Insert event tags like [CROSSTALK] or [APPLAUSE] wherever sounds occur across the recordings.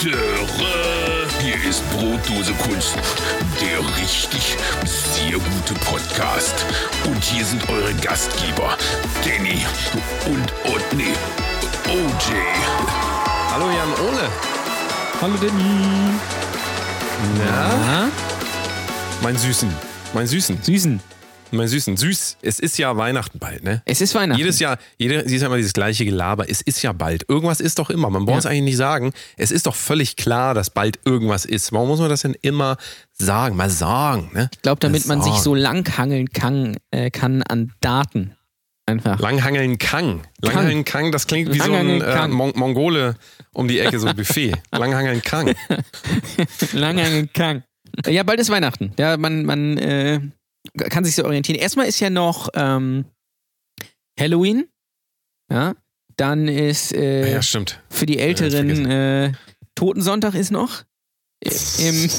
Tere, hier ist Brotdose Kunst, der richtig sehr gute Podcast. Und hier sind eure Gastgeber, Danny und Otni. OJ. Hallo Jan Ole. Hallo Danny. Na? Na? Mein Süßen. Mein Süßen. Süßen. Mein Süßen. Süß. Es ist ja Weihnachten bald, ne? Es ist Weihnachten. Jedes Jahr, jede, jedes Jahr immer dieses gleiche Gelaber. Es ist ja bald. Irgendwas ist doch immer. Man braucht es Ja. eigentlich nicht sagen. Es ist doch völlig klar, dass bald irgendwas ist. Warum muss man das denn immer sagen? Mal sagen, ne? ich glaube, damit man sich so langhangeln kann, äh, kann an Daten. Einfach. Langhangeln Kang. Langhangeln Kang, das klingt wie so ein äh, Kang. Mon Mongole um die Ecke, so ein Buffet. [LAUGHS] Langhangeln Kang. Langhangeln kann. Ja, bald ist Weihnachten. Ja, man, man äh, kann sich so orientieren. Erstmal ist ja noch ähm, Halloween. Ja. Dann ist äh, Ja, stimmt. für die Älteren äh, Totensonntag ist noch. Im,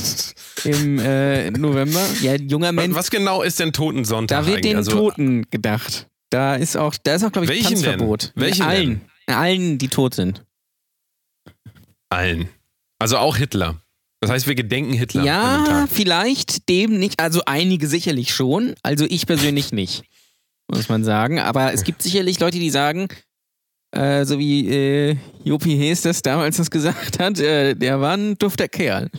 im äh, November. Ja, junger Mensch. Was genau ist denn Totensonntag? Da wird den Also, Toten gedacht. Da ist auch, da ist auch, glaube ich, Welchen denn? Tanzverbot. Welchen allen. Allen, die tot sind. Allen. Also auch Hitler. Das heißt, wir gedenken Hitler. Ja, vielleicht dem nicht. Also einige sicherlich schon. Also ich persönlich [LAUGHS] nicht. Muss man sagen. Aber es gibt sicherlich Leute, die sagen, äh, so wie äh, Jopi Hees das damals das gesagt hat, äh, der war ein dufter Kerl.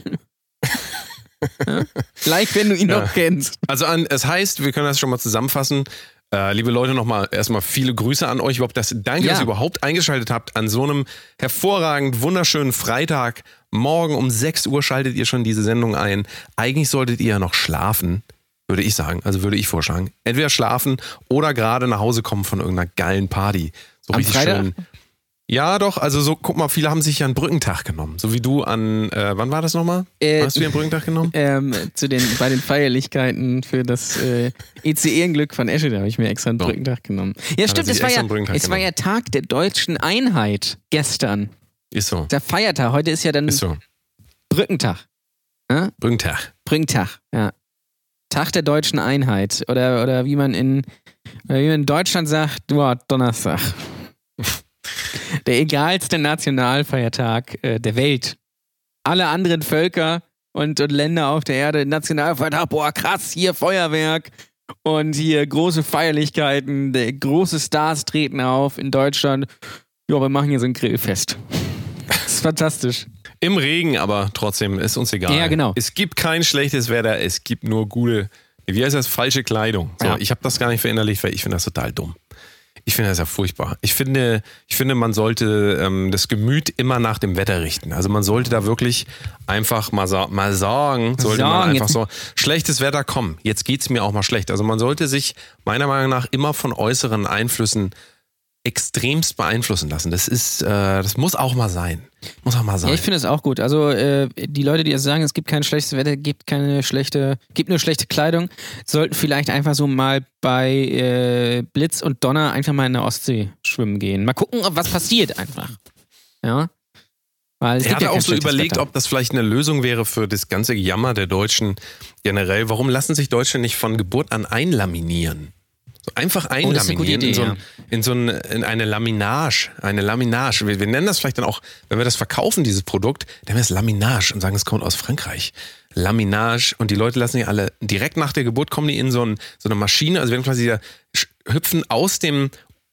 [LAUGHS] ja? Vielleicht, wenn du ihn Ja. noch kennst. Also an, es heißt, wir können das schon mal zusammenfassen. Äh, liebe Leute, nochmal erstmal viele Grüße an euch. Überhaupt das, danke, Ja. dass ihr überhaupt eingeschaltet habt an so einem hervorragend wunderschönen Freitag. Morgen um 6 Uhr schaltet ihr schon diese Sendung ein. Eigentlich solltet ihr ja noch schlafen, würde ich sagen. Also würde ich vorschlagen. Entweder schlafen oder gerade nach Hause kommen von irgendeiner geilen Party. So Am richtig Freitag? schön. Ja, doch. Also so, guck mal, viele haben sich ja einen Brückentag genommen. So wie du an, äh, wann war das nochmal? Äh, Hast du dir einen Brückentag genommen? ähm, zu den, bei den Feierlichkeiten für das äh, ECE-Glück von Esche, da habe ich mir extra einen So. Brückentag genommen. Ja, stimmt, es war ja, es war ja Tag der deutschen Einheit gestern. Ist so. Der Feiertag, heute ist ja dann Ist so. Brückentag. Brückentag. Brückentag, ja. Tag der deutschen Einheit. Oder, oder wie man in wie man in Deutschland sagt, boah, Donnerstag. Der egalste Nationalfeiertag äh, der Welt. Alle anderen Völker und, und Länder auf der Erde, Nationalfeiertag, boah, krass, hier Feuerwerk und hier große Feierlichkeiten, der, große Stars treten auf in Deutschland. Ja, wir machen hier so ein Grillfest. Das [LAUGHS] ist fantastisch. Im Regen, aber trotzdem ist uns egal. Ja, genau. Es gibt kein schlechtes Wetter, es gibt nur gute, wie heißt das, falsche Kleidung. So, Ja. Ich habe das gar nicht verinnerlicht, weil ich finde das total dumm. Ich finde das ja furchtbar. Ich finde, ich finde, man sollte ähm, das Gemüt immer nach dem Wetter richten. Also man sollte da wirklich einfach mal, sa mal sagen, sollte man Sagen, einfach jetzt- so, schlechtes Wetter, komm, jetzt geht's mir auch mal schlecht. Also man sollte sich meiner Meinung nach immer von äußeren Einflüssen extremst beeinflussen lassen. Das ist, äh, das muss auch mal sein. Muss auch mal sein. Ja, ich finde es auch gut. Also äh, die Leute, die jetzt sagen, es gibt kein schlechtes Wetter, gibt keine schlechte, gibt nur schlechte Kleidung, sollten vielleicht einfach so mal bei äh, Blitz und Donner einfach mal in der Ostsee schwimmen gehen. Mal gucken, was passiert einfach. Ja. Weil es Er hatte ja auch so überlegt, Wetter. ob das vielleicht eine Lösung wäre für das ganze Jammer der Deutschen generell. Warum lassen sich Deutsche nicht von Geburt an einlaminieren? So einfach Oh, eine einlaminieren in, Idee, so ein, in so ein, in eine Laminage. Eine Laminage. Wir, wir nennen das vielleicht dann auch, wenn wir das verkaufen, dieses Produkt, nennen wir es Laminage und sagen, es kommt aus Frankreich. Laminage und die Leute lassen sich alle direkt nach der Geburt kommen die in so, ein, so eine Maschine, also werden quasi hüpfen aus dem,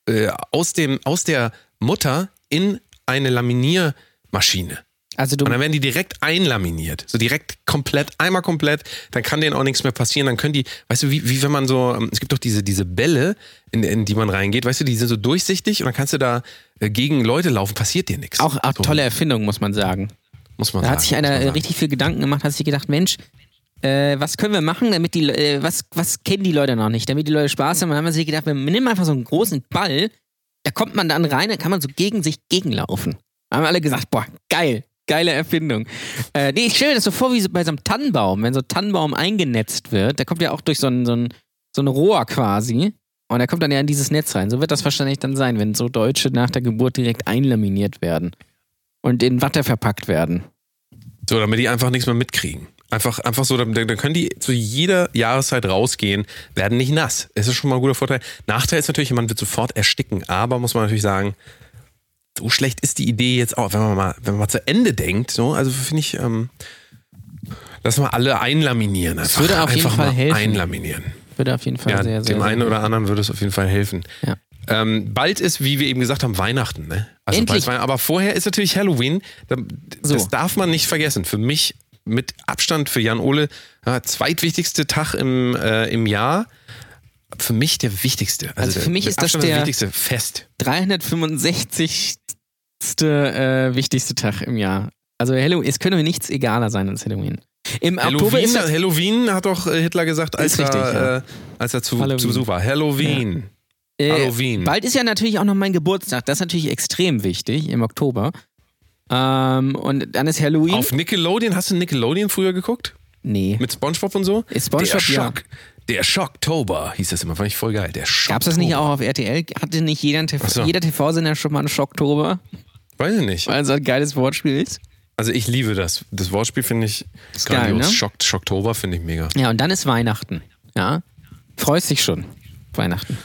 äh, aus dem, aus der Mutter in eine Laminiermaschine. Also du, Und dann werden die direkt einlaminiert. So direkt komplett, einmal komplett. Dann kann denen auch nichts mehr passieren. Dann können die, weißt du, wie, wie wenn man so, ähm, es gibt doch diese, diese Bälle, in, in die man reingeht, weißt du, die sind so durchsichtig und dann kannst du da äh, gegen Leute laufen, passiert dir nichts. auch, auch so, tolle Erfindung, muss man sagen. Muss man Da sagen. hat sich einer richtig viel Gedanken gemacht, hat sich gedacht, Mensch, äh, was können wir machen, damit die, äh, was, was kennen die Leute noch nicht, damit die Leute Spaß haben. Und dann haben wir sich gedacht, wir nehmen einfach so einen großen Ball, da kommt man dann rein, dann kann man so gegen sich gegenlaufen. Da haben alle gesagt, boah, geil, geile Erfindung. Äh, nee, ich stelle mir das so vor wie bei so einem Tannenbaum, wenn so ein Tannenbaum eingenetzt wird, der kommt ja auch durch so ein, so ein, so ein Rohr quasi. Und der kommt dann ja in dieses Netz rein. So wird das wahrscheinlich dann sein, wenn so Deutsche nach der Geburt direkt einlaminiert werden und in Watte verpackt werden. So, damit die einfach nichts mehr mitkriegen. Einfach, einfach so, dann, dann können die zu jeder Jahreszeit rausgehen, werden nicht nass. Das ist schon mal ein guter Vorteil. Nachteil ist natürlich, man wird sofort ersticken. Aber muss man natürlich sagen, so schlecht ist die Idee jetzt auch, wenn man mal, wenn man mal zu Ende denkt. So, also finde ich, ähm, lass mal alle einlaminieren. Einfach, würde auf jeden Fall helfen. Einlaminieren. Würde auf jeden Fall Ja, sehr, sehr. dem sehr einen oder anderen würde es auf jeden Fall helfen. Ja. Ähm, bald ist, wie wir eben gesagt haben, Weihnachten. Ne? Also Endlich. bald. Aber vorher ist natürlich Halloween. Da- So. Das darf man nicht vergessen. Für mich mit Abstand für Jan Ole ja, zweitwichtigste Tag im, äh, im Jahr. Für mich der wichtigste. Also für der, mich mit ist das Abstand der- wichtigste Fest. 365. Äh, wichtigste Tag im Jahr. Also Halloween, es könnte mir nichts egaler sein als Halloween. Im Oktober Halloween, ist das, Halloween hat doch äh, Hitler gesagt, als, Ist richtig, er, ja. äh, als er zu, Halloween. zu Besuch war. Halloween. äh, Halloween. Bald ist ja natürlich auch noch mein Geburtstag. Das ist natürlich extrem wichtig im Oktober. Ähm, und dann ist Halloween. Auf Nickelodeon, hast du Nickelodeon früher geguckt? nee. Mit Spongebob und so? Spongebob, der ja. Der Schocktober hieß das immer, fand ich voll geil. Der Schocktober. Gab es das nicht auch auf RTL? Hatte nicht jeder, TV so. jeder TV-Sender schon mal einen Schocktober? Weiß ich nicht. Weil es ein geiles Wortspiel ist. Also ich liebe das. Das Wortspiel finde ich geil, grandios. ne? Schock, Schocktober finde ich mega. Ja, und dann ist Weihnachten. Ja. Freust dich schon. Weihnachten.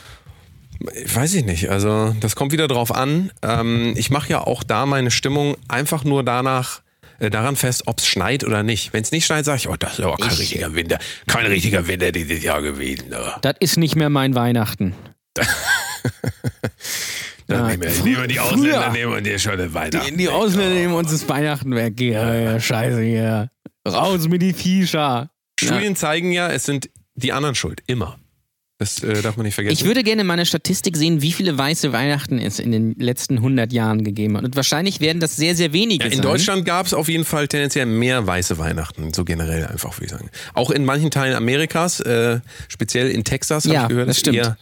Weiß ich nicht. Also das kommt wieder drauf an. Ähm, ich mache ja auch da meine Stimmung einfach nur danach äh, daran fest, ob es schneit oder nicht. Wenn es nicht schneit, sage ich, oh, das ist aber kein Ich- richtiger Winter. Kein richtiger Winter dieses Jahr gewesen. Ne? Das ist nicht mehr mein Weihnachten. [LAUGHS] Dann Ja, nehmen, wir, wir die Ausländer früher. nehmen und dir schon eine Weihnachten. Die, die Ausländer nehmen uns das Weihnachten weg. Ja, ja, scheiße hier. Raus mit die Viecher. Studien zeigen ja, es sind die anderen schuld. Immer. Das äh, darf man nicht vergessen. Ich würde gerne mal eine Statistik sehen, wie viele weiße Weihnachten es in den letzten 100 Jahren gegeben hat. Und wahrscheinlich werden das sehr, sehr wenige Ja, in sein. Deutschland gab es auf jeden Fall tendenziell mehr weiße Weihnachten, so generell einfach, würde ich sagen. Auch in manchen Teilen Amerikas, äh, speziell in Texas, habe Ja, ich gehört, das ist stimmt. eher,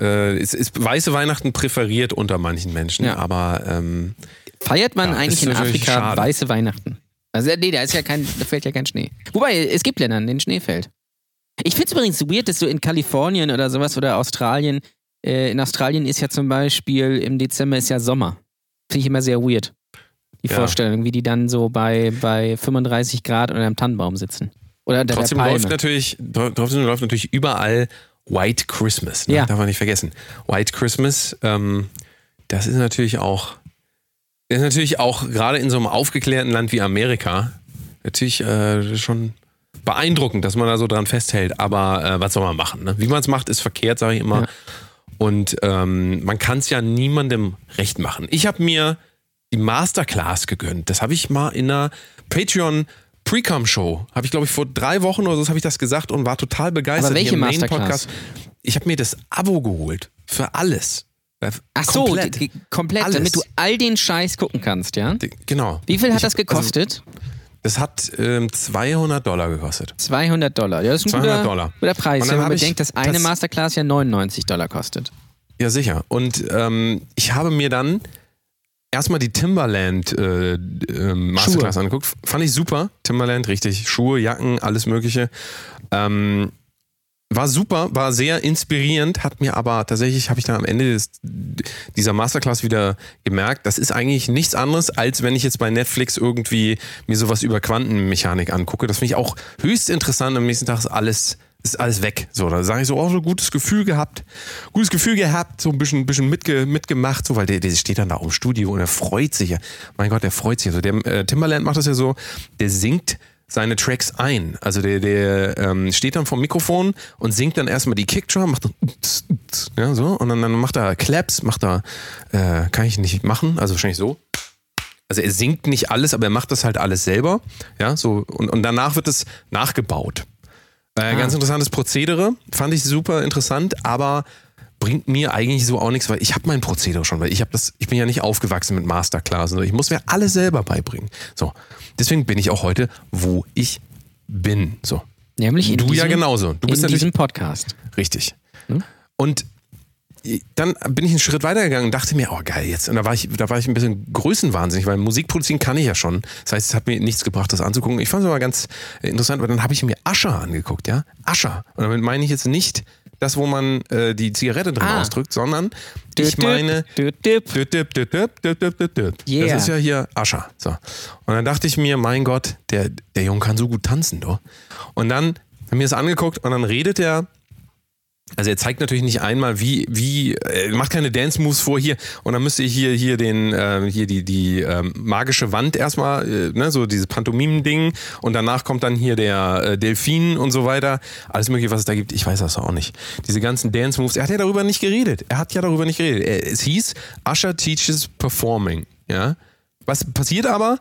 äh, es ist weiße Weihnachten präferiert unter manchen Menschen, Ja. aber ähm, Feiert man eigentlich ist in Afrika schade. weiße Weihnachten? Also, nee, da ist ja kein, da fällt ja kein Schnee. Wobei, es gibt Länder, in denen Schnee fällt. Ich finde es übrigens weird, dass du in Kalifornien oder sowas oder Australien, äh, in Australien ist ja zum Beispiel im Dezember ist ja Sommer. Finde ich immer sehr weird. Die Ja. Vorstellung, wie die dann so bei, bei 35 Grad unter einem Tannenbaum sitzen. Oder unter trotzdem der läuft Palme. natürlich, trotzdem läuft natürlich überall White Christmas. Ne? Ja. Darf man nicht vergessen. White Christmas, ähm, das ist natürlich auch, das ist natürlich auch gerade in so einem aufgeklärten Land wie Amerika natürlich äh, schon beeindruckend, dass man da so dran festhält. Aber äh, was soll man machen? Ne? Wie man es macht, ist verkehrt, sage ich immer. Ja. Und ähm, man kann es ja niemandem recht machen. Ich habe mir die Masterclass gegönnt. Das habe ich mal in einer Patreon Precom Show. Habe ich glaube ich vor drei Wochen oder so habe ich das gesagt und war total begeistert. Aber welche Masterclass? Ich habe mir das Abo geholt für alles. Äh, Ach so, komplett. die- die- komplett, Alles. damit du all den Scheiß gucken kannst, ja? Die- Genau. Wie viel hat Ich- das gekostet? Also, das hat ähm, 200 Dollar gekostet. 200 Dollar. Ja, das ist ein 200 guter, Dollar. guter Preis, wenn man bedenkt, dass eine das- Masterclass ja 99 Dollar kostet. Ja, sicher. Und ähm, ich habe mir dann erstmal die Timberland äh, ähm, Masterclass angeguckt. Fand ich super. Timberland, richtig. Schuhe, Jacken, alles Mögliche. Ähm, war super, war sehr inspirierend, hat mir aber tatsächlich, habe ich dann am Ende des, dieser Masterclass wieder gemerkt, das ist eigentlich nichts anderes, als wenn ich jetzt bei Netflix irgendwie mir sowas über Quantenmechanik angucke. Das finde ich auch höchst interessant. Am nächsten Tag ist alles, ist alles weg. So, da sage ich so, oh, so gutes Gefühl gehabt, gutes Gefühl gehabt, so ein bisschen, bisschen mitge, mitgemacht, so, weil der, der steht dann da im Studio und er freut sich ja. Mein Gott, der freut sich. Also der äh, Timberland macht das ja so, der singt seine Tracks ein. Also der, der ähm, steht dann vom Mikrofon und singt dann erstmal die Kickdrum, macht dann [LAUGHS] ja, so, und dann, dann macht er Claps, macht er, äh, kann ich nicht machen, also wahrscheinlich so. Also er singt nicht alles, aber er macht das halt alles selber. Ja, so, und, und danach wird es nachgebaut. Äh, Ganz interessantes Prozedere, fand ich super interessant, aber bringt mir eigentlich so auch nichts, weil ich habe mein Prozedere schon, weil ich habe das, ich bin ja nicht aufgewachsen mit Masterclass, sondern ich muss mir alles selber beibringen. So, deswegen bin ich auch heute, wo ich bin. So, Nämlich in du diesem, ja genauso. Du bist in diesem Podcast. Richtig. Und dann bin ich einen Schritt weitergegangen und dachte mir, oh geil, jetzt. Und da war ich, da war ich ein bisschen größenwahnsinnig, weil Musik produzieren kann ich ja schon. Das heißt, es hat mir nichts gebracht, das anzugucken. Ich fand es aber ganz interessant, weil dann habe ich mir Ascher angeguckt, ja? Ascher. Und damit meine ich jetzt nicht das, wo man äh, die Zigarette drin Ah. ausdrückt, sondern ich meine. Yeah. Das ist ja hier Ascher. So. Und dann dachte ich mir, mein Gott, der, der Junge kann so gut tanzen, doch. Und dann haben wir es angeguckt und dann redet er Also er zeigt natürlich nicht einmal, wie, wie, er macht keine Dance-Moves vor hier und dann müsste ich hier, hier den, äh, hier die, die ähm, magische Wand erstmal, äh, ne, so dieses Pantomimen-Ding und danach kommt dann hier der äh, Delfin und so weiter. Alles mögliche, was es da gibt, ich weiß das auch nicht. Diese ganzen Dance-Moves, er hat ja darüber nicht geredet. Er hat ja darüber nicht geredet. Er, es hieß, Usher teaches performing, ja. Was passiert aber?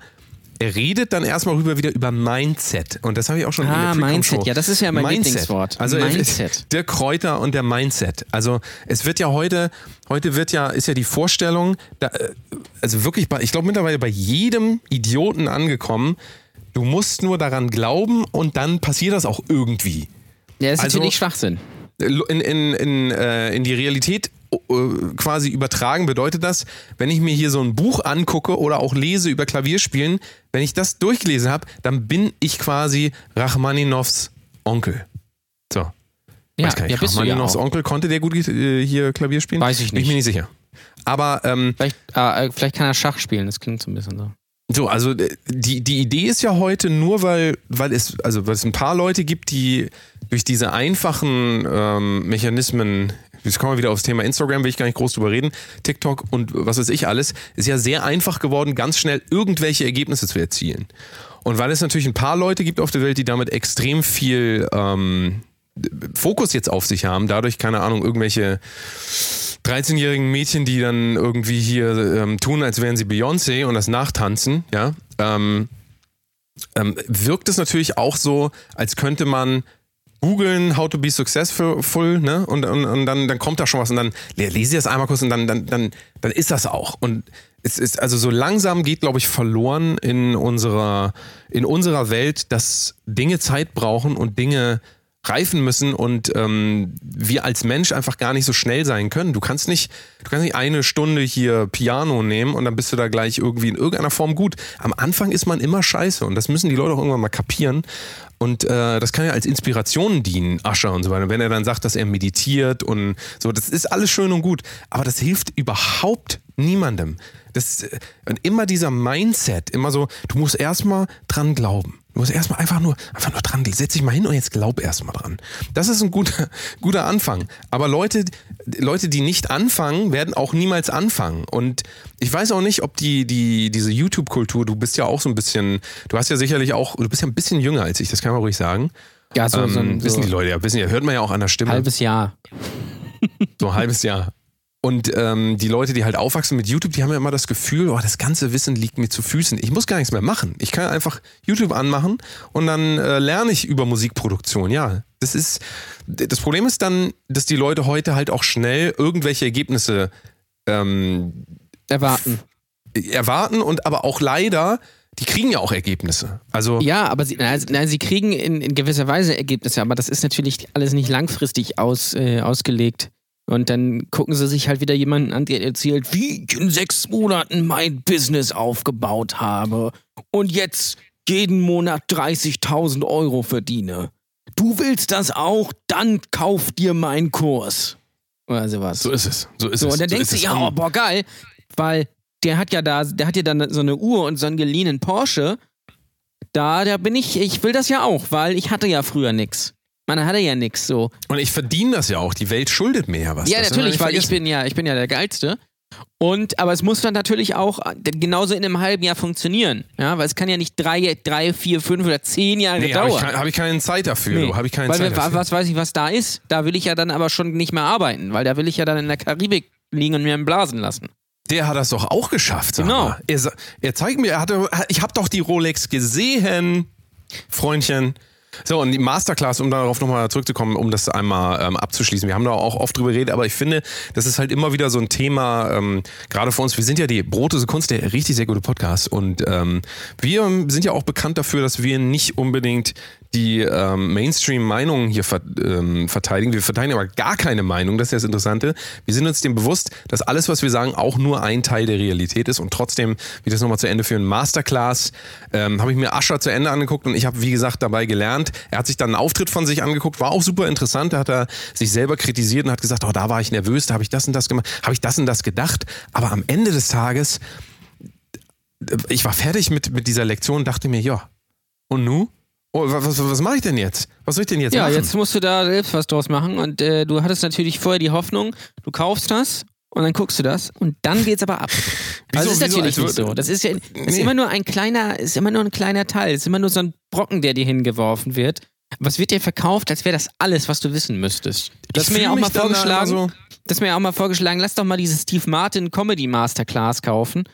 Er redet dann erstmal rüber wieder über Mindset. Und das habe ich auch schon Ah, in der Mindset. Pre-Com-Show. Ja, das ist ja mein Mindset. Lieblingswort. Also Mindset. [LAUGHS] der Kräuter und der Mindset. Also es wird ja heute, heute wird ja, ist ja die Vorstellung, da, äh, also wirklich bei, ich glaube mittlerweile bei jedem Idioten angekommen, du musst nur daran glauben und dann passiert das auch irgendwie. Ja, das ist Also- natürlich Schwachsinn. In, in, in, äh, in die Realität äh, quasi übertragen bedeutet das, wenn ich mir hier so ein Buch angucke oder auch lese über Klavierspielen, wenn ich das durchgelesen habe, dann bin ich quasi Rachmaninovs Onkel. So. Ja, Weiß gar nicht, ja du ja. Onkel, konnte der gut äh, hier Klavier spielen? Weiß ich Bin ich nicht. mir nicht sicher. Aber ähm, Vielleicht, ah, äh, vielleicht kann er Schach spielen, das klingt so ein bisschen so. so, also äh, die, die Idee ist ja heute nur, weil, weil es, also weil es ein paar Leute gibt, die durch diese einfachen ähm, Mechanismen, jetzt kommen wir wieder aufs Thema Instagram, will ich gar nicht groß drüber reden, TikTok und was weiß ich alles, ist ja sehr einfach geworden, ganz schnell irgendwelche Ergebnisse zu erzielen. Und weil es natürlich ein paar Leute gibt auf der Welt, die damit extrem viel ähm, Fokus jetzt auf sich haben, dadurch, keine Ahnung, irgendwelche 13-jährigen Mädchen, die dann irgendwie hier ähm, tun, als wären sie Beyoncé und das nachtanzen, ja, ähm, ähm, wirkt es natürlich auch so, als könnte man googeln, how to be successful, ne? Und, und, und dann, dann kommt da schon was und dann le- lese ich das einmal kurz und dann, dann, dann, dann ist das auch. Und es ist also so langsam geht, glaube ich, verloren in unserer, in unserer Welt, dass Dinge Zeit brauchen und Dinge reifen müssen und ähm, wir als Mensch einfach gar nicht so schnell sein können. Du kannst nicht, du kannst nicht eine Stunde hier Piano nehmen und dann bist du da gleich irgendwie in irgendeiner Form gut. Am Anfang ist man immer scheiße und das müssen die Leute auch irgendwann mal kapieren. Und äh, das kann ja als Inspiration dienen, Ascher und so weiter. Wenn er dann sagt, dass er meditiert und so, das ist alles schön und gut. Aber das hilft überhaupt niemandem. Das, äh, und immer dieser Mindset, immer so, du musst erstmal dran glauben. Du musst erstmal einfach nur, einfach nur dran, setz dich mal hin und jetzt glaub erstmal dran. Das ist ein guter, [LAUGHS] guter Anfang. Aber Leute, Leute, die nicht anfangen, werden auch niemals anfangen. Und ich weiß auch nicht, ob die, die, diese YouTube-Kultur, du bist ja auch so ein bisschen, du hast ja sicherlich auch, du bist ja ein bisschen jünger als ich, das kann man ruhig sagen. Ja, so, ähm, so so wissen die Leute ja, wissen ja, hört man ja auch an der Stimme. halbes Jahr. So ein halbes Jahr. Und ähm, die Leute, die halt aufwachsen mit YouTube, die haben ja immer das Gefühl, oh, das ganze Wissen liegt mir zu Füßen. Ich muss gar nichts mehr machen. Ich kann einfach YouTube anmachen und dann äh, lerne ich über Musikproduktion. Ja, das ist. Das Problem ist dann, dass die Leute heute halt auch schnell irgendwelche Ergebnisse ähm, Erwarten. erwarten und aber auch leider, die kriegen ja auch Ergebnisse. Also Ja, aber sie, nein, nein, sie kriegen in, in gewisser Weise Ergebnisse, aber das ist natürlich alles nicht langfristig aus, äh, ausgelegt. Und dann gucken sie sich halt wieder jemanden an, der erzählt, wie ich in sechs Monaten mein Business aufgebaut habe und jetzt jeden Monat 30.000 Euro verdiene. Du willst das auch? Dann kauf dir meinen Kurs. Oder sowas. so ist es. So ist So, es. und dann so denkst du, ja, oh, boah, geil, weil der hat ja da, der hat ja dann so eine Uhr und so einen geliehenen Porsche. Da, da bin ich, ich will das ja auch, weil ich hatte ja früher nix. Man hatte ja nix so. Und ich verdiene das ja auch. Die Welt schuldet mir ja was. ja, Das natürlich, weil ich bin ja, ich bin ja der Geilste. Und, aber es muss dann natürlich auch genauso in einem halben Jahr funktionieren. Ja, weil es kann ja nicht drei, drei vier, fünf oder zehn Jahre Nee, habe ich, dauern. hab ich keine Zeit dafür. Nee. Habe ich keine weil Zeit dafür. was weiß ich, was da ist. Da will ich ja dann aber schon nicht mehr arbeiten, weil da will ich ja dann in der Karibik liegen und mir einen blasen lassen. Der hat das doch auch geschafft. Sag Genau. Er, er zeigt mir, er hatte, ich habe doch die Rolex gesehen, Freundchen. So, und die Masterclass, um darauf nochmal zurückzukommen, um das einmal ähm, abzuschließen. Wir haben da auch oft drüber geredet, aber ich finde, das ist halt immer wieder so ein Thema, ähm, gerade für uns. Wir sind ja die Brotose Kunst, der richtig sehr gute Podcast. Und ähm, wir sind ja auch bekannt dafür, dass wir nicht unbedingt die ähm, Mainstream-Meinungen hier ver ähm, verteidigen. Wir verteidigen aber gar keine Meinung, das ist ja das Interessante. Wir sind uns dem bewusst, dass alles, was wir sagen, auch nur ein Teil der Realität ist und trotzdem, wie das nochmal zu Ende führen, Masterclass, ähm, habe ich mir Ascher zu Ende angeguckt und ich habe, wie gesagt, dabei gelernt. Er hat sich dann einen Auftritt von sich angeguckt, war auch super interessant, da hat er sich selber kritisiert und hat gesagt, oh, da war ich nervös, da habe ich das und das gemacht, habe ich das und das gedacht, aber am Ende des Tages, ich war fertig mit, mit dieser Lektion und dachte mir, ja, und nu? Oh, was, was, mache ich denn jetzt? Was soll ich denn jetzt Ja, machen? jetzt musst du da selbst was draus machen und äh, du hattest natürlich vorher die Hoffnung, du kaufst das und dann guckst du das und dann geht's aber ab. [LAUGHS] Also das ist wieso? natürlich Also, nicht so. Das ist ja das ist nee. immer nur ein kleiner, ist immer nur ein kleiner Teil, ist immer nur so ein Brocken, der dir hingeworfen wird. Was wird dir verkauft, als wäre das alles, was du wissen müsstest? Hast Ich mir ja auch mal vorgeschlagen, so- das mir ja auch mal vorgeschlagen, lass doch mal diese Steve Martin Comedy Masterclass kaufen.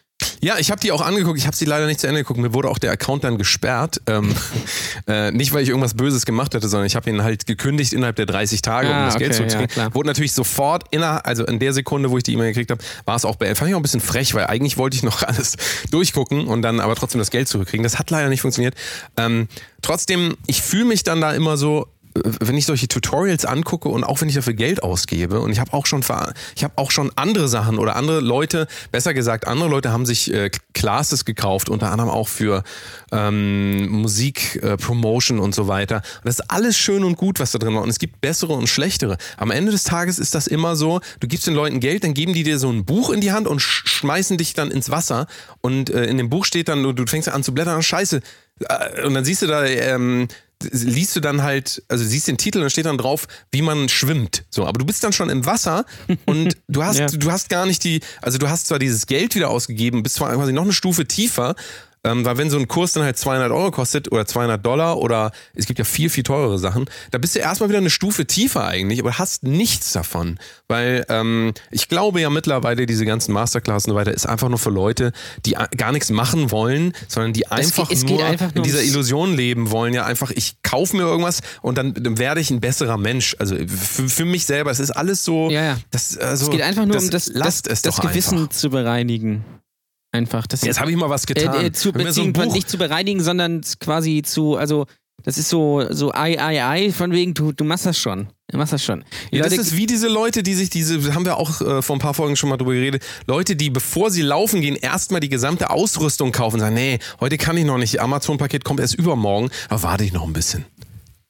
Ja, ich habe die auch angeguckt. Ich habe sie leider nicht zu Ende geguckt. Mir wurde auch der Account dann gesperrt. Ähm, [LAUGHS] äh, nicht, weil ich irgendwas Böses gemacht hätte, sondern ich habe ihn halt gekündigt innerhalb der 30 Tage, um Ah, das Geld okay, zurückzukriegen. ja, wurde natürlich sofort inner, also in der Sekunde, wo ich die E-Mail gekriegt habe, war es auch beendet. Fand ich auch ein bisschen frech, weil eigentlich wollte ich noch [LAUGHS] alles durchgucken und dann aber trotzdem das Geld zurückkriegen. Das hat leider nicht funktioniert. Ähm, trotzdem, ich fühle mich dann da immer so, wenn ich solche Tutorials angucke und auch wenn ich dafür Geld ausgebe und ich habe auch schon ich habe auch schon andere Sachen oder andere Leute, besser gesagt, andere Leute haben sich äh, Classes gekauft, unter anderem auch für ähm, Musik, äh, Promotion und so weiter. Und das ist alles schön und gut, was da drin war. Und es gibt bessere und schlechtere. Am Ende des Tages ist das immer so, du gibst den Leuten Geld, dann geben die dir so ein Buch in die Hand und sch schmeißen dich dann ins Wasser. Und äh, in dem Buch steht dann, du, du fängst an zu blättern, scheiße. Äh, Und dann siehst du da, ähm, liest du dann halt, also siehst den Titel und da steht dann drauf, wie man schwimmt. So, aber du bist dann schon im Wasser und du [LAUGHS] hast, Ja. du hast gar nicht die, also du hast zwar dieses Geld wieder ausgegeben, bist zwar quasi noch eine Stufe tiefer, ähm, weil wenn so ein Kurs dann halt 200 Euro kostet oder 200 Dollar oder es gibt ja viel, viel teurere Sachen, da bist du erstmal wieder eine Stufe tiefer eigentlich, aber hast nichts davon. Weil ähm, ich glaube ja mittlerweile, diese ganzen Masterclass und so weiter ist einfach nur für Leute, die gar nichts machen wollen, sondern die einfach geht- nur einfach in nur dieser ums- Illusion leben wollen. Ja, einfach, ich kaufe mir irgendwas und dann, dann werde ich ein besserer Mensch. Also für, für mich selber, es ist alles so. Ja, ja. Das, also, Es geht einfach nur um das, lasst das, das doch Gewissen Einfach. zu bereinigen. Einfach. Das Jetzt habe ich mal was getan. Äh, äh, zu, mir so nicht zu bereinigen, sondern quasi zu, also das ist so, so ei, ei, ei, von wegen, du, du machst das schon. Du machst das schon. Ja, das ist wie diese Leute, die sich diese, haben wir auch äh, vor ein paar Folgen schon mal drüber geredet, Leute, die bevor sie laufen gehen, erstmal die gesamte Ausrüstung kaufen und sagen, nee, heute kann ich noch nicht, Amazon-Paket kommt erst übermorgen, aber warte ich noch ein bisschen.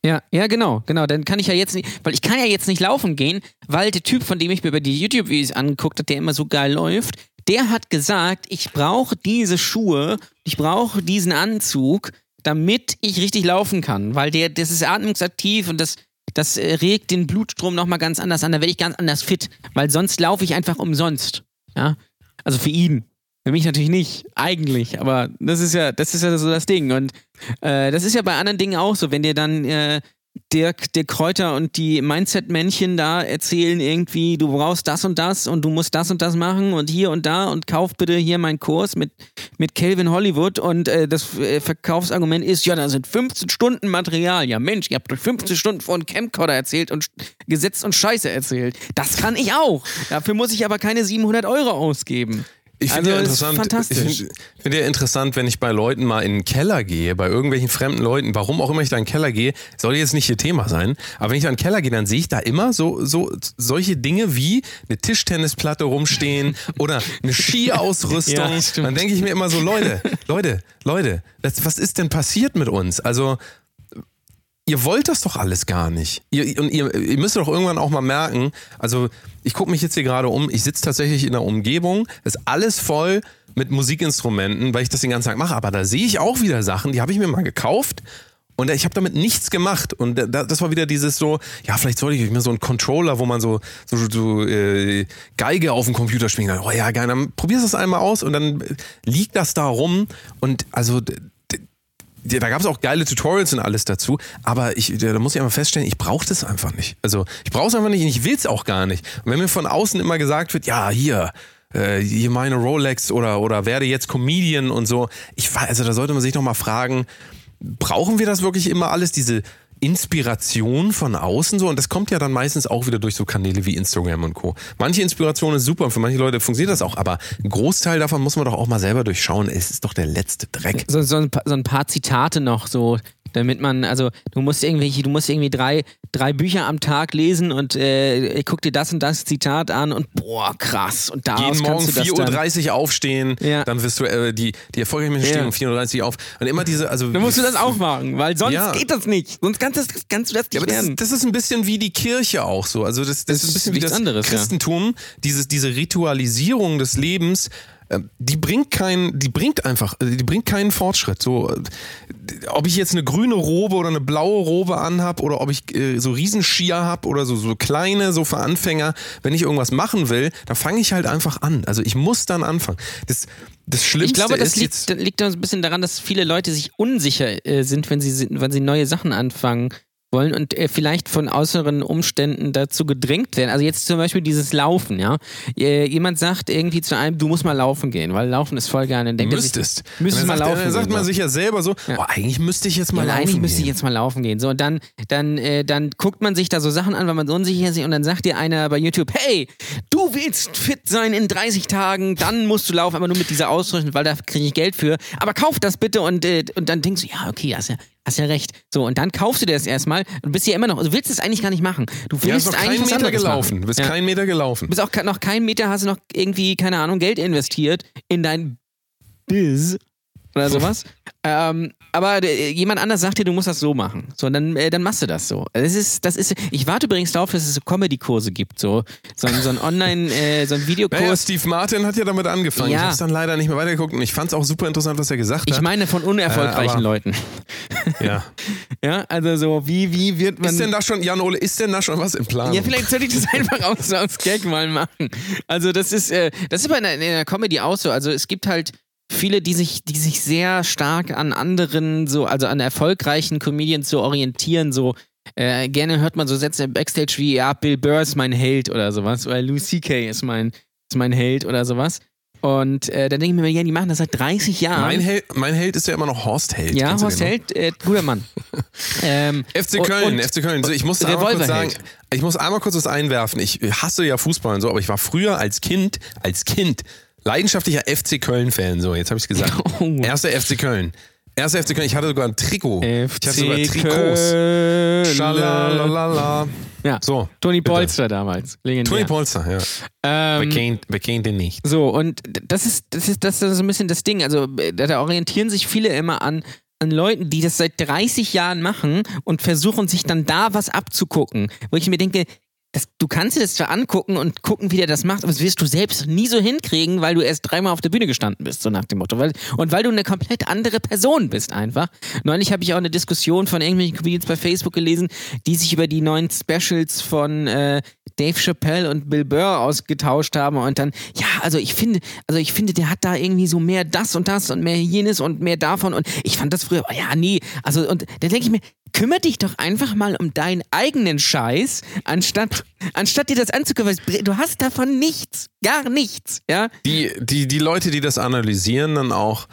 Ja, ja, genau, genau. Dann kann ich ja jetzt nicht, weil ich kann ja jetzt nicht laufen gehen, weil der Typ, von dem ich mir über die YouTube-Videos angeguckt habe, der immer so geil läuft, der hat gesagt, ich brauche diese Schuhe, ich brauche diesen Anzug, damit ich richtig laufen kann, weil der, das ist atmungsaktiv und das, das äh, regt den Blutstrom nochmal ganz anders an, da werde ich ganz anders fit, weil sonst laufe ich einfach umsonst. Ja, also für ihn. Für mich natürlich nicht, eigentlich, aber das ist ja, das ist ja so das Ding. Und äh, das ist ja bei anderen Dingen auch so, wenn dir dann äh, Dirk, der Kräuter und die Mindset-Männchen da erzählen irgendwie, du brauchst das und das und du musst das und das machen und hier und da und kauf bitte hier meinen Kurs mit, mit Calvin Hollywood und äh, das äh, Verkaufsargument ist, ja, da sind 15 Stunden Material. Ja, Mensch, ihr habt euch 15 Stunden einem Camcorder erzählt und gesetzt und Scheiße erzählt. Das kann ich auch. Dafür muss ich aber keine 700 Euro ausgeben. Ich finde Also, ja interessant, fantastisch. ich finde find ja interessant, wenn ich bei Leuten mal in den Keller gehe, bei irgendwelchen fremden Leuten, warum auch immer ich da in den Keller gehe, soll jetzt nicht ihr Thema sein, aber wenn ich da in den Keller gehe, dann sehe ich da immer so, so solche Dinge wie eine Tischtennisplatte rumstehen [LAUGHS] oder eine Skiausrüstung. Ja, dann denke ich mir immer so, Leute, Leute, Leute, das, was ist denn passiert mit uns? Also ihr wollt das doch alles gar nicht. Ihr, und ihr, ihr müsst doch irgendwann auch mal merken, also ich gucke mich jetzt hier gerade um, ich sitze tatsächlich in der Umgebung, ist alles voll mit Musikinstrumenten, weil ich das den ganzen Tag mache, aber da sehe ich auch wieder Sachen, die habe ich mir mal gekauft und ich habe damit nichts gemacht und da- das war wieder dieses so, ja vielleicht sollte ich mir so einen Controller, wo man so so, so äh, Geige auf dem Computer spielen kann. Oh ja, geil, dann probierst du es einmal aus und dann liegt das da rum und also da gab es auch geile Tutorials und alles dazu, aber ich, da muss ich einfach feststellen, ich brauche das einfach nicht. Also ich brauche es einfach nicht und ich will es auch gar nicht. Und wenn mir von außen immer gesagt wird, ja, hier, äh, hier meine Rolex oder, oder werde jetzt Comedian und so, ich weiß, also da sollte man sich doch mal fragen, brauchen wir das wirklich immer alles, diese Inspiration von außen so und das kommt ja dann meistens auch wieder durch so Kanäle wie Instagram und Co. Manche Inspiration ist super und für manche Leute funktioniert das auch, aber ein Großteil davon muss man doch auch mal selber durchschauen. Es ist doch der letzte Dreck. so, so, ein, paar, so ein paar Zitate noch, so, damit man, also du musst irgendwelche, du musst irgendwie drei, drei Bücher am Tag lesen und äh, guck dir das und das Zitat an und boah, krass. Und daraus Jeden Morgen kannst du das dann, 4.30 Uhr aufstehen, Ja. dann wirst du, äh, die, die erfolgreichen Menschen Ja. stehen um 4.30 Uhr auf. Und immer diese, also. Dann musst du das auch machen, weil sonst Ja. geht das nicht. Sonst kannst, das, kannst du das nicht Ja, aber das, werden. das ist ein bisschen wie die Kirche auch so. Also das, das, Das ist ein bisschen wie das anderes, ja. Christentum, dieses, diese Ritualisierung des Lebens. Äh, die bringt keinen, die bringt einfach, äh, die bringt keinen Fortschritt. So, äh, ob ich jetzt eine grüne Robe oder eine blaue Robe anhab oder ob ich äh, so Riesenskier hab oder so, so kleine, so für Anfänger, wenn ich irgendwas machen will, dann fange ich halt einfach an. Also ich muss dann anfangen. Das, das Schlimmste Ich glaube, das liegt, liegt ein bisschen daran, dass viele Leute sich unsicher äh, sind, wenn sie, sind, wenn sie neue Sachen anfangen wollen und äh, vielleicht von äußeren Umständen dazu gedrängt werden. Also jetzt zum Beispiel dieses Laufen, ja. Äh, jemand sagt irgendwie zu einem, du musst mal laufen gehen, weil Laufen ist voll geil. Dann denkt er sich, Müsstest. müsstest mal sagt, laufen Dann sagt gehen, man so. sich ja selber so, Ja. oh, eigentlich müsste ich jetzt mal ja, laufen eigentlich müsste ich gehen. jetzt mal laufen gehen. So, und dann, dann, äh, dann guckt man sich da so Sachen an, weil man so unsicher ist und dann sagt dir einer bei YouTube, hey, du willst fit sein in 30 Tagen, dann musst du laufen, aber nur mit dieser Ausrüstung, weil da kriege ich Geld für. Aber kauf das bitte und, äh, und dann denkst du, ja, okay, hast ja, hast ja recht. So, und dann kaufst du dir das erstmal und bist ja immer noch, du willst es eigentlich gar nicht machen. Du Ja, willst noch eigentlich kein was Meter gelaufen. Machen. Du bist ja. kein Meter gelaufen. Du bist auch noch kein Meter, hast du noch irgendwie, keine Ahnung, Geld investiert in dein Biz oder sowas. ähm, aber jemand anders sagt dir, du musst das so machen. So, und dann, äh, dann machst du das so. Das ist, das ist, ich warte übrigens darauf, dass es so Comedy-Kurse gibt, so, so, ein- so ein Online, äh, so ein Naja, Videokurs. Steve Martin hat ja damit angefangen. Ja. Ich habe es dann leider nicht mehr weitergeguckt und ich fand es auch super interessant, was er gesagt Ich hat. meine von unerfolgreichen Äh, aber- Leuten. ja. [LAUGHS] Ja, also so, wie, wie wird man. Ist denn da schon, Jan Ole, ist denn da schon was im Plan? Ja, vielleicht sollte ich das einfach aus, aus Gag mal machen. Also das ist, äh, das ist bei einer, in der Comedy auch so. Also es gibt halt viele, die sich, die sich sehr stark an anderen, so, also an erfolgreichen Comedians so orientieren, so. Äh, gerne hört man so Sätze im Backstage wie, ja, Bill Burr ist mein Held oder sowas, oder Louis C.K. ist mein, ist mein Held oder sowas. Und äh, dann denke ich mir, ja, die machen das seit 30 Jahren. mein, Held, mein Held ist ja immer noch Horst Held. ja, Horst? Held, äh, guter Mann. [LAUGHS] ähm, FC Köln, und- FC Köln. So, ich muss einmal kurz sagen, ich muss einmal kurz was einwerfen. Ich hasse ja Fußball und so, aber ich war früher als Kind, als Kind leidenschaftlicher FC Köln-Fan. So, jetzt habe ich gesagt. [LAUGHS] Oh. Erster FC Köln. Erster FC Köln. Ich hatte sogar ein Trikot. ich hatte sogar FC Trikots. Köln. Schalalala. Ja. So. Toni. Polster damals. Legendär. Toni Polster, ja. Wer ähm, kennt, wer kennt den nicht? so, und das ist, das ist, das ist so ein bisschen das Ding. Also, äh, da, da orientieren sich viele immer an, an Leuten, die das seit 30 Jahren machen und versuchen sich dann da was abzugucken. Wo ich mir denke, das, du kannst dir das zwar angucken und gucken, wie der das macht, aber das wirst du selbst nie so hinkriegen, weil du erst dreimal auf der Bühne gestanden bist, so nach dem Motto. Weil, und weil du eine komplett andere Person bist einfach. Neulich habe ich auch eine Diskussion von irgendwelchen Comedians bei Facebook gelesen, die sich über die neuen Specials von äh, Dave Chappelle und Bill Burr ausgetauscht haben und dann, ja, also ich finde, also ich finde, der hat da irgendwie so mehr das und das und mehr jenes und mehr davon und ich fand das früher, ja, nee, also und dann denke ich mir, kümmere dich doch einfach mal um deinen eigenen Scheiß, anstatt, anstatt dir das weil du hast davon nichts, gar nichts, ja. Die, die, die Leute, die das analysieren, dann auch.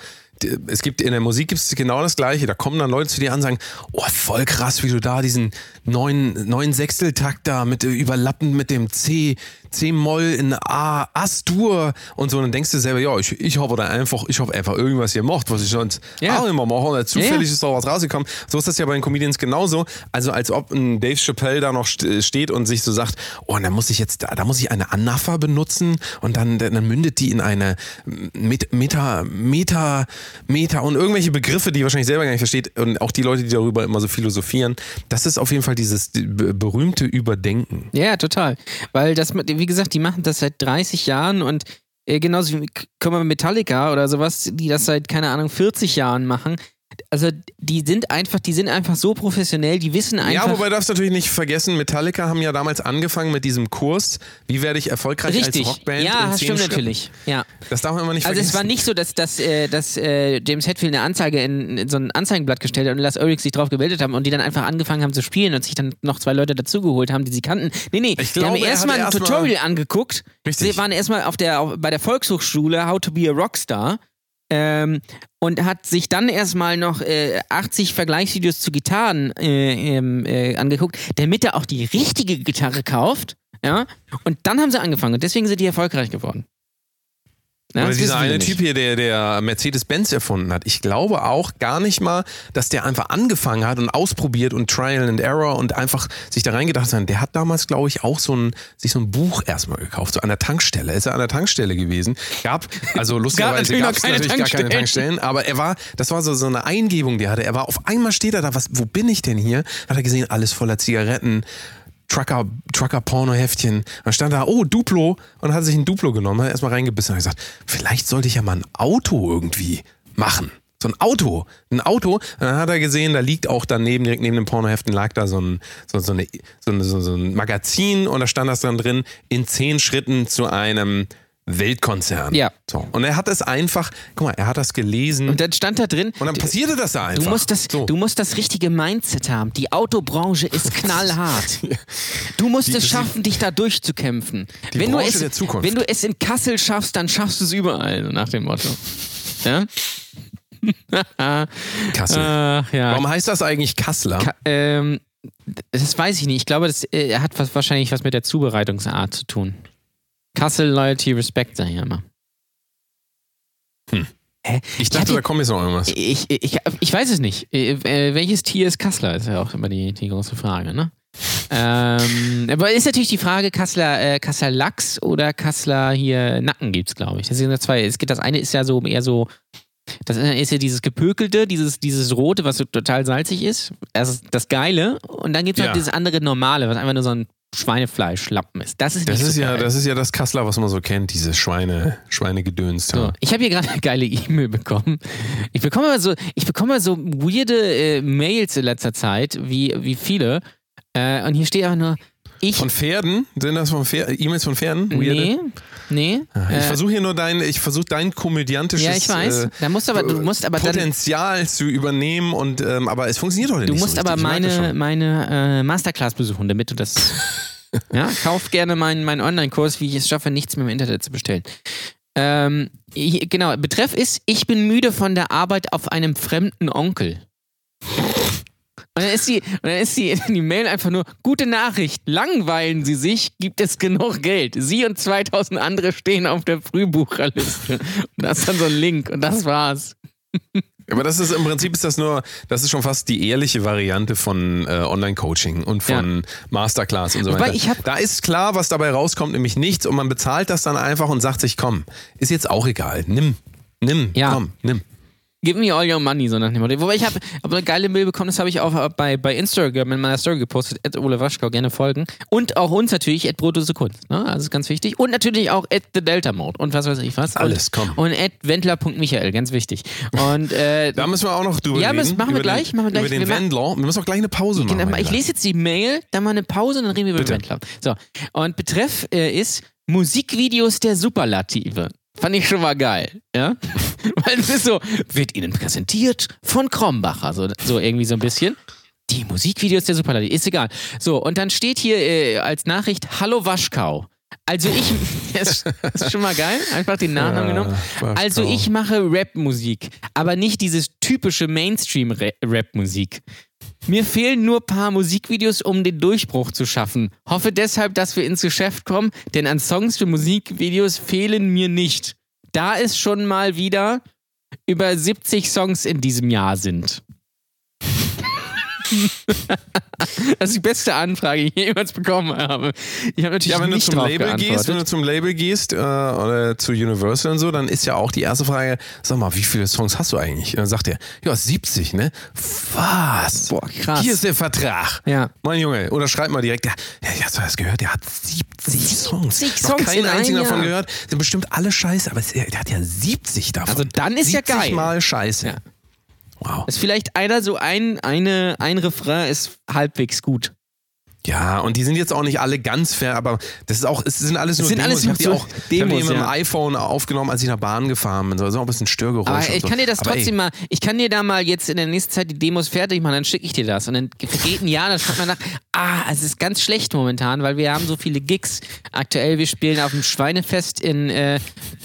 Es gibt in der Musik gibt es genau das Gleiche. Da kommen dann Leute zu dir an und sagen, oh, voll krass, wie du da diesen neuen, neuen Sechsteltakt da mit überlappend mit dem C, C-Moll in A, As-Dur und so. Und dann denkst du selber, ja, ich, ich habe da einfach, ich habe einfach irgendwas gemacht, was ich sonst Ja. auch immer mache. Und zufällig Ja, ja. ist da was rausgekommen. So ist das ja bei den Comedians genauso. Also als ob ein Dave Chappelle da noch st- steht und sich so sagt, oh, dann muss ich jetzt, da, da muss ich eine Anapha benutzen und dann, dann mündet die in eine Met- Meta, Meta, Meta und irgendwelche Begriffe, die ihr wahrscheinlich selber gar nicht versteht und auch die Leute, die darüber immer so philosophieren. Das ist auf jeden Fall dieses be- berühmte Überdenken. Ja, total. Weil das, wie gesagt, die machen das seit 30 Jahren und äh, genauso wie Metallica oder sowas, die das seit, keine Ahnung, 40 Jahren machen. Also die sind einfach, die sind einfach so professionell, die wissen einfach. Ja, wobei darfst du natürlich nicht vergessen, Metallica haben ja damals angefangen mit diesem Kurs, wie werde ich erfolgreich Richtig. als Rockband ja, in das stimmt Schritten. natürlich. Ja. Das darf man immer nicht Also vergessen. es war nicht so, dass, dass, äh, dass äh, James Hetfield eine Anzeige in, in so ein Anzeigenblatt gestellt hat und Lars Ulrich sich drauf gemeldet haben und die dann einfach angefangen haben zu spielen und sich dann noch zwei Leute dazugeholt haben, die sie kannten. Nee, nee, Ich die haben glaube, er erstmal hat ein erst mal- Tutorial angeguckt. Richtig. Sie waren erstmal auf der, auf, bei der Volkshochschule How to be a Rockstar. Ähm, und hat sich dann erstmal noch äh, 80 Vergleichsvideos zu Gitarren äh, ähm, äh, angeguckt, damit er auch die richtige Gitarre kauft. Ja, und dann haben sie angefangen und deswegen sind die erfolgreich geworden. Ja, Oder das dieser eine. Typ hier, der, der Mercedes-Benz erfunden hat. Ich glaube auch gar nicht mal, dass der einfach angefangen hat und ausprobiert und Trial and Error und einfach sich da reingedacht hat. Der hat damals, glaube ich, auch so ein, sich so ein Buch erstmal gekauft, so an der Tankstelle. Ist er an der Tankstelle gewesen? Gab, also [LAUGHS] lustigerweise natürlich gab es keine natürlich gar keine Tankstellen. Tankstellen, aber er war, das war so, so eine Eingebung, die er hatte. Er war, auf einmal steht er da, was, wo bin ich denn hier? Hat er gesehen, alles voller Zigaretten. Trucker, Trucker-Porno-Heftchen. Dann stand da, oh, Duplo. Und hat sich ein Duplo genommen, hat erstmal reingebissen und hat gesagt, vielleicht sollte ich ja mal ein Auto irgendwie machen. So ein Auto. Ein Auto. Und dann hat er gesehen, da liegt auch daneben, direkt neben dem Pornoheften, lag da so ein, so, so, eine, so, so, so ein Magazin und da stand das dann drin, in zehn Schritten zu einem Weltkonzern. Ja. So. Und er hat es einfach, guck mal, er hat das gelesen. Und dann stand da drin. Und dann passierte das da einfach. Du musst das, so. du musst das richtige Mindset haben. Die Autobranche ist [LAUGHS] knallhart. Du musst Die- es schaffen, dich da durchzukämpfen. Die wenn, du Branche es, der Zukunft. wenn du es in Kassel schaffst, dann schaffst du es überall, nach dem Motto. Ja? [LAUGHS] Kassel. Ach ja. Warum heißt das eigentlich Kassler? Ka ähm, das weiß ich nicht. Ich glaube, das äh, hat was, wahrscheinlich was mit der Zubereitungsart zu tun. Kassel, Loyalty, Respect, sag ich immer. Hm. Hä? ich dachte, hatte- da kommt jetzt noch irgendwas. Ich, ich, ich weiß es nicht. Äh, äh, welches Tier ist Kassler? Ist ja auch immer die, die große Frage, ne? ähm, aber ist natürlich die Frage, Kassler, äh, Kassler Lachs oder Kassler hier Nacken gibt's, glaube ich. Das sind ja zwei. Es gibt, das eine ist ja so eher so. Das ist ja dieses Gepökelte, dieses, dieses Rote, was so total salzig ist. Das ist das Geile. Und dann gibt es Ja. halt dieses andere Normale, was einfach nur so ein Schweinefleischlappen ist. Das ist Das ist, so ja, geil. das ist ja das Kassler, was man so kennt, dieses Schweine, Schweinegedöns. So, ich habe hier gerade eine geile E-Mail bekommen. Ich bekomme immer so, ich bekomme immer so weirde äh, Mails in letzter Zeit, wie, wie viele. Äh, und hier steht einfach nur, ich. Von Pferden? Sind das von Pfer- E-Mails von Pferden? Weirde? nee, nee. Ich äh, versuche hier nur dein, ich versuche dein komödiantisches ja, ich weiß. äh, da musst aber, du musst aber dann, Potenzial zu übernehmen und ähm, aber es funktioniert du nicht musst so aber meine, meine äh, Masterclass besuchen, damit du das. [LAUGHS] ja, kauf gerne meinen, meinen Online-Kurs, wie ich es schaffe, nichts mehr im Internet zu bestellen. Ähm, genau, Betreff ist, ich bin müde von der Arbeit auf einem fremden Onkel. Und dann ist die, und dann ist die, [LAUGHS] die Mail einfach nur, gute Nachricht, langweilen Sie sich, gibt es genug Geld. Sie und 2000 andere stehen auf der Frühbucherliste. Und da ist dann so ein Link und das war's. Aber das ist im Prinzip ist das nur, das ist schon fast die ehrliche Variante von äh, Online-Coaching und von Masterclass und so weiter. ich hab- da ist klar, was dabei rauskommt, nämlich nichts und man bezahlt das dann einfach und sagt sich, komm, ist jetzt auch egal, nimm, nimm, Ja. komm, nimm. Give me all your money, so nach dem Motto. Wobei ich habe hab eine geile Mail bekommen, das habe ich auch bei, bei Instagram in meiner Story gepostet, at Ole Waschkau, gerne folgen. Und auch uns natürlich, at Brotose Kunst, ne? Also ist ganz wichtig. Und natürlich auch at The Delta Mode und was weiß ich was. Alles, und, komm. Und at Wendler.michael, ganz wichtig. Und äh, [LAUGHS] Da müssen wir auch noch drüber Ja, reden. machen wir gleich, Den, machen wir gleich. Über den Wir Wendler. Wir müssen auch gleich eine Pause machen. Genau, ich Lieber. lese jetzt die Mail, dann mal eine Pause und dann reden wir über Bitte. Wendler. So, und Betreff äh, ist Musikvideos der Superlative. Fand ich schon mal geil, ja? [LAUGHS] Weil es ist so, wird Ihnen präsentiert von Krombacher, so, so irgendwie so ein bisschen. Die Musikvideos der Superlative, ist egal. So, und dann steht hier äh, als Nachricht, Hallo Waschkau. Also ich, [LAUGHS] das ist schon mal geil, einfach den Nachnamen Ja, genommen. Also ich mache Rap-Musik, aber nicht dieses typische Mainstream-Rap-Musik. Mir fehlen nur paar Musikvideos, um den Durchbruch zu schaffen. Hoffe deshalb, dass wir ins Geschäft kommen, denn an Songs für Musikvideos fehlen mir nicht. Da es schon mal wieder über 70 Songs in diesem Jahr sind. [LAUGHS] das ist die beste Anfrage, die ich jemals bekommen habe. Ich habe natürlich Ja, wenn du nicht zum drauf Label gehst, wenn du zum Label gehst äh, oder zu Universal und so, dann ist ja auch die erste Frage, sag mal, wie viele Songs hast du eigentlich? Und dann sagt er, ja, 70, ne? Was? Boah, krass. Hier ist der Vertrag. Ja. Mein Junge, oder schreib mal direkt, ja, ja, hast du das gehört? Der hat 70 Songs. 70 Noch Songs keinen einzigen davon Jahr. gehört. Sind bestimmt alle scheiße, aber der hat ja 70 davon. Also dann ist ja 70 geil. Mal scheiße. Ja. Wow. ist vielleicht einer so ein, eine, ein Refrain ist halbwegs gut. Ja, und die sind jetzt auch nicht alle ganz fair, aber das ist auch, es sind alles nur sind Demos. alles ich habe die auch ich hab die Demos, mit dem ja. iPhone aufgenommen, als ich nach Bahn gefahren bin. So, auch ein bisschen Störgeräusch. Aber ich so. kann dir das Aber trotzdem ey, mal, ich kann dir da mal jetzt in der nächsten Zeit die Demos fertig machen, dann schicke ich dir das. Und dann vergeht ein Jahr, dann schaut man nach, ah, es ist ganz schlecht momentan, weil wir haben so viele Gigs. Aktuell, wir spielen auf dem Schweinefest in äh,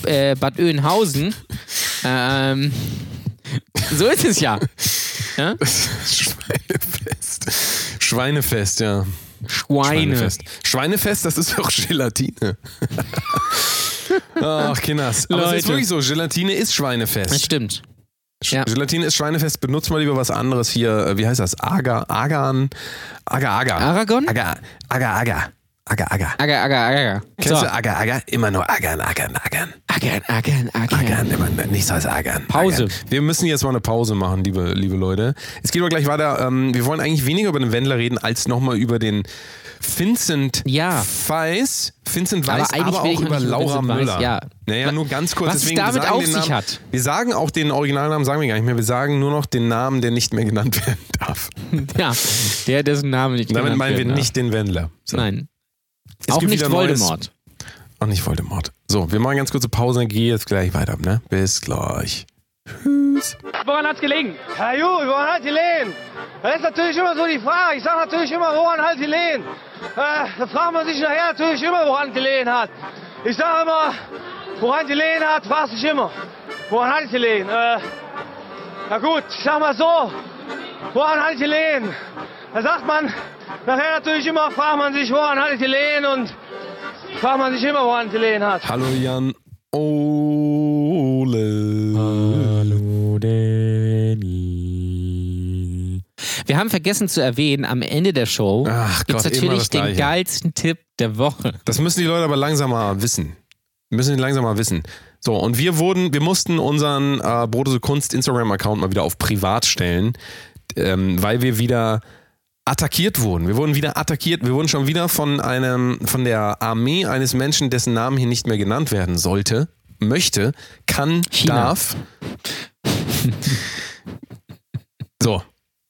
äh, Bad Oeynhausen. Ähm, [LAUGHS] so ist es ja. ja? [LAUGHS] Schweinefest. Schweinefest, ja. Schweine. Schweinefest. Schweinefest, das ist doch Gelatine. Ach, Kinders. Aber es ist Leute. wirklich so, Gelatine ist Das Schweinefest. stimmt. Ja. Gelatine ist Schweinefest, benutzt mal lieber was anderes hier. äh, Wie heißt das? Agar, Agan, Agar, Agar. Aragon? Agar, Agar, Agar. Agger, Agger. Agger, Agger, Agger. Kennst So. du Agger, Agger? Immer nur Aggern, Aggern, Aggern. Aggern, Aggern, Aggern. Aggern, immer nichts als Aggern. Pause. Aggern. Wir müssen jetzt mal eine Pause machen, liebe, liebe Leute. Es geht aber gleich weiter. Ähm, wir wollen eigentlich weniger über den Wendler reden, als nochmal über den Vincent Ja. Weiss. Vincent Weiss, aber, ich auch über Laura Vincent Müller. ja. Naja, nur ganz kurz. Was es deswegen, wir damit auf sich Namen, hat. Wir sagen auch den Originalnamen, sagen wir gar nicht mehr. Wir sagen nur noch den Namen, der nicht mehr genannt [LAUGHS] werden darf. Ja, der, dessen Name nicht Damit genannt meinen wir werden darf. nicht den Wendler. So. Nein. Es auch gibt nicht wieder Neues- Voldemort. Auch nicht Voldemort. So, wir machen ganz kurze Pause und gehen jetzt gleich weiter. Ne? Bis gleich. Woran hat's gelegen? Herr Ju, woran die Lehen? Das ist natürlich immer so die Frage. Ich sage natürlich immer, woran halt die Lehen? Äh, da fragt man sich nachher natürlich immer, woran die Lehen hat. Ich sage immer, woran die Lehen hat, fragt sich immer. Woran halt die Lehen? Äh, na gut, ich sag mal so, woran die Lehen? Da sagt man, nachher natürlich immer, fragt man sich, woran halt die Lehen und fragt man sich immer, woran die Lehen hat. Hallo Jan Ole. Hallo Danny. Wir haben vergessen zu erwähnen, am Ende der Show gibt es natürlich den Gleiche. geilsten Tipp der Woche. Das müssen die Leute aber langsam mal wissen. Müssen die langsam mal wissen. So, und wir wurden, wir mussten unseren äh, Brodose Kunst Instagram-Account mal wieder auf privat stellen, ähm, weil wir wieder attackiert wurden. Wir wurden wieder attackiert. Wir wurden schon wieder von einem, von der Armee eines Menschen, dessen Namen hier nicht mehr genannt werden sollte, möchte, kann, China. darf. so.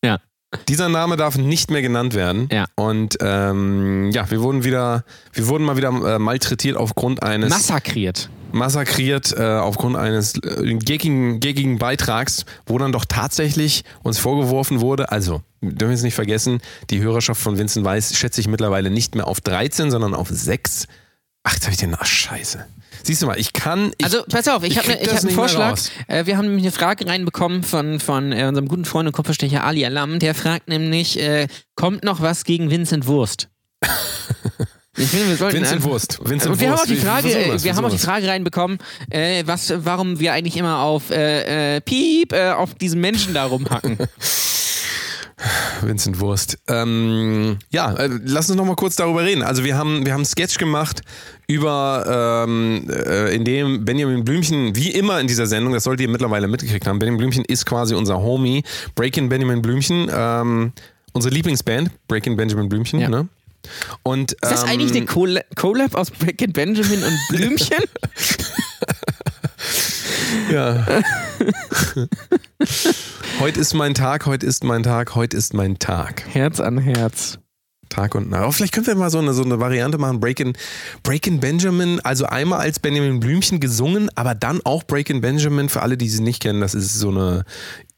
Ja. Dieser Name darf nicht mehr genannt werden. Ja. Und ähm, ja, wir wurden wieder, wir wurden mal wieder äh, malträtiert aufgrund eines Massakriert. Massakriert äh, aufgrund eines äh, geckigen, geckigen Beitrags, wo dann doch tatsächlich uns vorgeworfen wurde, also dürfen wir es nicht vergessen, die Hörerschaft von Vincent Weiss schätze ich mittlerweile nicht mehr auf 13, sondern auf 6. Ach, jetzt habe ich den, ach scheiße. Siehst du mal, ich kann... Ich, Also, pass auf, ich habe ich das hab einen Vorschlag. Äh, wir haben nämlich eine Frage reinbekommen von, von äh, unserem guten Freund und Kopfverstecher Ali Alam. Der fragt nämlich, äh, kommt noch was gegen Vincent Wurst? [LAUGHS] Ich finde, wir sollten Vincent Wurst. Vincent und wir Wurst. haben auch die Frage, das, wir haben auch die Frage reinbekommen, äh, was, warum wir eigentlich immer auf äh, äh, Piep äh, auf diesen Menschen da rumhacken. [LAUGHS] Vincent Wurst. Ähm, ja, äh, lass uns noch mal kurz darüber reden. Also wir haben, wir haben einen Sketch gemacht über, ähm, äh, in dem Benjamin Blümchen, wie immer in dieser Sendung, das solltet ihr mittlerweile mitgekriegt haben, Benjamin Blümchen ist quasi unser Homie. Breaking Benjamin Blümchen, ähm, unsere Lieblingsband, Breaking Benjamin Blümchen, Ja. ne? Und, Ist das ähm, eigentlich eine Colla- Collab aus Breaking Benjamin und [LAUGHS] Blümchen? Ja. heute ist mein Tag, heute ist mein Tag, heute ist mein Tag. Herz an Herz. Tag und Nacht. Aber vielleicht können wir mal so eine, so eine Variante machen. Breakin' Breakin' Benjamin, also einmal als Benjamin Blümchen gesungen, aber dann auch Breakin' Benjamin, für alle, die sie nicht kennen, das ist so eine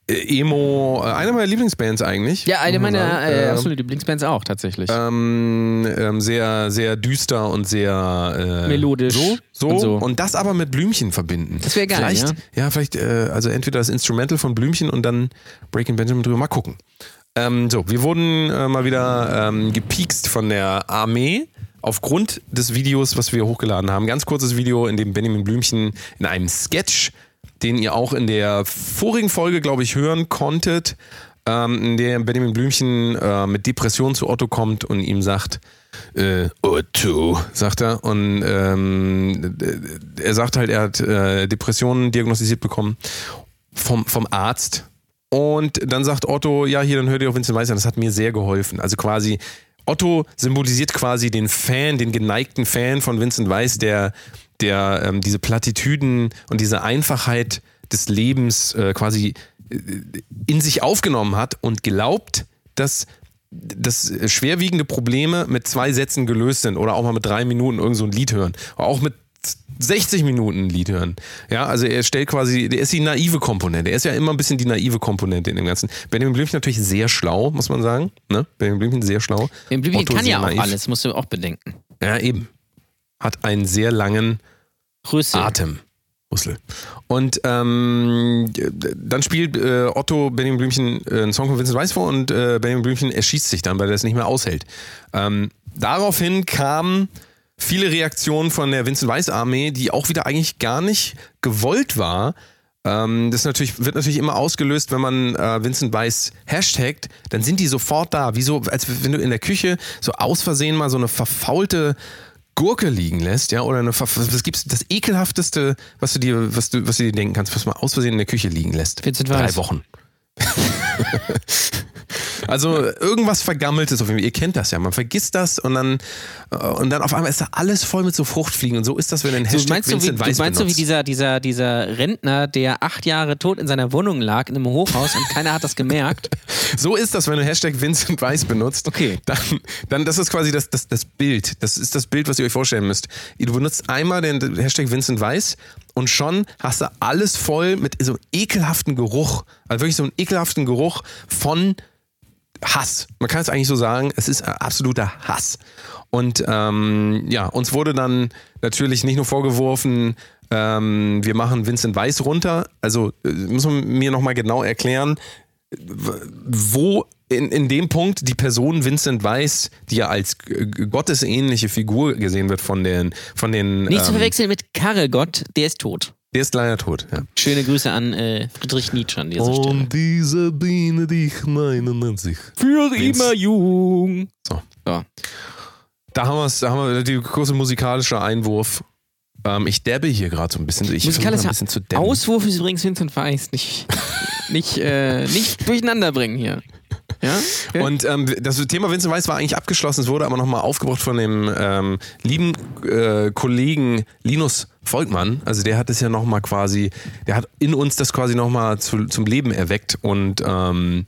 Emo, äh, eine meiner Lieblingsbands eigentlich. Ja, eine meiner äh, Ähm, absolute Lieblingsbands auch tatsächlich. ähm, ähm, sehr, sehr düster und sehr äh, Melodisch So, so, und so. Und das aber mit Blümchen verbinden. Das wär geil, Vielleicht, ja, vielleicht, äh, also entweder das Instrumental von Blümchen und dann Breaking Benjamin drüber. Mal gucken. Ähm, so, wir wurden äh, mal wieder ähm, gepiekst von der Armee aufgrund des Videos, was wir hochgeladen haben. Ganz kurzes Video, in dem Benjamin Blümchen in einem Sketch, den ihr auch in der vorigen Folge, glaube ich, hören konntet, ähm, in der Benjamin Blümchen äh, mit Depression zu Otto kommt und ihm sagt, äh, Otto, sagt er. Und ähm, er sagt halt, er hat äh, Depressionen diagnostiziert bekommen vom, vom Arzt. Und dann sagt Otto, ja, hier, dann hört ihr auf Vincent Weiss an. Das hat mir sehr geholfen. Also quasi, Otto symbolisiert quasi den Fan, den geneigten Fan von Vincent Weiss, der, der ähm, diese Plattitüden und diese Einfachheit des Lebens äh, quasi äh, in sich aufgenommen hat und glaubt, dass dass schwerwiegende Probleme mit zwei Sätzen gelöst sind oder auch mal mit drei Minuten irgend so ein Lied hören. Oder auch mit 60 Minuten ein Lied hören. Ja, also er stellt quasi, der ist die naive Komponente. Er ist ja immer ein bisschen die naive Komponente in dem Ganzen. Benjamin Blümchen natürlich sehr schlau, muss man sagen. Ne? Benjamin Blümchen sehr schlau. Im Blümchen Otto kann ja auch naiv. alles, musst du auch bedenken. Ja, eben. Hat einen sehr langen Rüssel. Atem. Rüssel. Und ähm, dann spielt äh, Otto Benjamin Blümchen äh, einen Song von Vincent Weiss vor und äh, Benjamin Blümchen erschießt sich dann, weil er es nicht mehr aushält. Ähm, daraufhin kamen viele Reaktionen von der Vincent Weiss Armee, die auch wieder eigentlich gar nicht gewollt war. Ähm, das natürlich, wird natürlich immer ausgelöst, wenn man äh, Vincent Weiss hashtagt, dann sind die sofort da. Wie so, als wenn du in der Küche so aus Versehen mal so eine verfaulte Gurke liegen lässt, ja, oder eine, was gibt's das ekelhafteste, was du dir, was du, was du dir denken kannst, was man aus Versehen in der Küche liegen lässt? Vincent Drei Weiss. Wochen. [LAUGHS] Also irgendwas Vergammeltes auf jeden Fall. Ihr kennt das ja. Man vergisst das und dann, äh, und dann auf einmal ist da alles voll mit so Fruchtfliegen. Und so ist das, wenn ein Du Hashtag meinst, so wie, Vincent du meinst so wie dieser, dieser, dieser Rentner, der acht Jahre tot in seiner Wohnung lag, in einem Hochhaus und keiner hat das gemerkt. [LAUGHS] So ist das, wenn du Hashtag Vincent Weiss benutzt. Okay. Dann, dann das ist quasi das, das, das Bild. Das ist das Bild, was ihr euch vorstellen müsst. Du benutzt einmal den Hashtag Vincent Weiss und schon hast du alles voll mit so einem ekelhaften Geruch. Also wirklich so einem ekelhaften Geruch von Hass. Man kann es eigentlich so sagen, es ist absoluter Hass. Und ähm, ja, uns wurde dann natürlich nicht nur vorgeworfen, ähm, wir machen Vincent Weiss runter. Also äh, muss man mir nochmal genau erklären, wo in, in dem Punkt die Person Vincent Weiss, die ja als äh, gottesähnliche Figur gesehen wird von den, von den Nicht zu ähm, verwechseln mit Karregott, der ist tot. Der ist leider tot. Ja. Schöne Grüße an äh, Friedrich Nietzsche an dieser Stelle. diese Biene, die ich meine, nennt sich. Für Vince. immer jung. So. So. Da haben, wir's, da haben wir die große musikalische Einwurf. Ähm, ich dabbe hier gerade so ein bisschen. Ich Musikalischer ein bisschen zu dabben. Auswurf ist übrigens Vincent Weiss. Nicht, [LAUGHS] nicht, äh, nicht durcheinander bringen hier. Ja? Okay. Und ähm, das Thema Vincent Weiss war eigentlich abgeschlossen, es wurde aber nochmal aufgebracht von dem ähm, lieben äh, Kollegen Linus Volkmann. Also der hat es ja nochmal quasi, der hat in uns das quasi nochmal zu, zum Leben erweckt und ähm,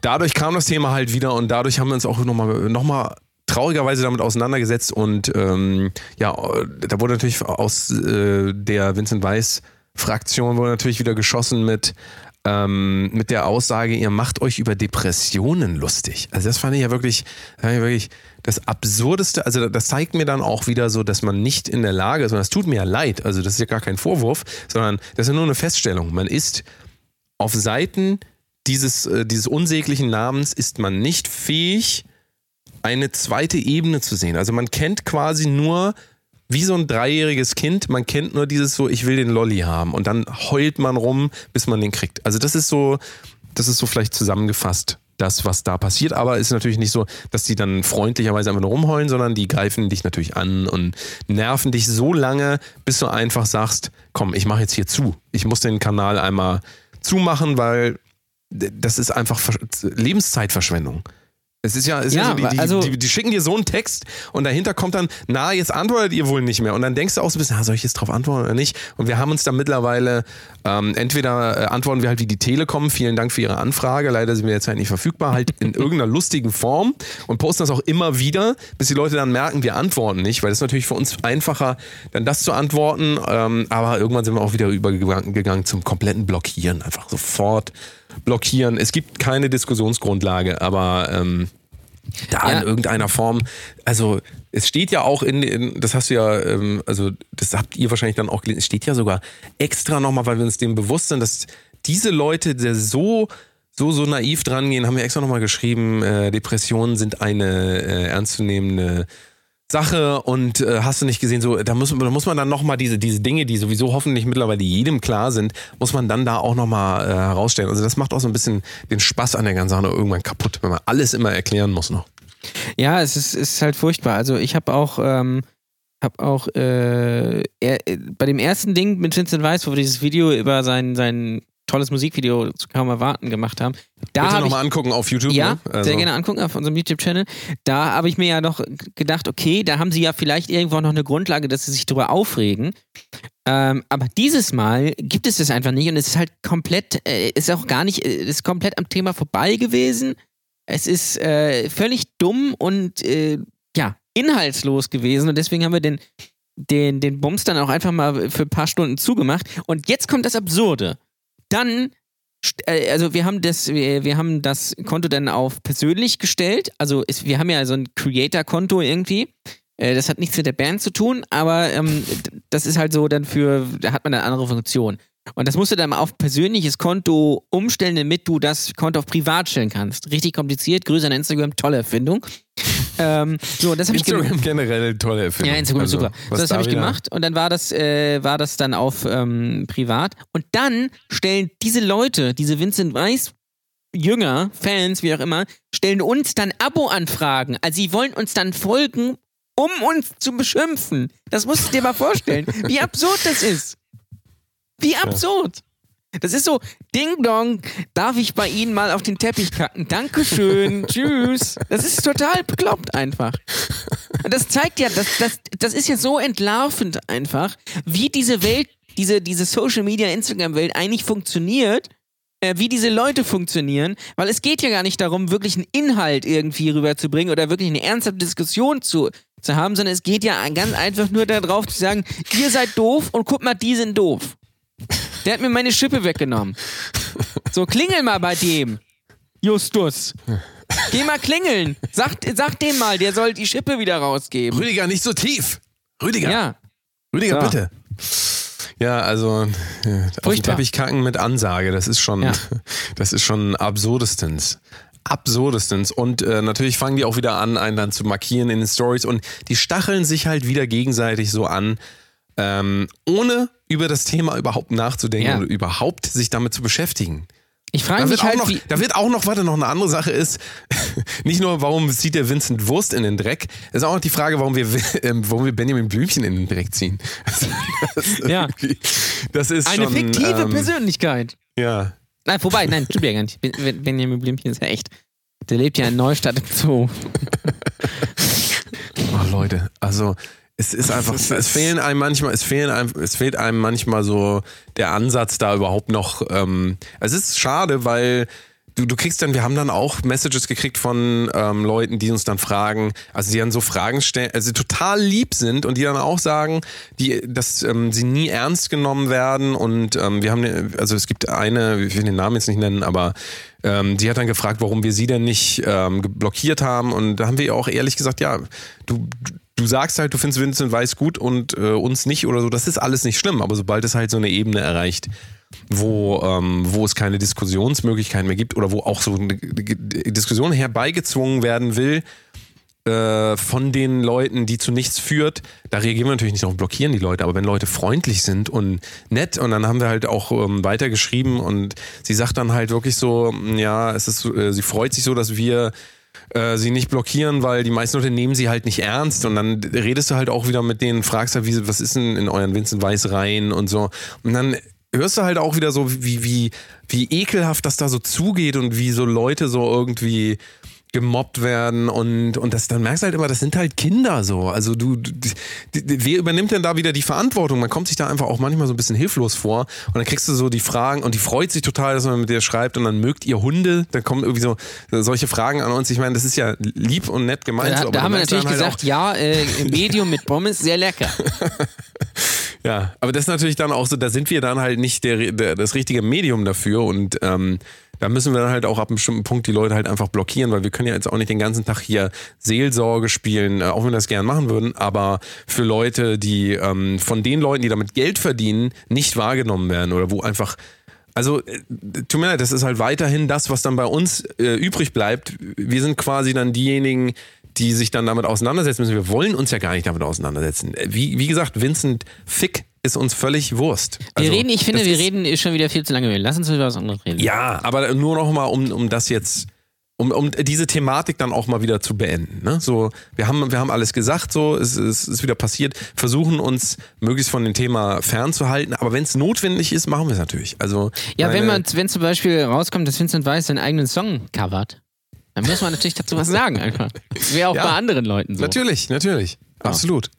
dadurch kam das Thema halt wieder und dadurch haben wir uns auch nochmal noch mal traurigerweise damit auseinandergesetzt und ähm, ja, da wurde natürlich aus äh, der Vincent Weiss Fraktion wurde natürlich wieder geschossen mit ähm, mit der Aussage, ihr macht euch über Depressionen lustig. Also das fand ich ja wirklich, fand ich wirklich das Absurdeste. Also das zeigt mir dann auch wieder so, dass man nicht in der Lage ist, und das tut mir ja leid, also das ist ja gar kein Vorwurf, sondern das ist ja nur eine Feststellung. Man ist auf Seiten dieses, äh, dieses unsäglichen Namens ist man nicht fähig, eine zweite Ebene zu sehen. Also man kennt quasi nur wie so ein dreijähriges Kind, man kennt nur dieses so, ich will den Lolli haben und dann heult man rum, bis man den kriegt. Also das ist so, das ist so vielleicht zusammengefasst, das, was da passiert, aber ist natürlich nicht so, dass die dann freundlicherweise einfach nur rumheulen, sondern die greifen dich natürlich an und nerven dich so lange, bis du einfach sagst, komm, ich mache jetzt hier zu. Ich muss den Kanal einmal zumachen, weil das ist einfach Versch- Lebenszeitverschwendung. Es ist ja, es ist ja, Ja, so, die, die, also- die, die schicken dir so einen Text und dahinter kommt dann, na, jetzt antwortet ihr wohl nicht mehr. Und dann denkst du auch so ein bisschen, ah, soll ich jetzt drauf antworten oder nicht? Und wir haben uns dann mittlerweile, ähm, entweder äh, antworten wir halt wie die Telekom, vielen Dank für Ihre Anfrage, leider sind wir jetzt halt nicht verfügbar, halt in [LAUGHS] irgendeiner lustigen Form und posten das auch immer wieder, bis die Leute dann merken, wir antworten nicht, weil es ist natürlich für uns einfacher, dann das zu antworten. Ähm, aber irgendwann sind wir auch wieder übergegangen zum kompletten Blockieren, einfach sofort blockieren. Es gibt keine Diskussionsgrundlage, aber ähm, da Ja. in irgendeiner Form, also es steht ja auch in, in das hast du ja, ähm, also das habt ihr wahrscheinlich dann auch gelesen, es steht ja sogar extra nochmal, weil wir uns dem bewusst sind, dass diese Leute, die so so, so naiv dran gehen, haben wir extra nochmal geschrieben, äh, Depressionen sind eine äh, ernstzunehmende Sache und äh, hast du nicht gesehen, so da muss, da muss man dann nochmal diese, diese Dinge, die sowieso hoffentlich mittlerweile jedem klar sind, muss man dann da auch nochmal äh, herausstellen. Also das macht auch so ein bisschen den Spaß an der ganzen Sache irgendwann kaputt, wenn man alles immer erklären muss noch. Ja, es ist, ist halt furchtbar. Also ich habe auch, ähm, habe auch äh, er, bei dem ersten Ding mit Vincent Weiss, wo wir dieses Video über sein, sein tolles Musikvideo zu kaum erwarten gemacht haben, da Bitte nochmal angucken auf YouTube. ja, ne? Also, sehr gerne angucken auf unserem YouTube-Channel. Da habe ich mir ja noch gedacht, okay, da haben sie ja vielleicht irgendwo noch eine Grundlage, dass sie sich darüber aufregen. Ähm, aber dieses Mal gibt es das einfach nicht und es ist halt komplett, äh, ist auch gar nicht, äh, ist komplett am Thema vorbei gewesen. Es ist äh, völlig dumm und äh, ja, inhaltslos gewesen und deswegen haben wir den, den, den Bums dann auch einfach mal für ein paar Stunden zugemacht. Und jetzt kommt das Absurde. Dann äh, also wir haben das, wir, wir haben das Konto dann auf persönlich gestellt. Also es, wir haben ja so ein Creator-Konto irgendwie. Äh, Das hat nichts mit der Band zu tun, aber ähm, das ist halt so dann für, da hat man eine andere Funktion. Und das musst du dann auf persönliches Konto umstellen, damit du das Konto auf privat stellen kannst. Richtig kompliziert. Grüße an Instagram, tolle Erfindung. Ähm, so, das habe ich gemacht. Generell tolle Erfindung. Ja, Instagram Also, super. was das da habe ich gemacht und dann war das, äh, war das dann auf ähm, privat. Und dann stellen diese Leute, diese Vincent Weiss Jünger, Fans, wie auch immer, stellen uns dann Abo-Anfragen. Also sie wollen uns dann folgen, um uns zu beschimpfen. Das musst du dir mal vorstellen, wie [LAUGHS] absurd das ist. Wie absurd. Das ist so, Ding Dong, darf ich bei Ihnen mal auf den Teppich kacken? Dankeschön, [LAUGHS] tschüss. Das ist total bekloppt einfach. Und das zeigt ja, das, das, das ist ja so entlarvend einfach, wie diese Welt, diese, diese Social Media, Instagram-Welt eigentlich funktioniert, äh, wie diese Leute funktionieren, weil es geht ja gar nicht darum, wirklich einen Inhalt irgendwie rüberzubringen oder wirklich eine ernsthafte Diskussion zu, zu haben, sondern es geht ja ganz einfach nur darauf zu sagen, ihr seid doof und guck mal, die sind doof. Der hat mir meine Schippe weggenommen. So, klingel mal bei dem. Justus. Geh mal klingeln. Sag, sag dem mal, der soll die Schippe wieder rausgeben. Rüdiger, nicht so tief. Rüdiger, Ja. Rüdiger, So. bitte. Ja, also ja, auf den Furchtbar. Teppich kacken mit Ansage, das ist schon, Ja. das ist schon absurdestens. Absurdestens. Und äh, natürlich fangen die auch wieder an, einen dann zu markieren in den Stories und die stacheln sich halt wieder gegenseitig so an, ähm, ohne über das Thema überhaupt nachzudenken Ja. oder überhaupt sich damit zu beschäftigen. Ich frage Da mich wird, auch halt, noch, da wird auch noch, warte, noch eine andere Sache ist, [LAUGHS] nicht nur, warum zieht der Vincent Wurst in den Dreck, ist auch noch die Frage, warum wir, [LAUGHS] ähm, warum wir Benjamin Blümchen in den Dreck ziehen. [LAUGHS] Das, Ja. das ist eine schon, fiktive ähm, Persönlichkeit. Ja. Nein, vorbei, nein, stimmt ja gar nicht. Ben- Ben- Benjamin Blümchen ist ja echt. Der lebt ja in Neustadt im Zoo. Oh, Leute, also es ist [LAUGHS] einfach, es fehlen einem manchmal, es fehlen einem, es fehlt einem manchmal so der Ansatz da überhaupt noch. Ähm, es ist schade, weil du, du kriegst dann, wir haben dann auch Messages gekriegt von ähm, Leuten, die uns dann fragen, also die dann so Fragen stellen, also total lieb sind und die dann auch sagen, die, dass ähm, sie nie ernst genommen werden und ähm, wir haben, also es gibt eine, ich will den Namen jetzt nicht nennen, aber ähm, die hat dann gefragt, warum wir sie denn nicht ähm, blockiert haben und da haben wir auch ehrlich gesagt, ja, du, du sagst halt, du findest Vincent Weiss gut und äh, uns nicht oder so, das ist alles nicht schlimm, aber sobald es halt so eine Ebene erreicht, wo, ähm, wo es keine Diskussionsmöglichkeiten mehr gibt oder wo auch so eine Diskussion herbeigezwungen werden will äh, von den Leuten, die zu nichts führt, da reagieren wir natürlich nicht darauf, blockieren die Leute, aber wenn Leute freundlich sind und nett und dann haben wir halt auch ähm, weitergeschrieben und sie sagt dann halt wirklich so, ja, es ist, äh, sie freut sich so, dass wir äh, sie nicht blockieren, weil die meisten Leute nehmen sie halt nicht ernst. Und dann redest du halt auch wieder mit denen, fragst halt, wie, was ist denn in euren Vincent Weiss Reihen und so. Und dann hörst du halt auch wieder so, wie, wie, wie ekelhaft das da so zugeht und wie so Leute so irgendwie gemobbt werden und, und das, dann merkst du halt immer, das sind halt Kinder so. Also du, du wer übernimmt denn da wieder die Verantwortung? Man kommt sich da einfach auch manchmal so ein bisschen hilflos vor und dann kriegst du so die Fragen und die freut sich total, dass man mit dir schreibt und dann mögt ihr Hunde. Dann kommen irgendwie so solche Fragen an uns. Ich meine, das ist ja lieb und nett gemeint. Da, so, aber da haben wir natürlich halt gesagt, ja, äh, Medium mit Pommes, sehr lecker. [LAUGHS] Ja, aber das ist natürlich dann auch so, da sind wir dann halt nicht der, der, das richtige Medium dafür und ähm, da müssen wir dann halt auch ab einem bestimmten Punkt die Leute halt einfach blockieren, weil wir können ja jetzt auch nicht den ganzen Tag hier Seelsorge spielen, äh, auch wenn wir das gern machen würden, aber für Leute, die ähm, von den Leuten, die damit Geld verdienen, nicht wahrgenommen werden oder wo einfach also, äh, tut mir leid, das ist halt weiterhin das, was dann bei uns äh, übrig bleibt. Wir sind quasi dann diejenigen, die sich dann damit auseinandersetzen müssen. Wir wollen uns ja gar nicht damit auseinandersetzen. Wie, wie gesagt, Vincent Fick ist uns völlig Wurst. Wir Also, reden, ich finde, wir ist- reden schon wieder viel zu lange. Lass uns über was anderes reden. Ja, aber nur noch mal, um, um das jetzt, um, um diese Thematik dann auch mal wieder zu beenden. Ne? So, wir haben, wir haben alles gesagt, so, es, es ist wieder passiert, versuchen uns möglichst von dem Thema fernzuhalten, aber wenn es notwendig ist, machen wir es natürlich. Also, Ja, wenn man, wenn zum Beispiel rauskommt, dass Vincent Weiss seinen eigenen Song covert, dann muss man natürlich dazu was sagen einfach. Das wäre auch Ja. bei anderen Leuten so. Natürlich, natürlich. Absolut.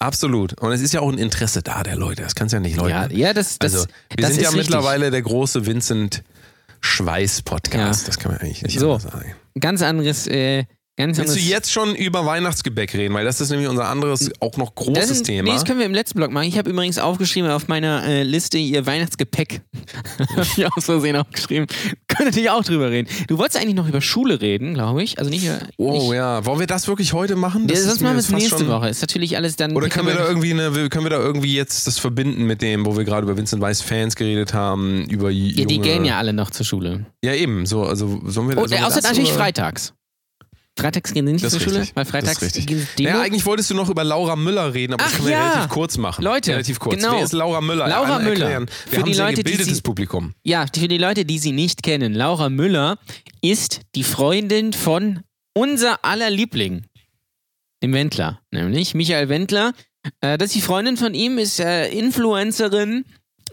Absolut. Und es ist ja auch ein Interesse da der Leute. Das kannst du ja nicht leugnen. Ja, ja, das, das, also, wir das sind ist ja richtig. mittlerweile der große Vincent Schweiß-Podcast. Ja. Das kann man eigentlich nicht So. sagen. Ganz anderes, äh, ganz Willst du jetzt schon über Weihnachtsgebäck reden? Weil das ist nämlich unser anderes, auch noch das, großes ist- Thema. Nee, das können wir im letzten Blog machen. Ich habe übrigens aufgeschrieben auf meiner äh, Liste ihr Weihnachtsgepäck. [LAUGHS] habe ich aus Versehen aufgeschrieben. Können natürlich auch drüber reden. Du wolltest eigentlich noch über Schule reden, glaube ich. Also nicht oh ja. Wollen wir das wirklich heute machen? Das ja, sonst machen wir es nächste schon- Woche. Ist natürlich alles dann. Oder können wir, da irgendwie eine, können wir da irgendwie jetzt das verbinden mit dem, wo wir gerade über Vincent Weiss Fans geredet haben, über Ja, die junge- gehen ja alle noch zur Schule. Ja, eben. So, also sollen wir, Oh, sollen wir außer das natürlich oder? freitags. Freitags gehen sie nicht Das zur Schule, weil Das freitags gehen sie Demo. Ja, eigentlich wolltest du noch über Laura Müller reden, aber das Ach können wir ja. relativ kurz machen. Leute, relativ kurz. genau. Wer ist Laura Müller? Laura Müller. Erklären. Für Wir haben die ein Leute, die gebildetes sie- Publikum. Ja, für die Leute, die sie nicht kennen, Laura Müller ist die Freundin von unser aller Liebling, dem Wendler, nämlich Michael Wendler. Äh, das ist die Freundin von ihm, ist äh, Influencerin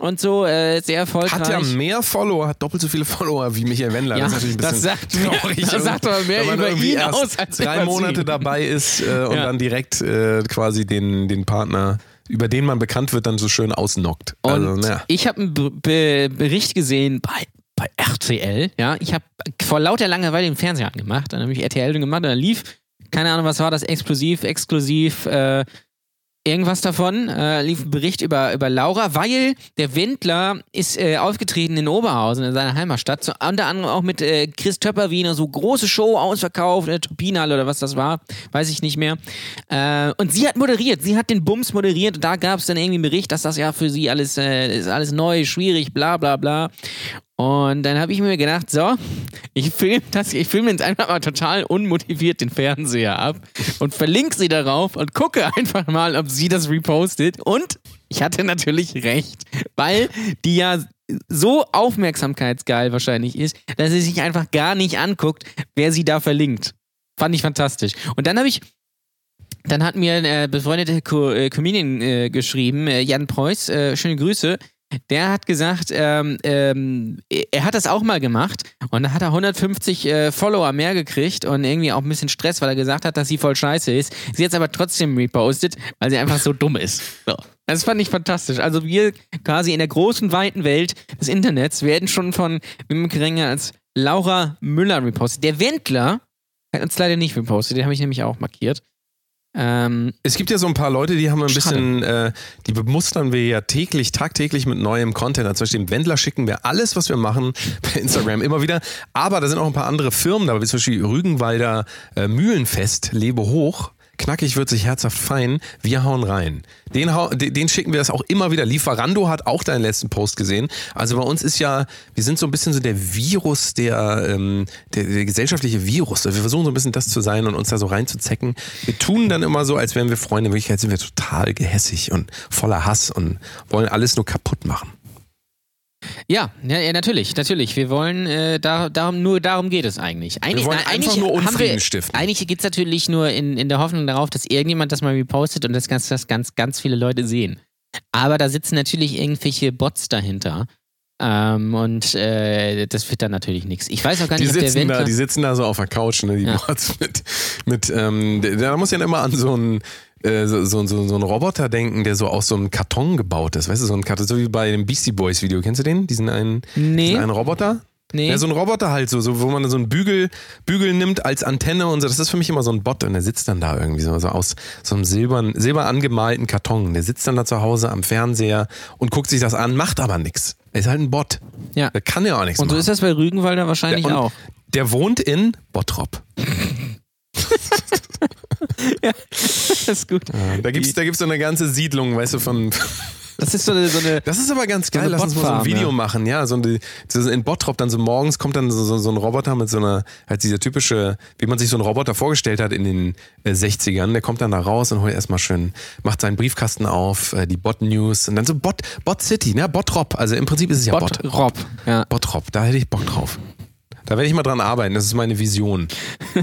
und so, äh, sehr erfolgreich. Hat ja mehr Follower, hat doppelt so viele Follower wie Michael Wendler. Ja, das ist natürlich ein bisschen sagt mehr- traurig. das sagt aber mehr über ihn aus, als drei Monate dabei ist äh, und Ja. dann direkt äh, quasi den, den Partner, über den man bekannt wird, dann so schön ausnockt. Und Also, naja. ich habe einen Be Bericht gesehen bei, bei RTL. Ja, ich habe vor lauter Langeweile den Fernseher angemacht. Dann habe ich RTL gemacht und dann lief, keine Ahnung, was war das, explosiv, exklusiv, äh, irgendwas davon. Äh, lief ein Bericht über, über Laura, weil der Wendler ist äh, aufgetreten in Oberhausen, in seiner Heimatstadt. So, unter anderem auch mit äh, Chris Töpperwiener, so große Show ausverkauft, äh, Turbinale oder was das war, weiß ich nicht mehr. Äh, und sie hat moderiert, sie hat den Bums moderiert und da gab es dann irgendwie einen Bericht, dass das ja für sie alles, äh, ist alles neu, schwierig, bla bla bla. Und dann habe ich mir gedacht, so, ich filme das, ich filme jetzt einfach mal total unmotiviert den Fernseher ab und verlinke sie darauf und gucke einfach mal, ob sie das repostet. Und ich hatte natürlich recht, weil die ja so aufmerksamkeitsgeil wahrscheinlich ist, dass sie sich einfach gar nicht anguckt, wer sie da verlinkt. Fand ich fantastisch. Und dann habe ich dann hat mir ein äh, befreundeter Co äh, Comedian äh, geschrieben, äh, Jan Preuß, äh, schöne Grüße. Der hat gesagt, ähm, ähm, er hat das auch mal gemacht und da hat er 150 äh, Follower mehr gekriegt und irgendwie auch ein bisschen Stress, weil er gesagt hat, dass sie voll scheiße ist. Sie hat es aber trotzdem repostet, weil sie einfach so dumm ist. So. Das fand ich fantastisch. Also wir quasi in der großen, weiten Welt des Internets werden schon von niemand geringer als Laura Müller repostet. Der Wendler hat uns leider nicht repostet, den habe ich nämlich auch markiert. Ähm, Es gibt ja so ein paar Leute, die haben ein Schade. bisschen, äh, die bemustern wir ja täglich, tagtäglich mit neuem Content. Also Zum Beispiel dem Wendler schicken wir alles, was wir machen, [LAUGHS] per Instagram immer wieder. Aber da sind auch ein paar andere Firmen dabei, wie zum Beispiel Rügenwalder äh, Mühlenfest, Lebe hoch. Knackig wird sich herzhaft fein. Wir hauen rein. Den, hau, den schicken wir das auch immer wieder. Lieferando hat auch deinen letzten Post gesehen. Also bei uns ist ja, wir sind so ein bisschen so der Virus, der, ähm, der, der gesellschaftliche Virus. Wir versuchen so ein bisschen das zu sein und uns da so reinzuzecken. Wir tun dann immer so, als wären wir Freunde. In Wirklichkeit sind wir total gehässig und voller Hass und wollen alles nur kaputt machen. Ja, ja, natürlich, natürlich. Wir wollen, äh, da, darum, nur darum geht es eigentlich. eigentlich Wir wollen na, einfach nur Unfrieden wir, stiften. Eigentlich geht es natürlich nur in, in der Hoffnung darauf, dass irgendjemand das mal repostet und das ganz, das ganz, ganz viele Leute sehen. Aber da sitzen natürlich irgendwelche Bots dahinter. Ähm, und äh, das wird dann natürlich nichts. Ich weiß auch gar Die nicht, der sitzen, da, die sitzen da so auf der Couch, ne, die Ja. Bots [LAUGHS] mit, mit ähm, da muss ja immer an so einen äh, so, so, so, so einen Roboter denken, der so aus so einem Karton gebaut ist. Weißt du, so ein Karton, so wie bei dem Beastie Boys Video. Kennst du den? Diesen einen, Nee. diesen einen Roboter? nee. Ja, so ein Roboter halt, so, so, wo man so einen Bügel, Bügel nimmt als Antenne und so. Das ist für mich immer so ein Bot und der sitzt dann da irgendwie so, so aus so einem silbern, silber angemalten Karton. Der sitzt dann da zu Hause am Fernseher und guckt sich das an, macht aber nichts. Er ist halt ein Bot. ja. Der kann ja auch nichts Und so machen. ist das bei Rügenwalder wahrscheinlich und auch. Der wohnt in Bottrop. [LAUGHS] [LAUGHS] Das ist gut. Da gibt's, da gibt's so eine ganze Siedlung, weißt du, von. Das ist so eine, so eine Das ist aber ganz geil. eine Lass uns mal so ein Video ja. machen, ja. So ein, so in Bottrop dann so morgens kommt dann so, so, so ein Roboter mit so einer, halt dieser typische, wie man sich so einen Roboter vorgestellt hat in den äh, 60ern. Der kommt dann da raus und holt erstmal schön, macht seinen Briefkasten auf, äh, die Bot-News und dann so Bot, Bot City, ne? Bottrop. Also im Prinzip ist es ja Bot. Bot-Rob. Ja. Bottrop, da hätte ich Bock drauf. Da werde ich mal dran arbeiten. Das ist meine Vision.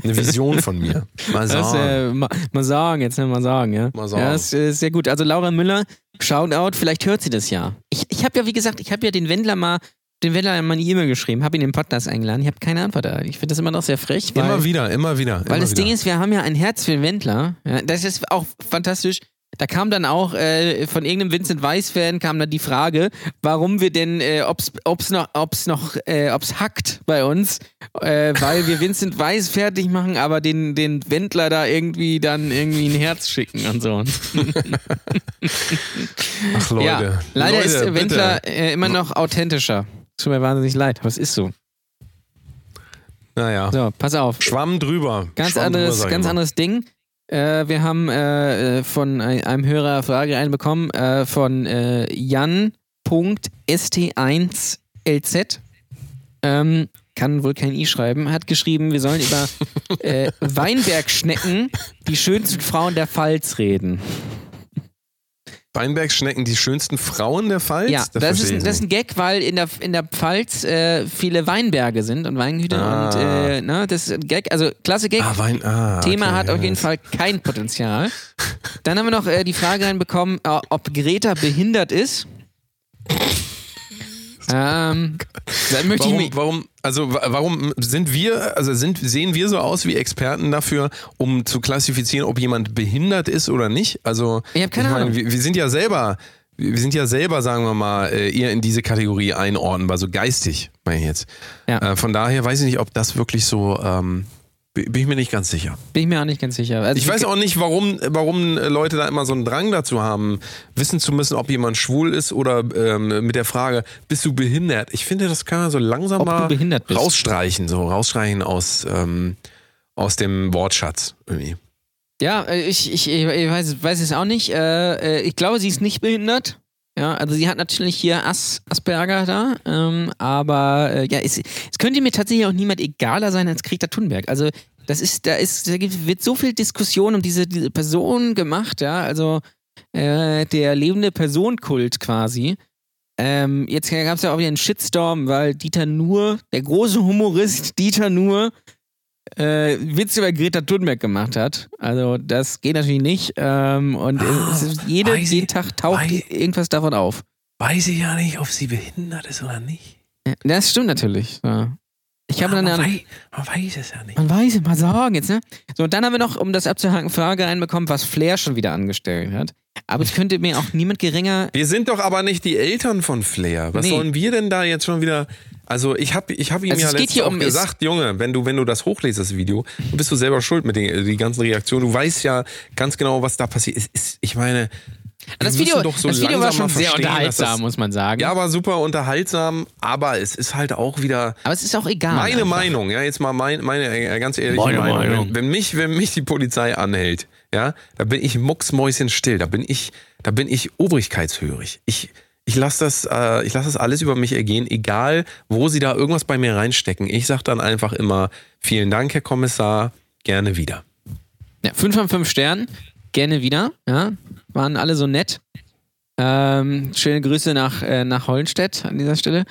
Eine Vision von mir. [LAUGHS] Mal Das, sagen. äh, mal, mal sagen, jetzt mal sagen, ja. Mal sagen. Ja, das ist sehr gut. Also Laura Müller, Shoutout, vielleicht hört sie das ja. Ich, ich habe ja, wie gesagt, ich habe ja den Wendler mal, den Wendler mal eine E-Mail geschrieben, habe ihn in den Podcast eingeladen. Ich habe keine Antwort da. Ich finde das immer noch sehr frech, weil, immer wieder, immer wieder. weil immer das wieder. Ding ist, wir haben ja ein Herz für den Wendler. Ja, das ist auch fantastisch. Da kam dann auch äh, von irgendeinem Vincent Weiss-Fan kam dann die Frage, warum wir denn, äh, ob's, ob's noch, ob's noch, äh, ob's hackt bei uns, äh, weil wir Vincent Weiss fertig machen, aber den, den Wendler da irgendwie dann irgendwie ein Herz schicken und so. [LAUGHS] Ach Leute. ja, leider Leute, ist. Wendler äh, immer noch authentischer. Tut mir wahnsinnig leid, aber es ist so. Naja. So, pass auf. Schwamm drüber. Ganz Schwamm drüber, anderes, ich ganz anderes Ding. Äh, wir haben äh, äh, von ein- einem Hörer Frage reinbekommen äh, von äh, Jan.st1lz. Ähm, kann wohl kein I schreiben, hat geschrieben, wir sollen über [LAUGHS] äh, Weinbergschnecken, die schönsten Frauen der Pfalz reden. Weinbergschnecken, die schönsten Frauen der Pfalz? Ja, das, ist, verstehe ein, das ist ein Gag, weil in der, in der Pfalz äh, viele Weinberge sind und Weingüter Ah. und äh, ne, das ist ein Gag, also klasse Gag. Ah, Wein, ah, Thema okay, hat auf jeden Fall kein Potenzial. Dann haben wir noch äh, die Frage reinbekommen, äh, ob Greta behindert ist. [LAUGHS] ähm, dann möchte ich Warum, mich. warum, also wa- warum sind wir, also sind, sehen wir so aus wie Experten dafür, um zu klassifizieren, ob jemand behindert ist oder nicht? Also Ich keine meine, Ahnung. Wir, wir sind ja selber, wir sind ja selber, sagen wir mal, äh, eher in diese Kategorie einordnbar, so geistig, meine ich jetzt. Ja. Äh, von daher weiß ich nicht, ob das wirklich so, ähm, bin ich mir nicht ganz sicher. Bin ich mir auch nicht ganz sicher. Also Ich weiß auch nicht, warum, warum äh, Leute da immer so einen Drang dazu haben, wissen zu müssen, ob jemand schwul ist oder ähm, mit der Frage, bist du behindert? Ich finde, das kann man so langsam Ob mal rausstreichen, so rausstreichen aus, ähm, aus dem Wortschatz irgendwie. Ja, äh, ich, ich, ich weiß, weiß es auch nicht. Äh, ich glaube, sie ist nicht behindert. Ja, also sie hat natürlich hier As, Asperger da, ähm, aber äh, ja, es, es könnte mir tatsächlich auch niemand egaler sein als Greta Thunberg. Also das ist, da ist, da wird so viel Diskussion um diese, diese Person gemacht, ja, also äh, der lebende Personenkult quasi. Ähm, jetzt gab es ja auch wieder einen Shitstorm, weil Dieter Nuhr, der große Humorist Dieter Nuhr, äh, Witz über Greta Thunberg gemacht hat. Also das geht natürlich nicht. Ähm, und es ist jede, jeden Tag taucht weiß- irgendwas davon auf. Weiß ich ja nicht, ob sie behindert ist oder nicht. Ja, Das stimmt natürlich. Ja. Ich habe dann, man, weiß, man weiß es ja nicht. man weiß es mal sagen jetzt, ne? So, und dann haben wir noch, um das abzuhaken, Frage reinbekommen, was Flair schon wieder angestellt hat. Aber es könnte mir auch niemand geringer. Wir sind doch aber nicht die Eltern von Flair. Was Nee. sollen wir denn da jetzt schon wieder? Also ich habe ich hab ihm Also ja letztens hier auch um- es- gesagt, Junge, wenn du wenn du das hochlässt, das Video, dann bist du selber schuld mit den die ganzen Reaktionen. Du weißt ja ganz genau, was da passiert. Es ist, ich meine, wir Das Video, doch so das Video war schon sehr unterhaltsam, Das, muss man sagen. ja, war super unterhaltsam, aber es ist halt auch wieder Aber es ist auch egal. meine einfach. Meinung, ja, jetzt mal mein, meine äh, ganz ehrliche Meine Meinung. Meinung. Wenn, wenn mich, wenn mich die Polizei anhält, ja, da bin ich mucksmäuschenstill, da bin ich, da bin ich obrigkeitshörig. Ich, ich lasse das, äh, ich lasse das alles über mich ergehen, egal wo sie da irgendwas bei mir reinstecken. Ich sag dann einfach immer, vielen Dank, Herr Kommissar, gerne wieder. Ja, 5 von 5 Sternen. Gerne wieder. Ja, waren alle so nett. Ähm, schöne Grüße nach, äh, nach Hollenstedt an dieser Stelle.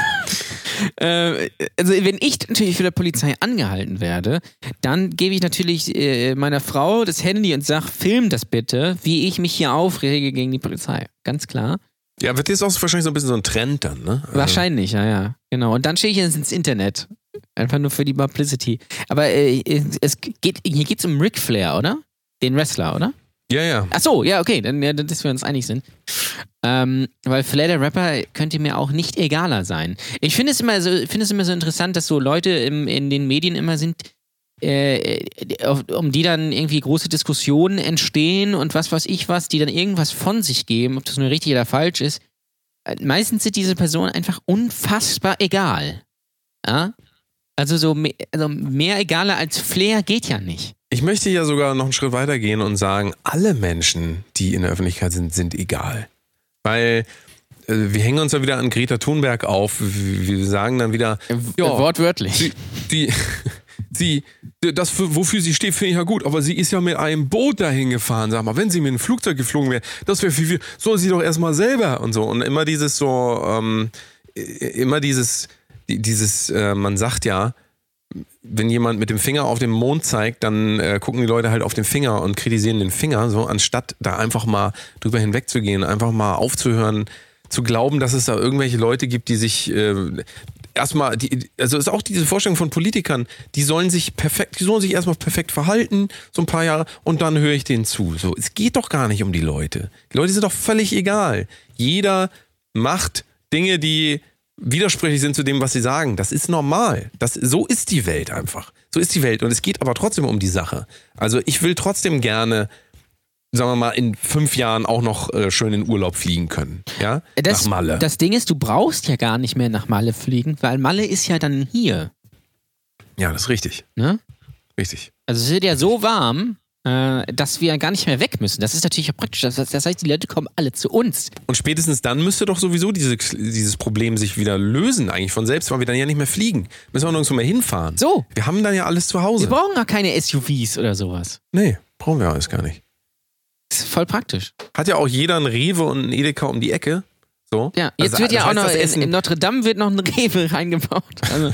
[LAUGHS] äh, also, wenn ich natürlich für der Polizei angehalten werde, dann gebe ich natürlich äh, meiner Frau das Handy und sage, film das bitte, wie ich mich hier aufrege gegen die Polizei. Ganz klar. Ja, wird jetzt auch wahrscheinlich so ein bisschen so ein Trend dann, ne? Also, Wahrscheinlich, ja, ja. Genau. Und dann stehe ich jetzt ins Internet. Einfach nur für die Publicity. Aber äh, es geht, hier geht es um Ric Flair, oder? Den Wrestler, oder? Ja, ja. Ach so, ja, okay, dann, ja, dass wir uns einig sind. Ähm, weil Flair der Rapper könnte mir auch nicht egaler sein. Ich finde es immer so, finde es immer so interessant, dass so Leute im, in den Medien immer sind, äh, um die dann irgendwie große Diskussionen entstehen und was weiß ich was, die dann irgendwas von sich geben, ob das nur richtig oder falsch ist. Äh, Meistens sind diese Personen einfach unfassbar egal. Ja? Also so me also mehr egaler als Flair geht ja nicht. Ich möchte ja sogar noch einen Schritt weiter gehen und sagen, alle Menschen, die in der Öffentlichkeit sind, sind egal. Weil äh, wir hängen uns ja wieder an Greta Thunberg auf. Wir sagen dann wieder, ja, Äh, Wortwörtlich. sie, die, sie, das, für- wofür sie steht, finde ich ja gut, aber sie ist ja mit einem Boot dahin gefahren. Sag mal, wenn sie mit einem Flugzeug geflogen wäre, das wäre viel, viel, soll sie doch erstmal selber und so. Und immer dieses so, ähm, äh, immer dieses, die- dieses, äh, man sagt ja, wenn jemand mit dem Finger auf den Mond zeigt, dann äh, gucken die Leute halt auf den Finger und kritisieren den Finger, so anstatt da einfach mal drüber hinwegzugehen, einfach mal aufzuhören, zu glauben, dass es da irgendwelche Leute gibt, die sich äh, erstmal, die, also ist auch diese Vorstellung von Politikern, die sollen sich perfekt, die sollen sich erstmal perfekt verhalten, so ein paar Jahre, und dann höre ich denen zu. So, es geht doch gar nicht um die Leute. Die Leute sind doch völlig egal. Jeder macht Dinge, die widersprüchlich sind zu dem, was sie sagen. Das ist normal. Das, so ist die Welt einfach. So ist die Welt. Und es geht aber trotzdem um die Sache. Also ich will trotzdem gerne, sagen wir mal, in fünf Jahren auch noch äh, schön in Urlaub fliegen können. Ja? Das, Nach Malle. das Ding ist, du brauchst ja gar nicht mehr nach Malle fliegen, weil Malle ist ja dann hier. ja, das ist richtig. Ne? Richtig. Also es wird ja so warm, äh, dass wir gar nicht mehr weg müssen. Das ist natürlich auch praktisch. Das, das heißt, die Leute kommen alle zu uns. Und spätestens dann müsste doch sowieso diese, dieses Problem sich wieder lösen, eigentlich von selbst, weil wir dann ja nicht mehr fliegen. Müssen wir nirgendwo mehr hinfahren. So. Wir haben dann ja alles zu Hause. Wir brauchen gar keine SUVs oder sowas. nee, brauchen wir alles gar nicht. Ist voll praktisch. Hat ja auch jeder ein Rewe und ein Edeka um die Ecke. So. Ja, jetzt Also, wird ja das auch noch in, in Notre Dame wird noch ein Rewe [LAUGHS] reingebaut. Also,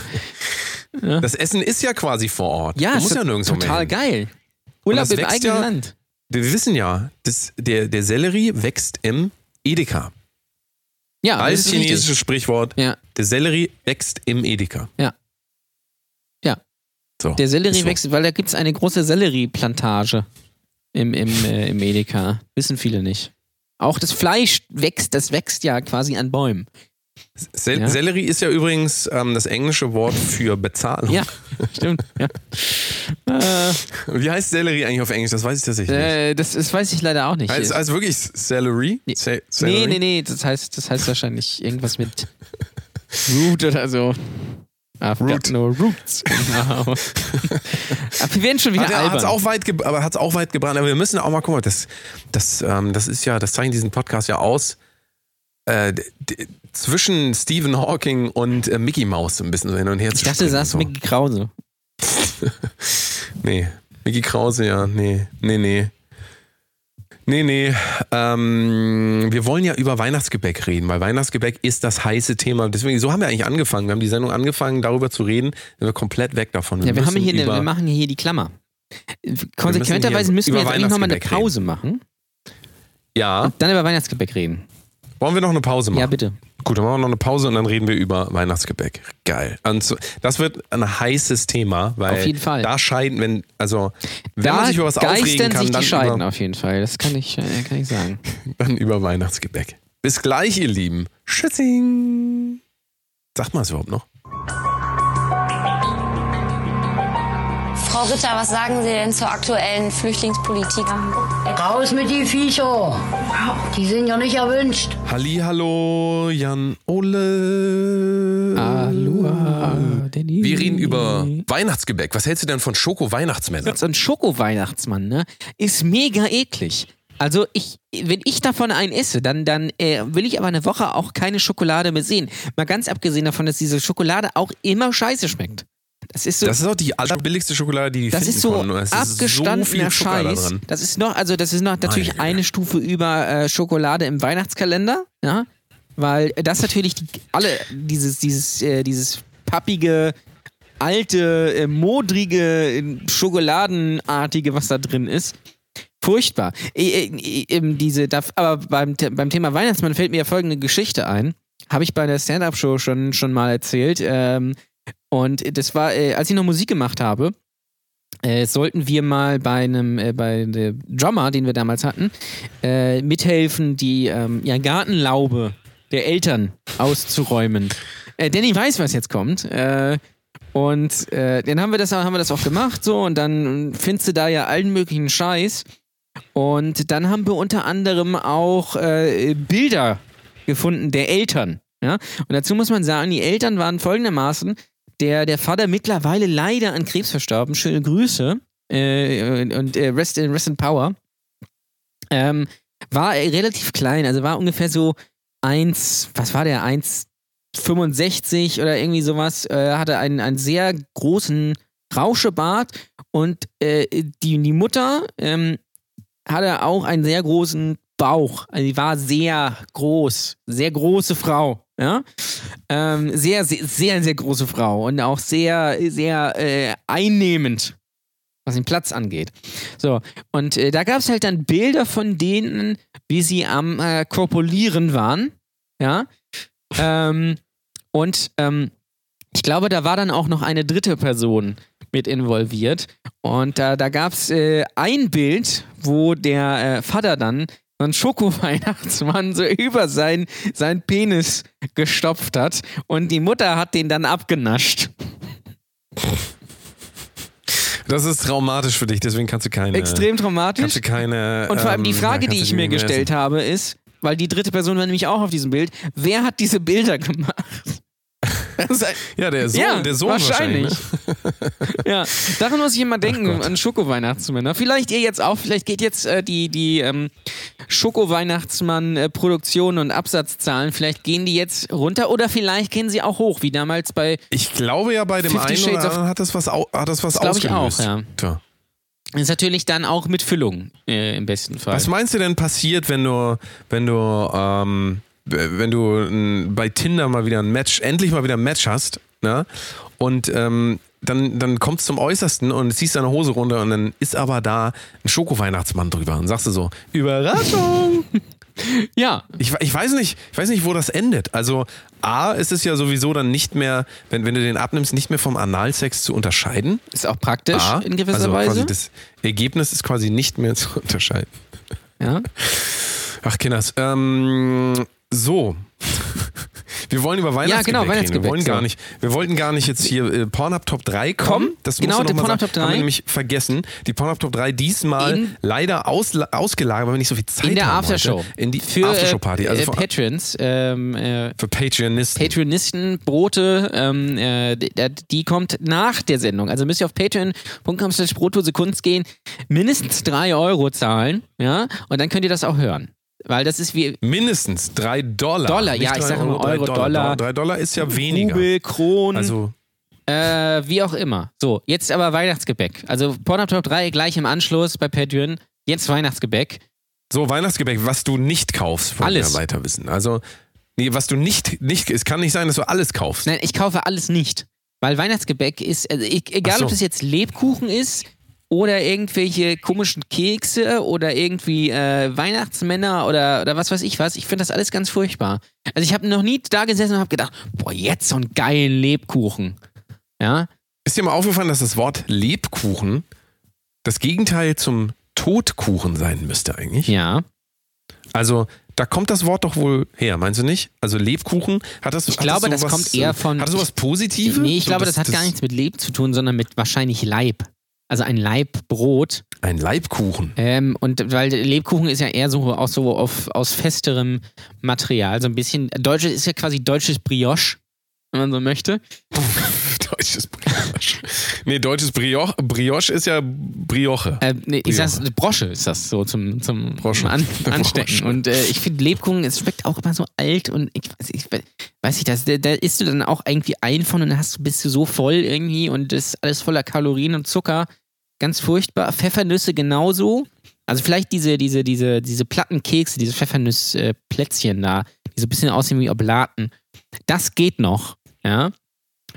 das Essen ist ja quasi vor Ort. ja, musst ja nirgendwo mehr total hin. geil. Urlaub im eigenen ja- Land. Wir wissen ja, das, der, der Sellerie wächst im Edeka. Ja, das Altes ist richtig. chinesisches Sprichwort. Ja, Der Sellerie wächst im Edeka. Ja. Ja. So, der Sellerie so. wächst, weil da gibt es eine große Sellerieplantage im, im, äh, im Edeka. Wissen viele nicht. Auch das Fleisch wächst, das wächst ja quasi an Bäumen. Sel Ja. Sellerie ist ja übrigens ähm, das englische Wort für Bezahlung. Ja, stimmt. Ja. Äh, [LAUGHS] Wie heißt Sellerie eigentlich auf Englisch? Das weiß ich tatsächlich nicht. äh, das, das weiß ich leider auch nicht. Heißt also wirklich Celery? Nee. Se nee, nee, nee, das heißt, das heißt wahrscheinlich irgendwas mit [LAUGHS] Root oder so. I've Root. got no roots. [LAUGHS] Genau. [LAUGHS] Aber wir werden schon wieder Hat er hat's albern. auch weit, aber hat's auch weit gebrannt. Aber wir müssen auch mal gucken, das, das, ähm, das ist ja, das zeichnet diesen Podcast ja aus. Äh, zwischen Stephen Hawking und äh, Mickey Mouse ein bisschen so hin und her ich zu dachte, du sagst so. Mickey Krause. [LAUGHS] Nee. Mickey Krause, ja. Nee, nee, nee. Nee, nee. Ähm, wir wollen ja über Weihnachtsgebäck reden, weil Weihnachtsgebäck ist das heiße Thema. Deswegen, so haben wir eigentlich angefangen. Wir haben die Sendung angefangen, darüber zu reden. Sind wir komplett weg davon. Ja, wir, haben hier eine, wir machen hier die Klammer. Konsequenterweise müssen wir jetzt eigentlich nochmal eine Pause machen. Ja, Dann über Weihnachtsgebäck reden. wollen wir noch eine Pause machen? Ja, bitte. Gut, dann machen wir noch eine Pause und dann reden wir über Weihnachtsgebäck. Geil. Und das wird ein heißes Thema, weil Auf jeden Fall. da scheiden, wenn, also, wenn da man sich über was aufregen kann, sich dann die Scheiden über, auf jeden Fall. Das kann ich, äh, kann ich sagen. [LAUGHS] dann über Weihnachtsgebäck. Bis gleich, ihr Lieben. Tschüssing. Sagt man es überhaupt noch? Frau Ritter, was sagen Sie denn zur aktuellen Flüchtlingspolitik? Raus mit die Viecher. Die sind ja nicht erwünscht. Hallo, Jan Ole. Aloha, Danny. Wir reden über Weihnachtsgebäck. Was hältst du denn von Schoko-Weihnachtsmännern? So ein Schoko-Weihnachtsmann, ne? Ist mega eklig. Also ich, wenn ich davon einen esse, dann, dann äh, will ich aber eine Woche auch keine Schokolade mehr sehen. Mal ganz abgesehen davon, dass diese Schokolade auch immer scheiße schmeckt. Das ist so, Das ist auch die allerbilligste Schokolade, die die das finden ist so konnten. Ist abgestandener so Zucker da Scheiß. drin. Das ist noch, also das ist noch natürlich Meine eine Stufe über äh, Schokolade im Weihnachtskalender, ja, weil das natürlich die, alle dieses dieses äh, dieses pappige alte äh, modrige äh, Schokoladenartige, was da drin ist. Furchtbar. Diese, da, aber beim, beim Thema Weihnachtsmann fällt mir ja folgende Geschichte ein. Habe ich bei der Stand-Up-Show schon, schon mal erzählt. Ähm, und das war, äh, als ich noch Musik gemacht habe, äh, sollten wir mal bei einem, äh, bei dem Drummer, den wir damals hatten, äh, mithelfen, die ähm, ja, Gartenlaube der Eltern auszuräumen. Äh, Danny weiß, was jetzt kommt. Äh, und äh, dann haben wir, das, haben wir das auch gemacht, so, und dann findest du da ja allen möglichen Scheiß. Und dann haben wir unter anderem auch äh, Bilder gefunden der Eltern. Ja? Und dazu muss man sagen, die Eltern waren folgendermaßen: der, der Vater mittlerweile leider an Krebs verstorben. Schöne Grüße. Äh, und äh, rest, in, rest in Power. Ähm, war relativ klein, also war ungefähr so 1, was war der? 1,65 oder irgendwie sowas. Äh, hatte einen, einen sehr großen Rauschebart und äh, die, die Mutter ähm, hatte auch einen sehr großen Bauch. Also die war sehr groß, sehr große Frau. Ja, ähm, sehr, sehr, sehr, sehr große Frau und auch sehr, sehr äh, einnehmend, was den Platz angeht. So, und äh, da gab es halt dann Bilder von denen, wie sie am äh, Korpulieren waren. Ja, ähm, und ähm, ich glaube, da war dann auch noch eine dritte Person mit involviert. Und da, da gab es äh, ein Bild, wo der äh, Vater dann so einen Schoko-Weihnachtsmann so über seinen sein Penis gestopft hat und die Mutter hat den dann abgenascht. Das ist traumatisch für dich, deswegen kannst du keine. Extrem Kannst traumatisch. du keine. Und vor allem die ähm, Frage, kannst die ich mir gestellt habe, ist, weil die dritte Person war nämlich auch auf diesem Bild, wer hat diese Bilder gemacht? [LAUGHS] Ja, der Sohn, ja, der Sohn wahrscheinlich. wahrscheinlich. [LAUGHS] ja, daran muss ich immer denken, an Schoko-Weihnachtsmänner. Vielleicht ihr jetzt auch, vielleicht geht jetzt äh, die, die ähm, Schoko-Weihnachtsmann-Produktion und Absatzzahlen, vielleicht gehen die jetzt runter oder vielleicht gehen sie auch hoch, wie damals bei, Ich glaube ja, bei dem einen oder anderen hat das was, hat das was Das glaub ich auch, ausgelöst. ja. Ist natürlich dann auch mit Füllung äh, im besten Fall. Was meinst du denn passiert, wenn du, wenn du, ähm, wenn du bei Tinder mal wieder ein Match, endlich mal wieder ein Match hast, ne? Und ähm, dann, dann kommt es zum Äußersten und ziehst deine Hose runter und dann ist aber da ein Schoko-Weihnachtsmann drüber und sagst du so, Überraschung! [LAUGHS] ja, Ich, ich, weiß nicht, ich weiß nicht, wo das endet. Also A ist es ja sowieso dann nicht mehr, wenn, wenn du den abnimmst, nicht mehr vom Analsex zu unterscheiden. ist auch praktisch A, in gewisser also Weise. Das Ergebnis ist quasi nicht mehr zu [LAUGHS] unterscheiden. ja. Ach, Kinders. Ähm, so. Wir wollen über Weihnachtsgebäck genau, reden. Wir, Weihnachtsgebäck, wollen gar nicht, wir wollten gar nicht jetzt hier äh, Pornhub Top 3 kommen. Komm, das genau, noch mal Pornhub. Top 3. Haben wir nämlich vergessen. Die Pornhub Top 3 diesmal In- leider aus, ausgelagert, weil wir nicht so viel Zeit In der haben Aftershow. Heute. In die für Aftershow-Party. Also äh, für, Patrons, ähm, äh, für Patreonisten. Patreonisten, Brote, ähm, äh, die, die kommt nach der Sendung. Also müsst ihr auf patreon.com slash Kunst gehen, mindestens 3 Euro zahlen, ja, und dann könnt ihr das auch hören. Weil das ist wie Mindestens 3 Dollar. Dollar, Nicht ja, ich drei sag immer drei Euro, Dollar. 3 Dollar ist ja weniger. Rubel, Kronen, Also, äh, wie auch immer. So, jetzt aber Weihnachtsgebäck. Also Pornhub Top 3 gleich im Anschluss bei Patreon. Jetzt Weihnachtsgebäck. so Weihnachtsgebäck, was du nicht kaufst, wollen Alles. wir weiter wissen. Also, nee, was du nicht, nicht, es kann nicht sein, dass du alles kaufst. Nein, ich kaufe alles nicht. Weil Weihnachtsgebäck ist, also ich, egal so. ob das jetzt Lebkuchen ist oder irgendwelche komischen Kekse oder irgendwie äh, Weihnachtsmänner oder, oder was weiß ich was, ich finde das alles ganz furchtbar. Also ich habe noch nie da gesessen und habe gedacht, boah, jetzt so einen geilen Lebkuchen. Ja, Ist dir mal aufgefallen, dass das Wort Lebkuchen das Gegenteil zum Totkuchen sein müsste eigentlich? ja. Also, da kommt das Wort doch wohl her, meinst du nicht? Also Lebkuchen, hat das Ich hat glaube, das, das sowas, kommt eher von- Hat das sowas Positives? Nee, ich So, glaube, das, hat gar nichts mit Leben zu tun, sondern mit wahrscheinlich Leib. Also ein Leibbrot. Ein Leibkuchen. Ähm, und weil Lebkuchen ist ja eher so aus so auf, aus festerem Material, so ein bisschen. Deutsches ist ja quasi deutsches Brioche, wenn man so möchte. [LAUGHS] Deutsches Brioche. Nee, deutsches Brioche, Brioche ist ja Brioche. Äh, nee, ich Brioche. sag's, Brosche ist das so zum, zum Brosche. An, [LAUGHS] Anstecken. Brosche. Und äh, ich finde Lebkuchen, es schmeckt auch immer so alt und ich weiß, ich weiß nicht, das, da, da isst du dann auch irgendwie ein von und dann hast, du- bist du so voll irgendwie und ist alles voller Kalorien und Zucker. Ganz furchtbar. Pfeffernüsse genauso. Also vielleicht diese, diese, diese, diese Plattenkekse, diese Pfeffernuss-Plätzchen da, die so ein bisschen aussehen wie Oblaten. Das geht noch, ja.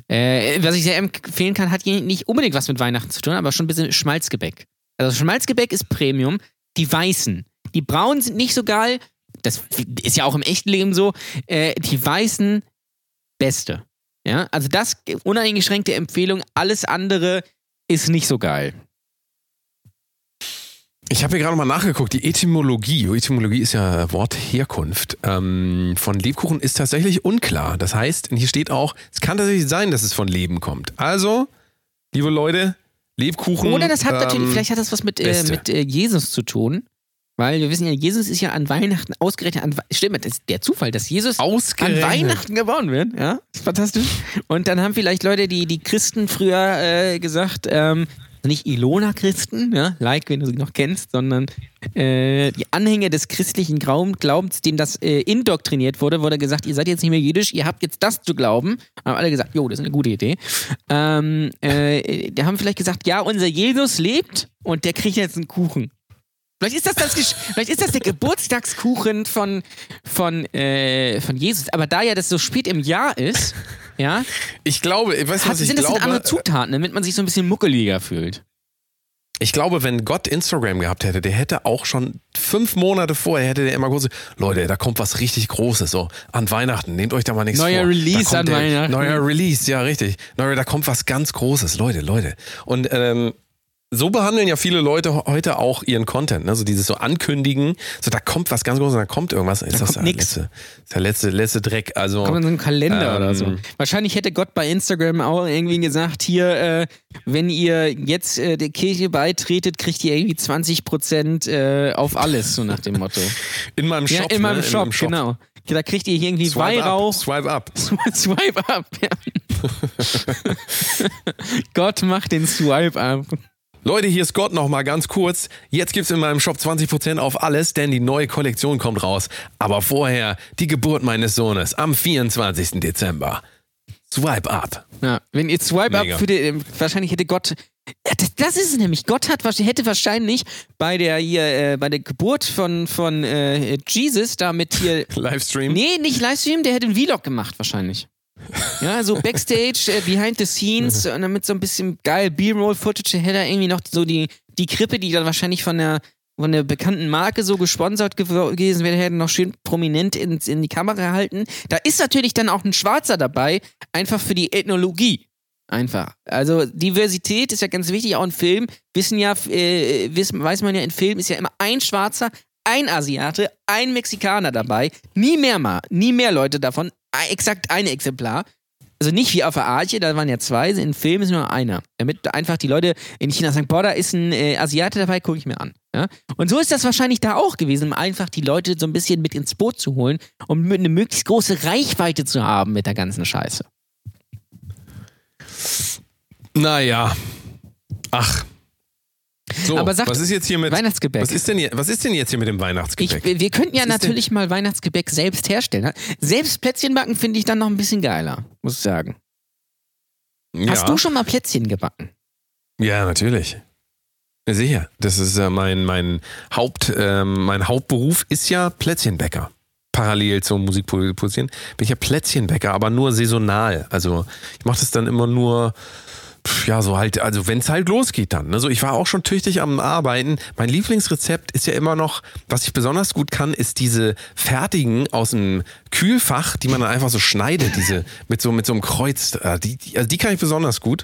Äh, was ich sehr empfehlen kann, hat nicht unbedingt was mit Weihnachten zu tun, aber schon ein bisschen Schmalzgebäck. Also Schmalzgebäck ist Premium. Die weißen. Die braunen sind nicht so geil. Das ist ja auch im echten Leben so. Äh, die weißen, beste. Ja, also das uneingeschränkte Empfehlung. Alles andere ist nicht so geil. Ich habe hier gerade mal nachgeguckt, die Etymologie, Etymologie ist ja Wortherkunft, ähm, von Lebkuchen ist tatsächlich unklar. Das heißt, hier steht auch, es kann tatsächlich sein, dass es von Leben kommt. Also, liebe Leute, Lebkuchen. Oder das hat natürlich, ähm, vielleicht hat das was mit, äh, mit äh, Jesus zu tun. Weil wir wissen ja, Jesus ist ja an Weihnachten ausgerechnet an Stimmt, das ist der Zufall, dass Jesus an Weihnachten geboren wird. Ja, ist fantastisch. Und dann haben vielleicht Leute, die, die Christen früher äh, gesagt, ähm, nicht Ilona-Christen, ja, like, wenn du sie noch kennst, sondern äh, die Anhänger des christlichen Glaubens, denen das äh, indoktriniert wurde, wurde gesagt, ihr seid jetzt nicht mehr jüdisch, ihr habt jetzt das zu glauben. Haben alle gesagt, jo, das ist eine gute Idee. Ähm, äh, die haben vielleicht gesagt, ja, unser Jesus lebt und der kriegt jetzt einen Kuchen. Vielleicht ist das, das vielleicht ist das der Geburtstagskuchen von, von, äh, von Jesus. Aber da ja das so spät im Jahr ist, ja, Ich glaube, ich weiß hat, was ich sind das glaube. andere Zutaten, damit man sich so ein bisschen muckeliger fühlt. Ich glaube, wenn Gott Instagram gehabt hätte, der hätte auch schon fünf Monate vorher, hätte der immer kurz, Leute, da kommt was richtig Großes, so an Weihnachten, nehmt euch da mal nichts Neuer vor. Release Da kommt an der, Weihnachten. Neuer Release, ja richtig. Neuer, da kommt was ganz Großes, Leute, Leute. Und ähm, so behandeln ja viele Leute he- heute auch ihren Content, ne? so dieses so ankündigen, so da kommt was ganz Großes, da kommt irgendwas, ist das kommt der nix. letzte, ist der letzte, letzte Dreck, also Kommt in so einen Kalender Ähm, oder so. Wahrscheinlich hätte Gott bei Instagram auch irgendwie gesagt, hier, äh, wenn ihr jetzt äh, der Kirche beitretet, kriegt ihr irgendwie 20% äh, auf alles, so nach dem Motto. [LAUGHS] in meinem Ja, Shop. in meinem ne? Shop, genau. da kriegt ihr hier irgendwie Swipe Weihrauch. up. Swipe up. [LAUGHS] Swipe up. Ja. [LAUGHS] Gott macht den Swipe up. Leute, hier ist Gott noch mal ganz kurz. Jetzt gibt's in meinem Shop 20% auf alles, denn die neue Kollektion kommt raus. Aber vorher die Geburt meines Sohnes am 24. Dezember. Swipe up. Ja, wenn ihr Swipe Mega. up für den, wahrscheinlich hätte Gott, das, das ist es nämlich. Gott hat, hätte wahrscheinlich bei der hier, äh, bei der Geburt von, von äh, Jesus da mit hier, [LAUGHS] Livestream. nee, nicht Livestream, der hätte einen Vlog gemacht wahrscheinlich. Ja, so Backstage, äh, Behind the Scenes und dann mit so ein bisschen geil B-Roll-Footage hätte er irgendwie noch so die, die Krippe, die dann wahrscheinlich von der, von der bekannten Marke so gesponsert gew- gewesen wäre, hätte noch schön prominent ins, in die Kamera gehalten. Da ist natürlich dann auch ein Schwarzer dabei, einfach für die Ethnologie. Einfach. Also Diversität ist ja ganz wichtig, auch in Film. Wissen ja, äh, wissen, weiß man ja, in Film ist ja immer ein Schwarzer, ein Asiate, ein Mexikaner dabei. Nie mehr mal, nie mehr Leute davon. Exakt ein Exemplar. Also nicht wie auf der Arche, da waren ja zwei, in Film ist nur einer. Damit einfach die Leute in China sagen, boah, da ist ein äh, Asiate dabei, gucke ich mir an. Ja? Und so ist das wahrscheinlich da auch gewesen, um einfach die Leute so ein bisschen mit ins Boot zu holen, um eine möglichst große Reichweite zu haben mit der ganzen Scheiße. Naja. Ach. So, Aber sagt- was ist jetzt hier mit Weihnachtsgebäck. Was ist denn was ist denn jetzt hier mit dem Ich, Weihnachtsgebäck? wir könnten ja Was natürlich mal Weihnachtsgebäck selbst herstellen. ne? Selbst Plätzchen backen finde ich dann noch ein bisschen geiler, muss ich sagen. Hast ja. du schon mal Plätzchen gebacken? Ja, natürlich. Ja, Sicher. Das ist äh, mein, mein, Haupt, ähm, mein Hauptberuf ist ja Plätzchenbäcker. Parallel zum Musikproduzent bin ich ja Plätzchenbäcker, aber nur saisonal. Also ich mache das dann immer nur, ja, so halt, also wenn es halt losgeht dann. Also ich war auch schon tüchtig am Arbeiten. Mein Lieblingsrezept ist ja immer noch, was ich besonders gut kann, ist diese fertigen aus dem Kühlfach, die man dann einfach so schneidet, diese [LAUGHS] mit so mit so einem Kreuz. äh, Die, die, also die kann ich besonders gut.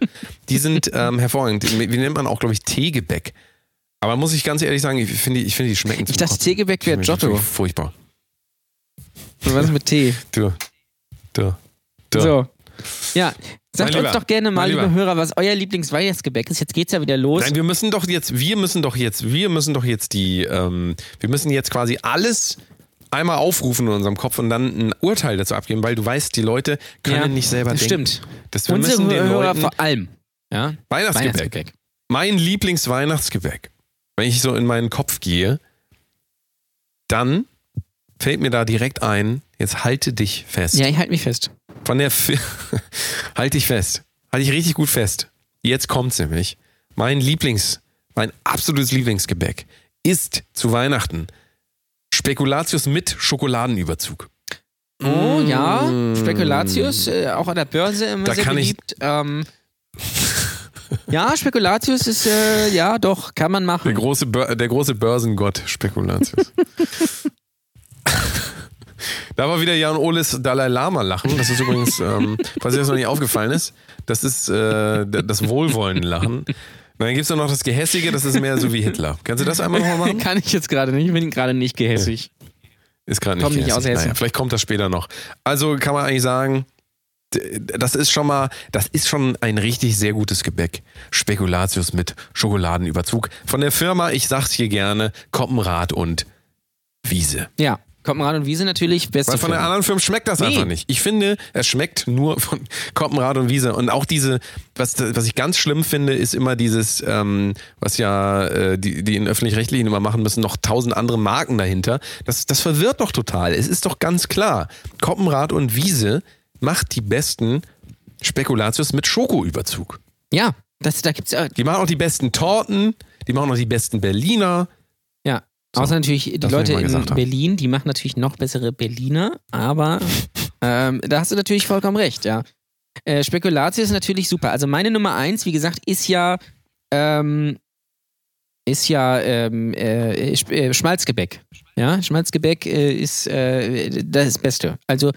Die sind ähm, hervorragend. Wie nennt man auch, glaube ich, Teegebäck. Aber muss ich ganz ehrlich sagen, ich finde, ich finde die schmecken Ich dachte. Teegebäck wäre Giotto. Furchtbar. Was mit Tee? Du. Du. Du. So. Ja, sagt Mein uns Lieber, doch gerne mal, liebe. Hörer, was euer Lieblingsweihnachtsgebäck ist. Jetzt geht's ja wieder los. Nein, wir müssen doch jetzt, wir müssen doch jetzt, wir müssen doch jetzt die, ähm, wir müssen jetzt quasi alles einmal aufrufen in unserem Kopf und dann ein Urteil dazu abgeben, weil du weißt, die Leute können Ja, nicht selber das denken. stimmt. Das, wir Unsere müssen den Hörer Leuten vor allem. Ja? Weihnachtsgebäck. Mein Lieblingsweihnachtsgebäck. Wenn ich so in meinen Kopf gehe, dann fällt mir da direkt ein, jetzt halte dich fest. Ja, ich halte mich fest. Von der Fi [LAUGHS] Halte dich fest. Halte ich richtig gut fest. Jetzt kommt's nämlich. Mein Lieblings, mein absolutes Lieblingsgebäck ist zu Weihnachten Spekulatius mit Schokoladenüberzug. Oh ja, Spekulatius, äh, auch an der Börse immer Mm. Da sehr kann ich- beliebt. Ähm, [LAUGHS] ja, Spekulatius ist, äh, ja doch, kann man Der machen. große, Bör der große Börsengott Spekulatius. [LAUGHS] da war wieder Jan Oles Dalai Lama lachen. Das ist übrigens, [LAUGHS] ähm, falls dir das noch nicht aufgefallen ist, das ist äh, das wohlwollende Lachen. Dann gibt es noch das Gehässige, das ist mehr so wie Hitler. Kannst du das einmal nochmal machen? Kann ich jetzt gerade nicht, ich bin gerade nicht gehässig. Ist gerade nicht, Kommt nicht gehässig. aus Hessen. Naja, vielleicht kommt das später noch. Also kann man eigentlich sagen, das ist schon mal, das ist schon ein richtig sehr gutes Gebäck. Spekulatius mit Schokoladenüberzug. Von der Firma, ich sag's hier gerne, Koppenrad und Wiese. Ja, Koppenrad und Wiese natürlich, beste Weil von der Firma. anderen Firma schmeckt das Nee. einfach nicht. Ich finde, es schmeckt nur von Koppenrad und Wiese. Und auch diese, was, was ich ganz schlimm finde, ist immer dieses, ähm, was ja äh, die, die in öffentlich-rechtlichen immer machen müssen, noch tausend andere Marken dahinter. Das, das verwirrt doch total. Es ist doch ganz klar, Koppenrad und Wiese macht die besten Spekulatius mit Schokoüberzug. Ja, das, da gibt's äh, Die machen auch die besten Torten, die machen auch die besten Berliner. So, Außer natürlich die Leute in. Berlin, die machen natürlich noch bessere Berliner, aber ähm, da hast du natürlich vollkommen recht, ja. Äh, Spekulatius ist natürlich super. Also meine Nummer eins, wie gesagt, ist ja ähm, ist ja ähm, äh, Sch- äh, Schmalzgebäck. Ja, Schmalzgebäck äh, ist äh, das Beste. Also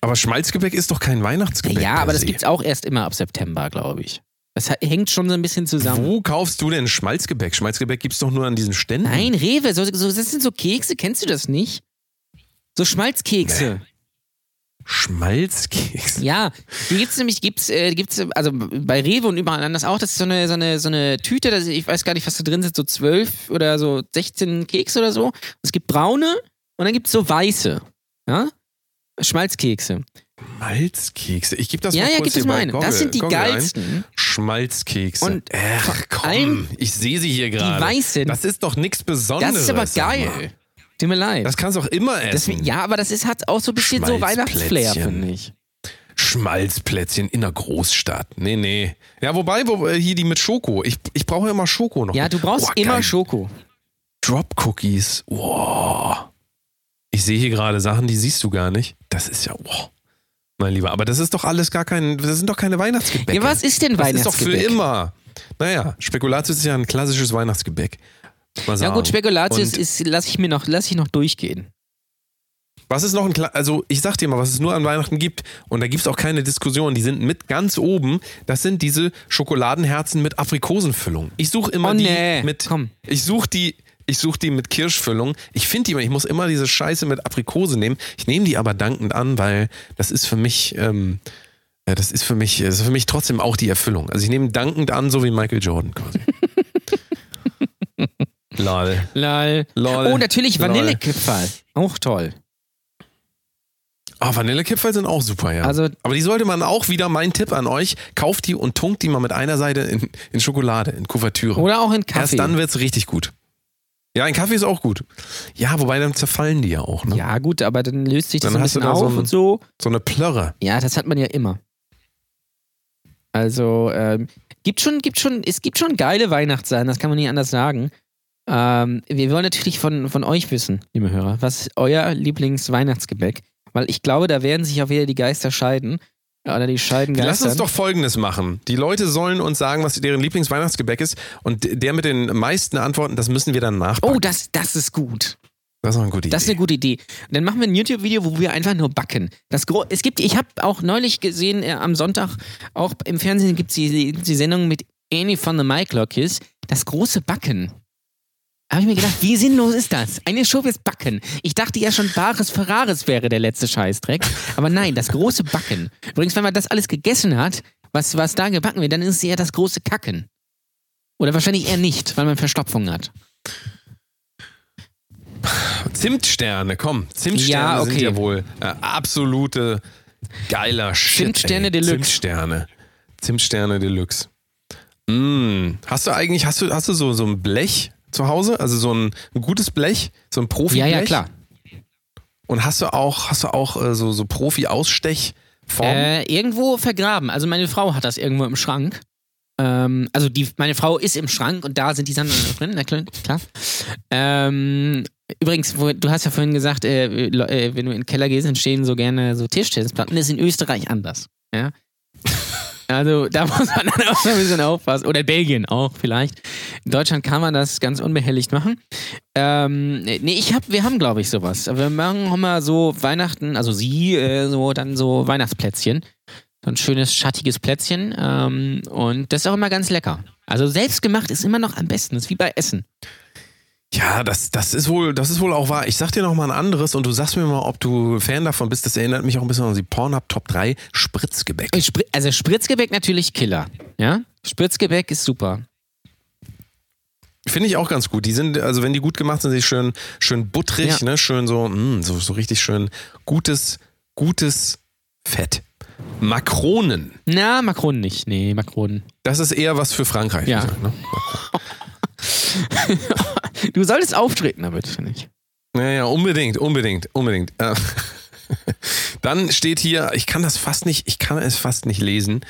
Aber Schmalzgebäck ist doch kein Weihnachtsgebäck. ja, aber das se. gibt's auch erst immer ab September, glaube ich. Das hängt schon so ein bisschen zusammen. Wo kaufst du denn Schmalzgebäck? Schmalzgebäck gibt's doch nur an diesen Ständen. Nein, Rewe, so, so, das sind so Kekse, kennst du das nicht? So Schmalzkekse. Schmalzkeks. Ja, die gibt's nämlich, gibt's, äh, gibt's, also bei Rewe und überall anders auch, das ist so eine, so eine, so eine Tüte, das, ich weiß gar nicht, was da drin sind, so zwölf oder so 16 Kekse oder so. Es gibt braune und dann gibt's so weiße. Ja? Schmalzkekse. Schmalzkekse. Ich gebe das Ja, mal ja, kurz gib hier bei ein. Goggle- Das sind die Goggle ein. geilsten. Schmalzkekse. Und Ach, komm, ich sehe sie hier gerade. weißen. Das ist doch nichts Besonderes. Das ist aber geil. Tut mir leid. Das kannst du auch immer Das, essen. ja, aber das ist, hat auch so ein bisschen so Weihnachtsflair, finde ich. Schmalzplätzchen in der Großstadt. Nee, nee. Ja, wobei, wo, äh, hier die mit Schoko. Ich, ich brauche immer Schoko noch. Ja, du brauchst Oh, immer geil. Schoko. Drop Cookies. Wow. Ich sehe hier gerade Sachen, die siehst du gar nicht. Das ist ja, wow. Mein Lieber, aber das ist doch alles gar kein, das sind doch keine Weihnachtsgebäcke. Ja, was ist denn Das ist doch für Weihnachtsgebäck? immer. Naja, Spekulatius ist ja ein klassisches Weihnachtsgebäck. Ja gut, Spekulatius Und ist, lass ich mir noch, lass ich noch durchgehen. Was ist noch ein, Kla also ich sag dir mal, was es nur an Weihnachten gibt, und da gibt es auch keine Diskussion, die sind mit ganz oben, das sind diese Schokoladenherzen mit Aprikosenfüllung. Ich suche immer Oh, die nee, mit, komm. ich suche die, ich suche die mit Kirschfüllung. Ich finde die immer, ich muss immer diese Scheiße mit Aprikose nehmen. Ich nehme die aber dankend an, weil das ist für mich, ähm, ja, das ist für mich, das ist für mich trotzdem auch die Erfüllung. Also ich nehme dankend an, so wie Michael Jordan quasi. [LAUGHS] Lol. Lol. Lol. Oh, natürlich. Vanillekipferl. Auch toll. Ah, Vanillekipferl sind auch super, ja. Also- Aber die sollte man auch wieder, mein Tipp an euch, kauft die und tunkt die mal mit einer Seite in, in Schokolade, in Kuvertüre. Oder auch in Kaffee. Erst dann wird's richtig gut. Ja, ein Kaffee ist auch gut. Ja, wobei dann zerfallen die ja auch, ne? Ja, gut, aber dann löst sich das Dann ein hast du bisschen da so auf ein- und so. So eine Plörre. Ja, das hat man ja immer. Also, ähm, gibt schon, gibt schon, es gibt schon geile Weihnachtssachen, das kann man nicht anders sagen. Ähm, wir wollen natürlich von, von euch wissen, liebe Hörer, was ist euer Lieblingsweihnachtsgebäck? Weil ich glaube, da werden sich auch wieder die Geister scheiden. Oder die scheiden Lass uns doch Folgendes machen. Die Leute sollen uns sagen, was deren Lieblingsweihnachtsgebäck ist. Und der mit den meisten Antworten, das müssen wir dann nachbacken. Oh, das, das ist gut. das ist auch eine gute Idee. Das ist eine gute Idee. Und dann machen wir ein YouTube-Video, wo wir einfach nur backen. Das Gro es gibt, ich habe auch neulich gesehen, äh, am Sonntag, auch im Fernsehen gibt es die, die Sendung mit Annie von the Mike Lockis, das große Backen. Habe ich mir gedacht, wie sinnlos ist das? Eine Show ist Backen. Ich dachte ja schon, Bares Ferraris wäre der letzte Scheißdreck. Aber nein, das große Backen. Übrigens, wenn man das alles gegessen hat, was, was da gebacken wird, dann ist es eher das große Kacken. Oder wahrscheinlich eher nicht, weil man Verstopfung hat. Zimtsterne, komm. Zimtsterne Ja, sind okay. ja wohl äh, absolute geiler Shit. Zimtsterne ey. Deluxe. Zimtsterne. Zimtsterne Deluxe. Mm. Hast du eigentlich, hast du, hast du so, so ein Blech zu Hause? Also so ein, ein gutes Blech? So ein profi Ja, ja, klar. Und hast du auch, hast du auch äh, so, so Profi-Ausstechformen? Äh, irgendwo vergraben. Also meine Frau hat das irgendwo im Schrank. Ähm, also die, meine Frau ist im Schrank und da sind die Sachen drin, na klar. klar. Ähm, übrigens, wo, du hast ja vorhin gesagt, äh, äh, wenn du in den Keller gehst, entstehen so gerne so Tischtennisplatten. Das ist in Österreich anders. Ja. [LAUGHS] Also da muss man dann auch ein bisschen aufpassen. Oder Belgien auch vielleicht. In Deutschland kann man das ganz unbehelligt machen. Ähm, nee, ich hab, wir haben, glaube ich, sowas. Wir machen auch mal so Weihnachten, also sie, äh, so dann so Weihnachtsplätzchen. So ein schönes, schattiges Plätzchen. Ähm, und das ist auch immer ganz lecker. Also selbstgemacht ist immer noch am besten. Das ist wie bei Essen. Ja, das, das, ist wohl, das ist wohl auch wahr. Ich sag dir noch mal ein anderes und du sagst mir mal, ob du Fan davon bist. Das erinnert mich auch ein bisschen an die Pornhub Top 3 Spritzgebäck. Äh, Also Spritzgebäck natürlich Killer. Ja? Spritzgebäck ist super. Finde ich auch ganz gut. Die sind, also wenn die gut gemacht sind, sind die schön, schön buttrig, Ja. ne? Schön so, mh, so, so richtig schön gutes, gutes Fett. Makronen. Na, Makronen nicht. Nee, Makronen. Das ist eher was für Frankreich. Ja. gesagt, ne? [LAUGHS] Du solltest auftreten damit, finde ich. Naja, unbedingt, unbedingt, unbedingt. Äh, [LAUGHS] Dann steht hier, ich kann das fast nicht, ich kann es fast nicht lesen.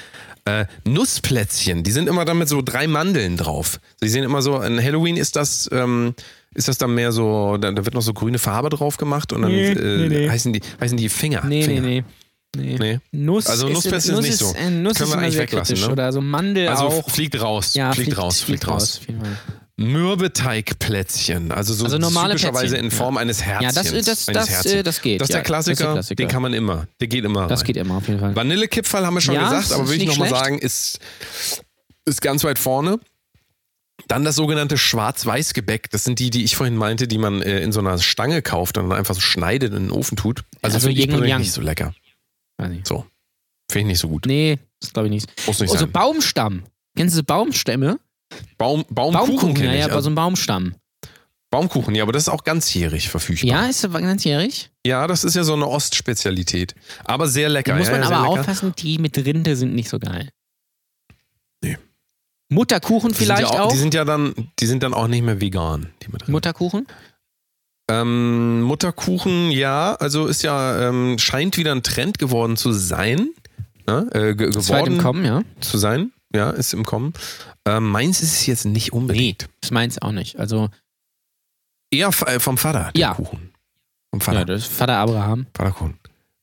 Äh, Nussplätzchen, die sind immer dann mit so drei Mandeln drauf. Die sehen immer so, an Halloween ist das, ähm, ist das dann mehr so, da, da wird noch so grüne Farbe drauf gemacht und dann Nee, äh, nee, nee. heißen die, heißen die Finger. Nee, Finger. nee, nee. Nee. Nuss Also Nussplätzchen ist Nuss nicht so. Nuss Können ist wir eigentlich weglassen, ne? Oder so Mandel Also auch. fliegt raus, ja, fliegt, raus, fliegt raus. auf jeden Fall. Mürbeteigplätzchen, also so Also typischerweise Plätzchen, in Form eines Ja, Herzchens. das, das, das, Herzchens. äh, das geht. Das ist ja, der Klassiker, Klassiker. den kann man immer, der geht immer Das rein. geht immer auf jeden Fall. Vanillekipferl haben wir schon Ja, gesagt, ist aber würde ich nochmal sagen, ist, ist ganz weit vorne. Dann das sogenannte Schwarz-Weiß-Gebäck. Das sind die, die ich vorhin meinte, die man äh, in so einer Stange kauft und dann einfach so schneidet und in den Ofen tut. Also, Also finde ich persönlich nicht so lecker. So. Finde ich nicht so gut. Nee, das glaube ich nicht. Muss nicht Also sein. Baumstamm. Kennst du Baumstämme? Baum, Baumkuchen Baumkuchen, ja, ich. ja, aber so ein Baumstamm. Baumkuchen, ja, aber das ist auch ganzjährig verfügbar. Ja, ist das ganzjährig? Ja, das ist ja so eine Ostspezialität. Aber sehr lecker. Da muss man ja, aber aufpassen, die mit Rinde sind nicht so geil. Nee. Mutterkuchen vielleicht ja auch? Die sind ja dann, die sind dann auch nicht mehr vegan. Die mit drin. Mutterkuchen? Ähm, Mutterkuchen, ja, also ist ja, ähm, scheint wieder ein Trend geworden zu sein. Ne? Äh, geworden Kommen, ja. zu sein. Ja, ist im Kommen. Ähm, meins ist es jetzt nicht unbedingt. Das meins auch nicht. Also, Eher äh, vom Vater, der Ja. Kuchen. Vom Vater. ja, das ist Vater Abraham. Vaterkuchen.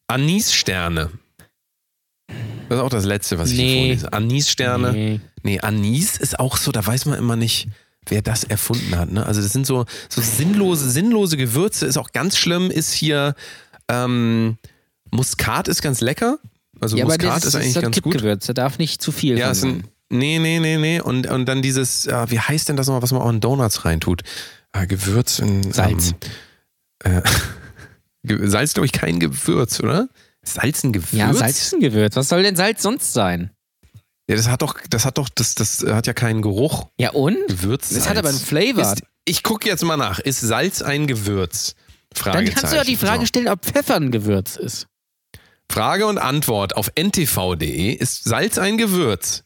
Anissterne. Das ist auch das Letzte, was ich Nee. hier vorlese. Anissterne. Nee. Nee, Anis ist auch so, da weiß man immer nicht, wer das erfunden hat. Ne? Also das sind so, so sinnlose, sinnlose Gewürze. Ist auch ganz schlimm, ist hier ähm, Muskat ist ganz lecker. Also Ja, aber Muskat das ist, eigentlich ein ganz gut. Da darf nicht zu viel Ja, sein. nee, nee, nee, nee. Und, und dann dieses, äh, wie heißt denn das nochmal, was man auch in Donuts reintut? Äh, Gewürz in Salz. Ähm, äh, [LAUGHS] Salz, glaube ich, kein Gewürz, oder? Salz ein Gewürz? Ja, Salz ist ein Gewürz. Was soll denn Salz sonst sein? Ja, das hat doch, das hat doch, das, das hat ja keinen Geruch. Ja, und? Gewürz. Das hat aber einen Flavor. Ist, ich gucke jetzt mal nach. Ist Salz ein Gewürz? Dann kannst du ja die Frage stellen, ob Pfeffer ein Gewürz ist. Frage und Antwort auf ntv.de. Ist Salz ein Gewürz?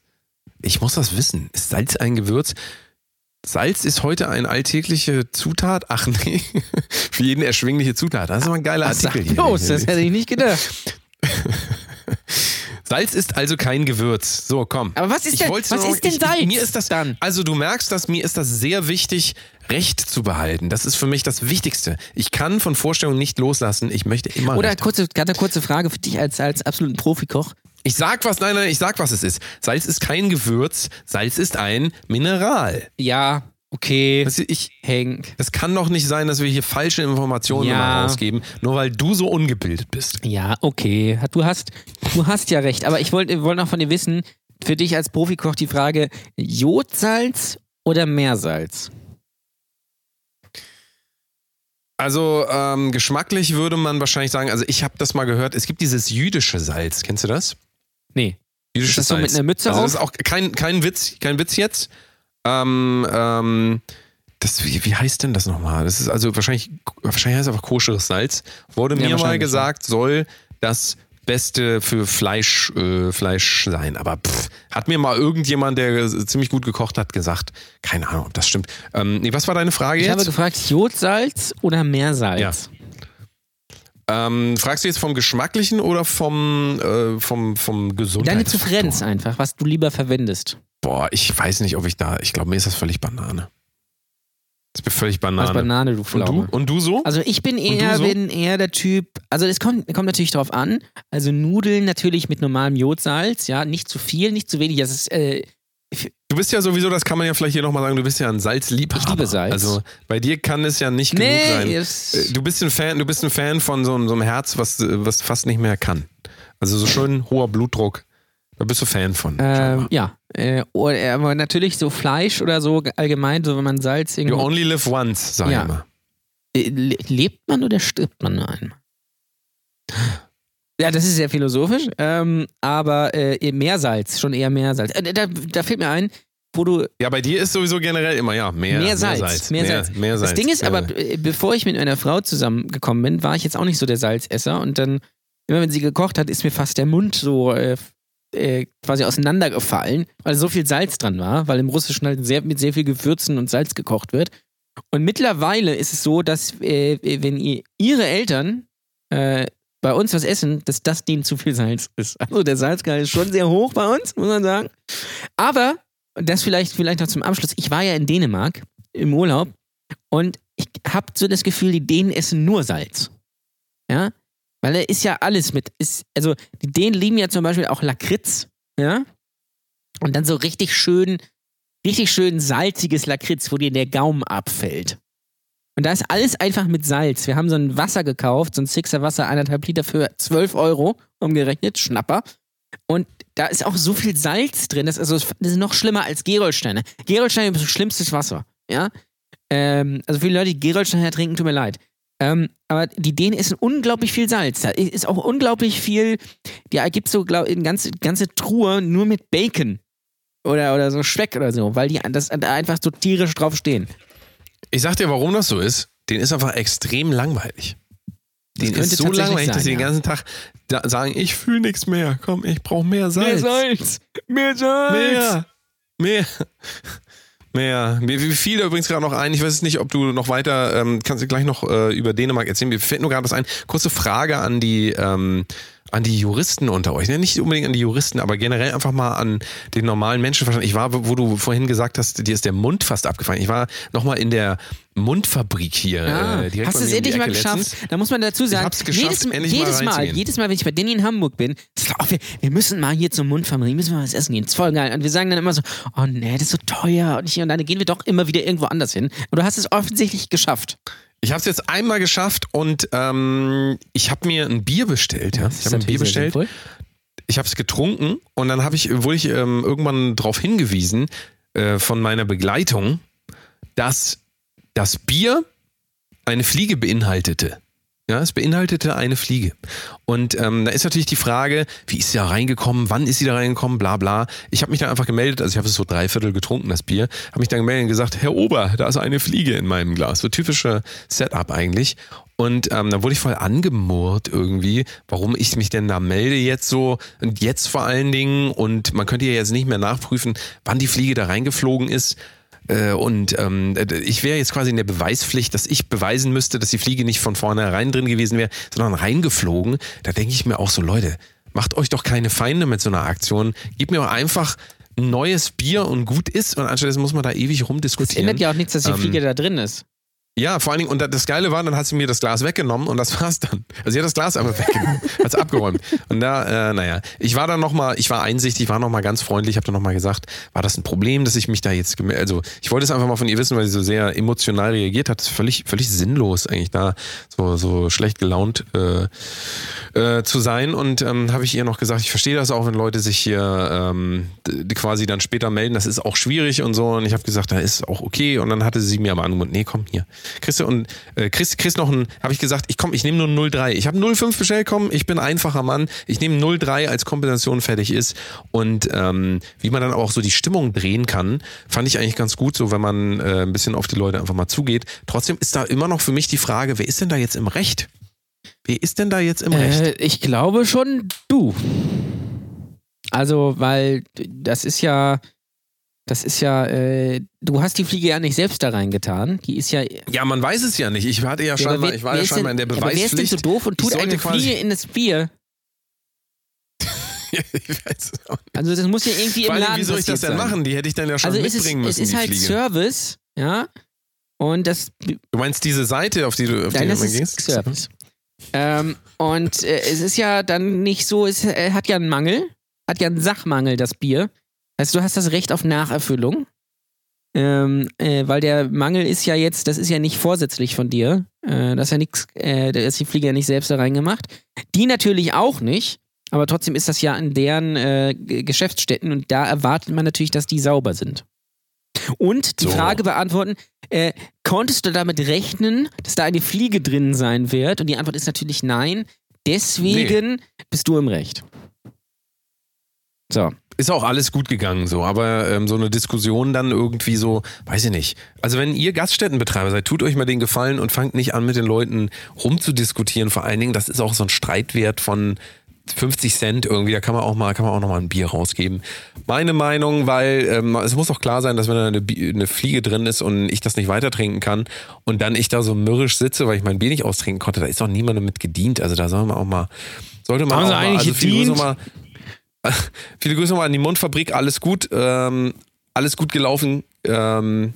Ich muss das wissen. Ist Salz ein Gewürz? Salz ist heute eine alltägliche Zutat? Ach nee, [LAUGHS] für jeden erschwingliche Zutat. Das ist aber ein geiler Was Artikel hier. los? Das hätte ich nicht gedacht. [LAUGHS] Salz ist also kein Gewürz. So, komm. Aber was ist Ich denn- was nur- ist denn ich, Salz Mir ist das dann? Also du merkst, dass mir ist das sehr wichtig, Recht zu behalten. Das ist für mich das Wichtigste. Ich kann von Vorstellungen nicht loslassen. Ich möchte immer Oder Recht. kurze, ganz eine kurze Frage für dich als, als absoluten Profikoch. Ich sag was, nein, nein, ich sag was es ist. Salz ist kein Gewürz. Salz ist ein Mineral. Ja, okay. Das, ich, Henk. das kann doch nicht sein, dass wir hier falsche Informationen Ja. immer rausgeben, nur weil du so ungebildet bist. Ja, okay. Du hast, du hast ja recht. Aber ich wollte wollt noch von dir wissen, für dich als Profikoch die Frage: Jodsalz oder Meersalz? Also ähm, geschmacklich würde man wahrscheinlich sagen, also ich habe das mal gehört, es gibt dieses jüdische Salz, kennst du das? Nee. Jüdisches Ist das so mit Salz. einer Mütze also auf? Das ist auch kein, kein Witz, kein Witz jetzt. Ähm, ähm, das, wie, wie heißt denn das nochmal? Das ist also wahrscheinlich, wahrscheinlich heißt es einfach koscheres Salz. Wurde Ja, mir mal gesagt, soll das Beste für Fleisch, äh, Fleisch sein. Aber pff, hat mir mal irgendjemand, der ziemlich gut gekocht hat, gesagt. Keine Ahnung, ob das stimmt. Ähm, nee, was war deine Frage Ich jetzt? habe gefragt: Jodsalz oder Meersalz? Ähm, fragst du jetzt vom Geschmacklichen oder vom, äh, vom, vom Gesundheitsfaktor? Deine Präferenz einfach, was du lieber verwendest. Boah, ich weiß nicht, ob ich da, ich glaube, mir ist das völlig Banane. Das ist völlig Banane. Was Banane, du Und Pflaume. du? Und du so? Also ich bin eher, so? bin eher der Typ, also es kommt, kommt natürlich drauf an. Also Nudeln natürlich mit normalem Jodsalz, ja, nicht zu viel, nicht zu wenig. Das ist, äh, Du bist ja sowieso, das kann man ja vielleicht hier nochmal sagen, du bist ja ein Salzliebhaber. Ich liebe Salz. Also bei dir kann es ja nicht genug nee, sein. es- Äh, Du bist ein Fan, du bist ein Fan von so, einem- so einem Herz, was, äh, was fast nicht mehr kann. Also so schön hoher Blutdruck. Da bist du Fan von. ähm, ja, äh, oder, aber natürlich so Fleisch oder so allgemein, so wenn man Salz You irgendwo... only live once, sag Ja. ich immer. Äh, le- lebt man oder stirbt man nur einmal? Ja, das ist sehr philosophisch, ähm, aber äh, Meersalz, schon eher Meersalz. Äh, da, da fällt mir ein, wo du Ja, bei dir ist sowieso generell immer, ja, mehr, Mehr Salz, Mehr Salz. mehr Salz. Mehr, mehr Salz. Das Ding ist mehr aber, äh, bevor ich mit einer Frau zusammengekommen bin, war ich jetzt auch nicht so der Salzesser und dann, immer wenn sie gekocht hat, ist mir fast der Mund so äh, äh, quasi auseinandergefallen, weil so viel Salz dran war, weil im Russischen halt sehr, mit sehr viel Gewürzen und Salz gekocht wird. Und mittlerweile ist es so, dass äh, wenn ihr, ihre Eltern äh, bei uns was essen, dass das denen zu viel Salz ist. Also der Salzgehalt ist schon sehr hoch bei uns, muss man sagen. Aber, das vielleicht, vielleicht noch zum Abschluss, ich war ja in Dänemark im Urlaub und ich habe so das Gefühl, die Dänen essen nur Salz. Ja? Weil da ist ja alles mit. Ist, also, die Dänen lieben ja zum Beispiel auch Lakritz. Ja? Und dann so richtig schön, richtig schön salziges Lakritz, wo dir der Gaumen abfällt. Und da ist alles einfach mit Salz. Wir haben so ein Wasser gekauft, so ein Sixer Wasser, eineinhalb Liter für 12 Euro umgerechnet, Schnapper. Und da ist auch so viel Salz drin, das ist, also, das ist noch schlimmer als Gerolsteine. Gerolsteine ist so schlimmstes Wasser, ja. Ähm, also die Leute, die Gerolsteine trinken, tut mir leid. Ähm, aber die Dänen essen unglaublich viel Salz. Da ist auch unglaublich viel, ja, gibt so, glaube ich, eine ganze, ganze Truhe nur mit Bacon. Oder, oder so Speck oder so, weil die das, da einfach so tierisch drauf stehen. Ich sag dir, warum das so ist. Den ist einfach extrem langweilig. Den könnte ist so langweilig, dass sie sein, den ja. ganzen Tag sagen, ich fühle nichts mehr. Komm, ich brauche mehr Salz. Salz! Mehr Salz! Mehr. Mehr. Mehr. Mir fiel da übrigens gerade noch ein, ich weiß nicht, ob du noch weiter, ähm, kannst du gleich noch äh, über Dänemark erzählen. Mir fällt nur gerade was ein. Kurze Frage an die, ähm, an die Juristen unter euch. Ja, nicht unbedingt an die Juristen, aber generell einfach mal an den normalen Menschenverstand. Ich war, wo du vorhin gesagt hast, dir ist der Mund fast abgefallen. Ich war nochmal in der Mundfabrik hier. Ah, äh, direkt hast du es endlich mal geschafft? letztens. Da muss man dazu sagen, jedes, endlich mal jedes Mal, reinzugehen. jedes Mal, wenn ich bei Danny in Hamburg bin, klar, oh, wir, wir müssen mal hier zum Mundfabrik, müssen wir was essen gehen, ist voll geil. Und wir sagen dann immer so, oh nee, das ist so teuer und, hier, und dann gehen wir doch immer wieder irgendwo anders hin. Und du hast es offensichtlich geschafft. Ich habe es jetzt einmal geschafft und ähm, ich habe mir ein Bier bestellt. Ja? Ich habe ein Bier bestellt. ich habe es getrunken und dann habe ich, wurde ich ähm, irgendwann darauf hingewiesen äh, von meiner Begleitung, dass das Bier eine Fliege beinhaltete. Ja, es beinhaltete eine Fliege. Und ähm, da ist natürlich die Frage, wie ist sie da reingekommen, wann ist sie da reingekommen, bla bla. Ich habe mich dann einfach gemeldet, also ich habe es so dreiviertel getrunken, das Bier, habe mich dann gemeldet und gesagt, Herr Ober, da ist eine Fliege in meinem Glas. So typische Setup eigentlich. Und ähm, dann wurde ich voll angemurrt irgendwie, warum ich mich denn da melde jetzt so und jetzt vor allen Dingen. Und man könnte ja jetzt nicht mehr nachprüfen, wann die Fliege da reingeflogen ist. Äh, Und ähm, ich wäre jetzt quasi in der Beweispflicht, dass ich beweisen müsste, dass die Fliege nicht von vornherein drin gewesen wäre, sondern reingeflogen. Da denke ich mir auch so, Leute, macht euch doch keine Feinde mit so einer Aktion. Gebt mir doch einfach ein neues Bier und gut ist und anstattdessen muss man da ewig rumdiskutieren. ändert ja auch nichts, dass die Ähm, Fliege da drin ist. Ja, vor allen Dingen, und das Geile war, dann hat sie mir das Glas weggenommen und das [LAUGHS] war's dann. Also sie hat das Glas einfach weggenommen, hat es abgeräumt. Und da, äh, naja, ich war dann nochmal, ich war einsichtig, war nochmal ganz freundlich, habe dann nochmal gesagt, war das ein Problem, dass ich mich da jetzt, also ich wollte es einfach mal von ihr wissen, weil sie so sehr emotional reagiert hat. Das ist völlig, völlig sinnlos eigentlich da so, so schlecht gelaunt äh, äh, zu sein. Und ähm, habe ich ihr noch gesagt, ich verstehe das auch, wenn Leute sich hier ähm, quasi dann später melden, das ist auch schwierig und so. Und ich habe gesagt, da ist auch okay. Und dann hatte sie mir aber angeboten, nee, komm hier. Du und äh, kriegst, kriegst noch ein, habe ich gesagt, ich komm, ich nehme nur 0,3. Ich habe 0,5 bestellt, komm, ich bin ein einfacher Mann. Ich nehme 0,3 als Kompensation fertig ist. Und ähm, wie man dann auch so die Stimmung drehen kann, fand ich eigentlich ganz gut, so wenn man äh, ein bisschen auf die Leute einfach mal zugeht. Trotzdem ist da immer noch für mich die Frage, wer ist denn da jetzt im Recht? Wer ist denn da jetzt im Recht? Äh, ich glaube schon du. Also, weil das ist ja, das ist ja, äh, du hast die Fliege ja nicht selbst da reingetan. Die ist ja. Ja, man weiß es ja nicht. Ich hatte ja scheinbar, wer- ich war ja scheinbar denn- in der aber wer ist denn Beweispflicht. so doof und tut eine Fliege in das Bier? [LAUGHS] ich weiß auch nicht. Also das muss ja irgendwie im Laden wie soll ich das denn sein. machen? Die hätte ich dann ja schon Also es ist, mitbringen es müssen, ist die halt Fliege. Service, ja. Und das, Du meinst diese Seite, auf die du auf die nein, du das ist gehst? Service. Ähm, und äh, es ist ja dann nicht so, es äh, hat ja einen Mangel, hat ja einen Sachmangel, das Bier. Also du hast das Recht auf Nacherfüllung. Ähm, äh, weil der Mangel ist ja jetzt, das ist ja nicht vorsätzlich von dir. Äh, das ist ja nichts, äh, da ist die Fliege ja nicht selbst da reingemacht. Die natürlich auch nicht, aber trotzdem ist das ja an deren äh, Geschäftsstätten und da erwartet man natürlich, dass die sauber sind. Und die So. Frage beantworten, äh, konntest du damit rechnen, dass da eine Fliege drin sein wird? Und die Antwort ist natürlich nein. Deswegen bist du im Recht. So. Ist auch alles gut gegangen so, aber ähm, so eine Diskussion dann irgendwie so, weiß ich nicht. Also wenn ihr Gaststättenbetreiber seid, tut euch mal den Gefallen und fangt nicht an mit den Leuten rumzudiskutieren. Vor allen Dingen, das ist auch so ein Streitwert von 50 Cent irgendwie, da kann man auch mal, kann man auch noch mal ein Bier rausgeben. Meine Meinung, weil ähm, es muss doch klar sein, dass wenn da eine, eine Fliege drin ist und ich das nicht weiter trinken kann und dann ich da so mürrisch sitze, weil ich mein Bier nicht austrinken konnte, da ist doch niemandem mit gedient. Also da soll man auch mal, sollte man Haben auch mal, eigentlich also Grüße gedient? mal, [LAUGHS] viele Grüße mal an die Mundfabrik, alles gut, ähm, alles gut gelaufen. Ähm,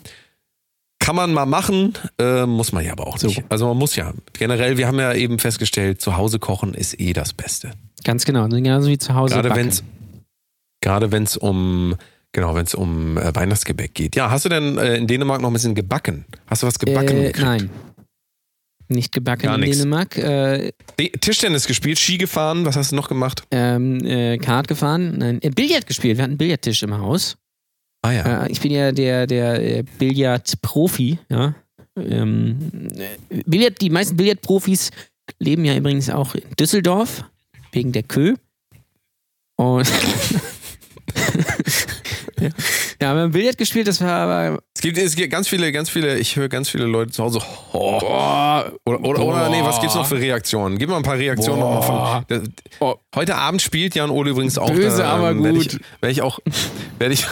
kann man mal machen, äh, muss man ja aber auch nicht. Also man muss ja. Generell, wir haben ja eben festgestellt, zu Hause kochen ist eh das Beste. Ganz genau. Genauso wie zu Hause. Gerade wenn es gerade wenn es um genau, wenn es um äh, Weihnachtsgebäck geht. Ja, hast du denn äh, in Dänemark noch ein bisschen gebacken? Hast du was gebacken? Äh, nein. Nicht gebacken Gar in nix. Dänemark. Äh, Tischtennis gespielt, Ski gefahren, was hast du noch gemacht? ähm, äh, Kart gefahren. Nein, äh, Billard gespielt. Wir hatten einen Billardtisch im Haus. Ah ja. Äh, ich bin ja der, der äh, Billard-Profi, ja. Ähm, äh, Billard, die meisten Billardprofis leben ja übrigens auch in Düsseldorf, wegen der Kö. Und [LAUGHS] Ja, wir haben Billard gespielt, das war aber. Es gibt, es gibt ganz viele, ganz viele, ich höre ganz viele Leute zu Hause. Oh, oder, oder, oder nee, was gibt's noch für Reaktionen? Gib mal ein paar Reaktionen noch mal von. Oh. Heute Abend spielt Jan Ole übrigens auch. Böse, aber Werde gut. ich, werd ich auch, werde ich,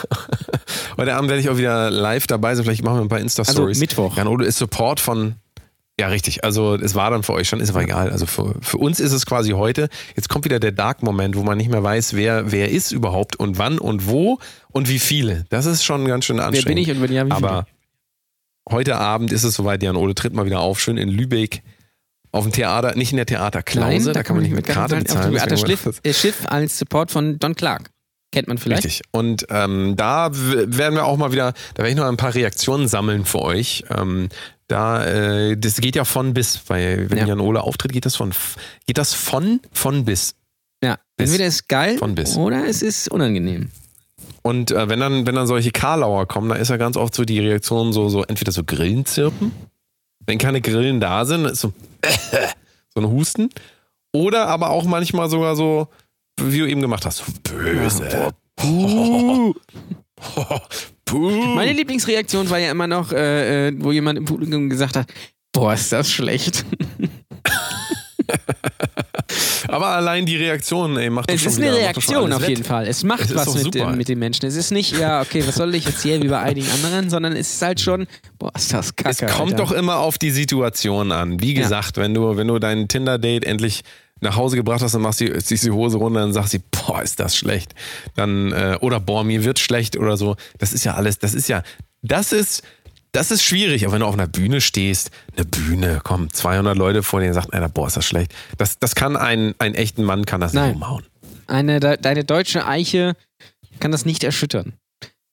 [LAUGHS] heute Abend werde ich auch wieder live dabei sein. Vielleicht machen wir ein paar Insta-Stories. Also Mittwoch. Jan Ole ist Support von. Ja, richtig. Also es war dann für euch schon, ist aber egal. Also für, für uns ist es quasi heute. Jetzt kommt wieder der Dark-Moment, wo man nicht mehr weiß, wer, wer ist überhaupt und wann und wo und wie viele. Das ist schon ganz schön anstrengend. Wer bin ich und wenn ja, wie viele? Aber heute Abend ist es soweit, Jan Ole tritt mal wieder auf, schön in Lübeck auf dem Theater, nicht in der Theaterklause, da, kann man nicht mit Karte bezahlen. Theater deswegen- Schiff, äh, Schiff als Support von Don Clark. Kennt man vielleicht. Richtig. Und ähm, da werden wir auch mal wieder, da werde ich noch ein paar Reaktionen sammeln für euch. Ähm, da, äh, das geht ja von bis, weil wenn Ja. Jan Ole auftritt, geht das von, geht das von, von bis. Ja. Bis. Entweder ist geil Von bis. oder es ist unangenehm. Und äh, wenn dann, wenn dann solche Karlauer kommen, da ist ja ganz oft so die Reaktion so, so entweder so Grillenzirpen, wenn keine Grillen da sind, ist so, [LAUGHS] so ein Husten. Oder aber auch manchmal sogar so, wie du eben gemacht hast, so böse. [LAUGHS] Puh. [LAUGHS] Puh. Meine Lieblingsreaktion war ja immer noch, äh, äh, wo jemand im Publikum gesagt hat, boah, ist das schlecht. [LAUGHS] Aber allein die Reaktion, ey, macht Es schon ist wieder, eine schon Reaktion auf jeden. Fall. Es macht Es ist was mit, super. dem, mit den Menschen. Es ist nicht, ja, okay, was soll ich jetzt hier wie bei einigen anderen, sondern es ist halt schon, boah, ist das kacke. Es kommt Alter. doch immer auf die Situation an. Wie Ja. gesagt, wenn du, wenn du dein Tinder-Date endlich nach Hause gebracht hast, dann machst du ziehst die Hose runter und sagst sie, boah, ist das schlecht. Dann, äh, oder boah, mir wird schlecht oder so. Das ist ja alles, das ist ja, das ist, das ist schwierig. Aber wenn du auf einer Bühne stehst, eine Bühne, kommen 200 Leute vor dir und sagt, Alter, boah, ist das schlecht. Das, das kann ein, ein echten Mann, kann das Nein. nicht umhauen. Eine, de, deine deutsche Eiche kann das nicht erschüttern.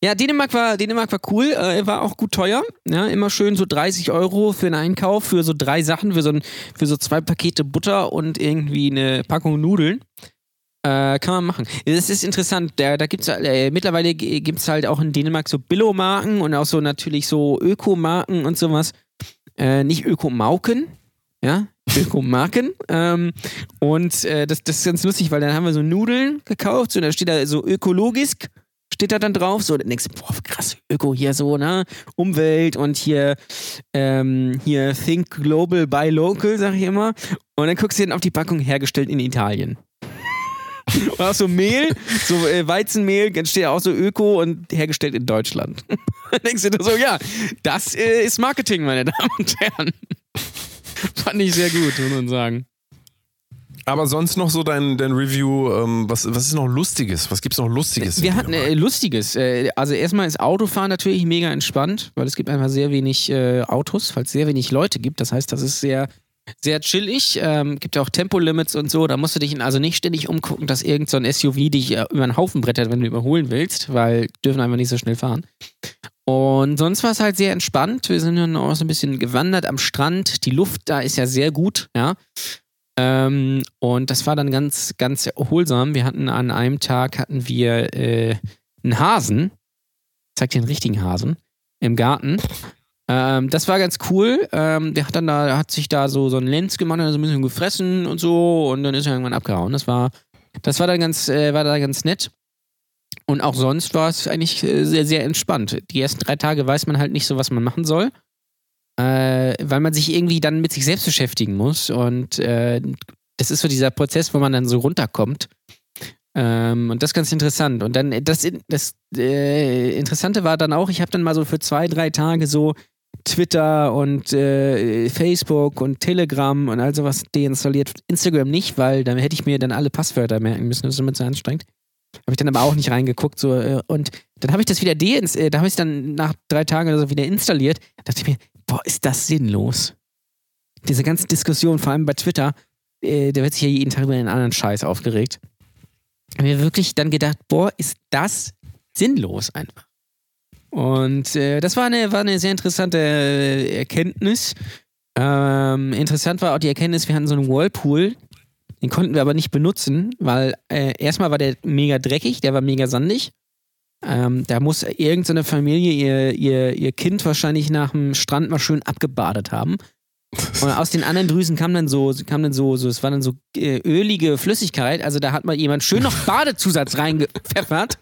Ja, Dänemark war, Dänemark war cool, äh, war auch gut teuer. Ja, immer schön so 30 Euro für einen Einkauf, für so drei Sachen, für so, ein, für so zwei Pakete Butter und irgendwie eine Packung Nudeln. Äh, kann man machen. Das ist interessant. Da, da gibt's äh, mittlerweile g- gibt's halt auch in Dänemark so Billo-Marken und auch so natürlich so Ökomarken und sowas. Äh, nicht Ökomauken, ja, Ökomarken. [LAUGHS] ähm, und äh, das, das ist ganz lustig, weil dann haben wir so Nudeln gekauft, so, da steht da so ökologisch, steht da dann drauf, so, dann denkst du, boah, krass, Öko hier so, ne, Umwelt und hier, ähm, hier Think Global, Buy Local, sag ich immer. Und dann guckst du dann auf die Packung, hergestellt in Italien. [LAUGHS] Und auch so Mehl, so äh, Weizenmehl, dann steht auch so Öko und hergestellt in Deutschland. [LAUGHS] dann denkst du dir so, ja, das äh, ist Marketing, meine Damen und Herren. [LAUGHS] Fand ich sehr gut, muss man sagen. Aber sonst noch so dein, dein Review, ähm, was, was ist noch Lustiges? Was gibt's noch Lustiges? Wir hatten äh, Lustiges. Äh, also erstmal ist Autofahren natürlich mega entspannt, weil es gibt einfach sehr wenig äh, Autos, weil es sehr wenig Leute gibt. Das heißt, das ist sehr, sehr chillig. Ähm, gibt ja auch Tempolimits und so. Da musst du dich also nicht ständig umgucken, dass irgend so ein SUV dich äh, über einen Haufen brettert, wenn du überholen willst, weil dürfen einfach nicht so schnell fahren. Und sonst war es halt sehr entspannt. Wir sind dann auch so ein bisschen gewandert am Strand. Die Luft da ist ja sehr gut, ja. Ähm, und das war dann ganz, ganz erholsam. Wir hatten an einem Tag hatten wir äh, einen Hasen. Ich zeig dir einen richtigen Hasen im Garten. Ähm, das war ganz cool. Ähm, der hat dann da, hat sich da so, so ein Lenz gemacht, hat so ein bisschen gefressen und so und dann ist er irgendwann abgehauen. Das war, das war dann ganz, äh, war da ganz nett. Und auch sonst war es eigentlich äh, sehr, sehr entspannt. Die ersten drei Tage weiß man halt nicht so, was man machen soll. Äh, weil man sich irgendwie dann mit sich selbst beschäftigen muss. Und äh, das ist so dieser Prozess, wo man dann so runterkommt. Ähm, und das ist ganz interessant. Und dann, das, das äh, Interessante war dann auch, ich habe dann mal so für zwei, drei Tage so Twitter und äh, Facebook und Telegram und all sowas deinstalliert. Instagram nicht, weil dann hätte ich mir dann alle Passwörter merken müssen. Das ist immer zu anstrengend. Habe ich dann aber auch nicht reingeguckt. So, äh, und dann habe ich das wieder deins äh, da habe ich es dann nach drei Tagen oder so wieder installiert. Da dachte ich mir, boah, ist das sinnlos. Diese ganze Diskussion, vor allem bei Twitter, äh, da wird sich ja jeden Tag über einen anderen Scheiß aufgeregt. Habe mir wirklich dann gedacht, boah, ist das sinnlos einfach. Und äh, das war eine, war eine sehr interessante äh, Erkenntnis. Ähm, interessant war auch die Erkenntnis, wir hatten so einen Whirlpool, den konnten wir aber nicht benutzen, weil äh, erstmal war der mega dreckig, der war mega sandig. Ähm, da muss irgendeine Familie ihr, ihr, ihr Kind wahrscheinlich nach dem Strand mal schön abgebadet haben. Und aus den anderen Drüsen kam dann so, kam dann so, so es war dann so äh, ölige Flüssigkeit. Also da hat mal jemand schön noch Badezusatz [LAUGHS] reingepfeffert.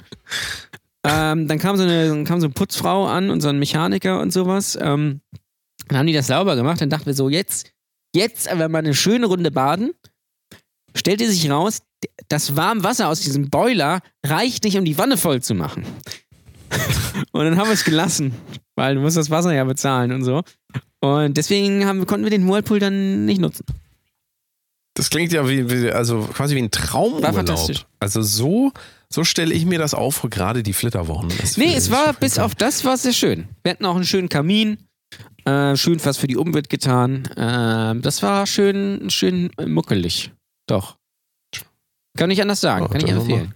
Ähm, dann kam so, eine, kam so eine Putzfrau an und so ein Mechaniker und sowas. Ähm, dann haben die das sauber gemacht. Dann dachten wir so, jetzt, jetzt aber mal eine schöne Runde baden. Stellte sich raus, das warme Wasser aus diesem Boiler reicht nicht, um die Wanne voll zu machen. [LAUGHS] und dann haben wir es gelassen, weil du musst das Wasser ja bezahlen und so. Und deswegen haben, konnten wir den Whirlpool dann nicht nutzen. Das klingt ja wie, wie also quasi wie ein War Traumurlaub. fantastisch. Also so, so stelle ich mir das auf für gerade die Flitterwochen. Das Nee, es war bis auf das war sehr schön. Wir hatten auch einen schönen Kamin, äh, schön was für die Umwelt getan. Ähm, das war schön, schön muckelig. Doch. Kann ich anders sagen, kann ich empfehlen.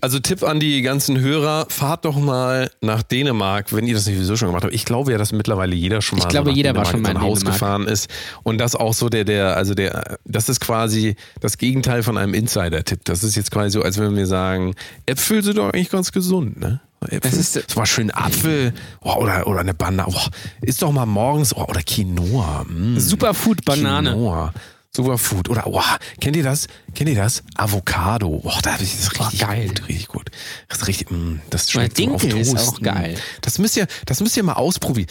Also Tipp an die ganzen Hörer, fahrt doch mal nach Dänemark, wenn ihr das nicht sowieso schon gemacht habt. Ich glaube ja, dass mittlerweile jeder schon mal Ich glaube, so nach jeder war Dänemark schon mal in Haus Dänemark. gefahren ist. Und das auch so der, der, also der, das ist quasi das Gegenteil von einem Insider-Tipp. Das ist jetzt quasi so, als wenn wir sagen, Äpfel sind doch eigentlich ganz gesund, ne? Äpfel, Das ist- so mal schön Apfel oh, oder, oder eine Banane. Oh, ist doch mal morgens, oh, oder Quinoa. Mm. Superfood Banane. Quinoa. Superfood. Oder, oh, kennt ihr das? Kennt ihr das? Avocado. Boah, da das ist richtig geil. gut. Richtig gut. Das ist richtig, mm, das schmeckt so auf Dinkel ist Toast. auch geil. Das müsst ihr, das müsst ihr mal ausprobieren.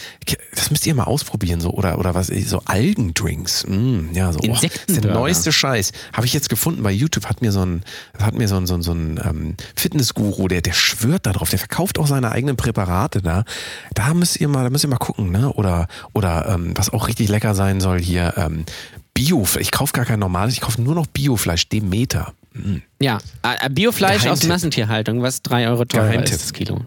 Das müsst ihr mal ausprobieren, so, oder, oder was, so Algendrinks. Mm, ja, so. Oh, das ist der neueste Scheiß. Habe ich jetzt gefunden bei YouTube, hat mir so ein, hat mir so ein, so ein, so ein ähm, Fitnessguru, der, der schwört da drauf, der verkauft auch seine eigenen Präparate da. Da müsst ihr mal, da müsst ihr mal gucken, ne? Oder, oder ähm, was auch richtig lecker sein soll hier, ähm, Bio. Ich kaufe gar kein normales, ich kaufe nur noch Biofleisch, Demeter. Mm. Ja, äh, Biofleisch aus Geheimtipp. Massentierhaltung, was 3 Euro teurer Geheimtipp. ist das Kilo.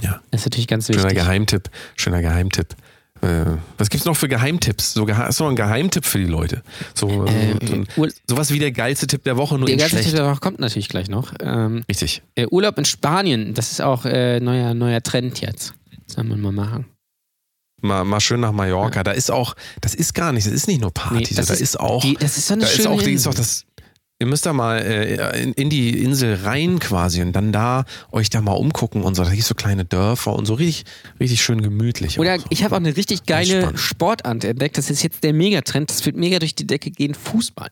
Ja. Das ist natürlich ganz Schöner wichtig. Geheimtipp. Schöner Geheimtipp. Äh, was gibt's noch für Geheimtipps? So, hast du noch einen Geheimtipp für die Leute? So, Äh, so, Ur- sowas wie der geilste Tipp der Woche, nur Der in ganze schlecht. Titel auch kommt natürlich gleich noch. Ähm, Richtig. äh, Urlaub in Spanien, das ist auch äh, neuer, neuer Trend jetzt. Soll man mal machen. Mal, mal schön nach Mallorca. Da ist auch, das ist gar nicht, das ist nicht nur Party. Nee, so, das da ist- ist, auch, die- das ist so eine da ist schöne auch, die ist auch das. Ihr müsst da mal äh, in, in die Insel rein quasi und dann da euch da mal umgucken und so. Da gibt so kleine Dörfer und so richtig, richtig schön gemütlich. Oder auch. ich habe auch eine richtig geile. Sportart entdeckt. Das ist jetzt der Megatrend. Das wird mega durch die Decke gehen. Fußball.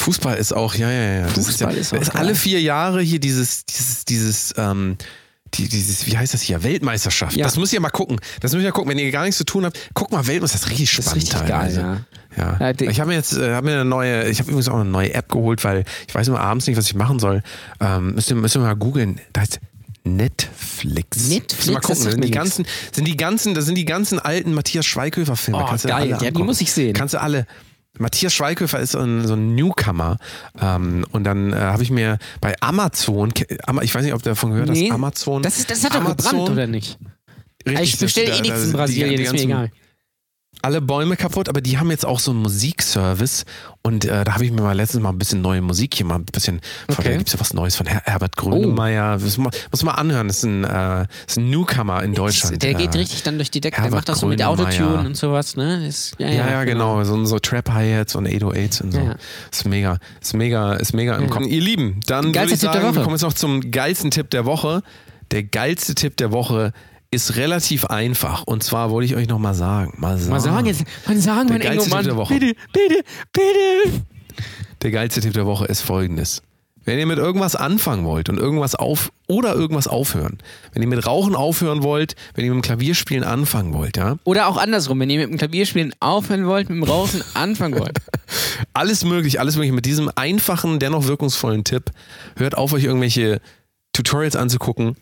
Fußball ist auch, ja, ja, ja. Das Fußball ist, ist ja, auch ist alle vier Jahre hier dieses, dieses, dieses, ähm, die, dieses, wie heißt das hier? Weltmeisterschaft. Ja. Das müsst ihr mal gucken. Das müsst ihr mal gucken. Wenn ihr gar nichts zu tun habt, guckt mal Weltmeisterschaft. Das ist richtig Das ist spannend. richtig geil, ja. Ja. Ich habe mir jetzt äh, hab mir eine neue, ich habe übrigens auch eine neue App geholt, weil ich weiß immer abends nicht, was ich machen soll. Ähm, müsst, ihr, müsst ihr mal googeln. Da heißt Netflix. Netflix, mal gucken. sind die ganzen, sind die ganzen, das sind die ganzen alten Matthias Schweighöfer Filme. Oh, Kannst du geil. alle Ja, die muss ich sehen. Kannst du alle. Matthias Schweighöfer ist so ein, so ein Newcomer. Ähm, und dann äh, habe ich mir bei Amazon, ich weiß nicht, ob du davon gehört hast, Nee, Amazon. Das, ist, das hat doch Amazon, gebrannt, oder nicht? richtig, ich bestelle eh nichts in die- Brasilien, die ist mir egal. Alle Bäume kaputt, aber die haben jetzt auch so einen Musikservice und äh, da habe ich mir mal letztens mal ein bisschen neue Musik hier mal ein bisschen, Okay. da gibt's ja was Neues von Her Herbert Grönemeyer, Oh. muss, man, muss man anhören, das ist ein, äh, ist ein Newcomer in Deutschland. Der geht äh, richtig dann durch die Decke. Der Herbert macht das so mit. Autotune und sowas, ne? Ist, Ja, ja, genau. So, so Trap-Hi-Hats und 808s und so. Ja. Ist mega, ist mega, ist mega im Kommen. Ihr Lieben, dann würde ich der sagen, wir kommen jetzt noch zum geilsten Tipp der Woche. Der geilste Tipp der Woche ist relativ einfach. Und zwar wollte ich euch noch mal sagen. Mal sagen. Mal sagen jetzt, mal sagen, Der mein geilste. Tipp der Woche. Bitte, bitte, bitte. Der geilste Tipp der Woche ist folgendes. Wenn ihr mit irgendwas anfangen wollt und irgendwas auf oder irgendwas aufhören, wenn ihr mit Rauchen aufhören wollt, wenn ihr mit dem Klavierspielen anfangen wollt, ja, Oder auch andersrum, wenn ihr mit dem Klavierspielen aufhören wollt, mit dem Rauchen anfangen wollt. [LAUGHS] alles möglich, alles möglich mit diesem einfachen, dennoch wirkungsvollen Tipp. Hört auf, euch irgendwelche Tutorials anzugucken.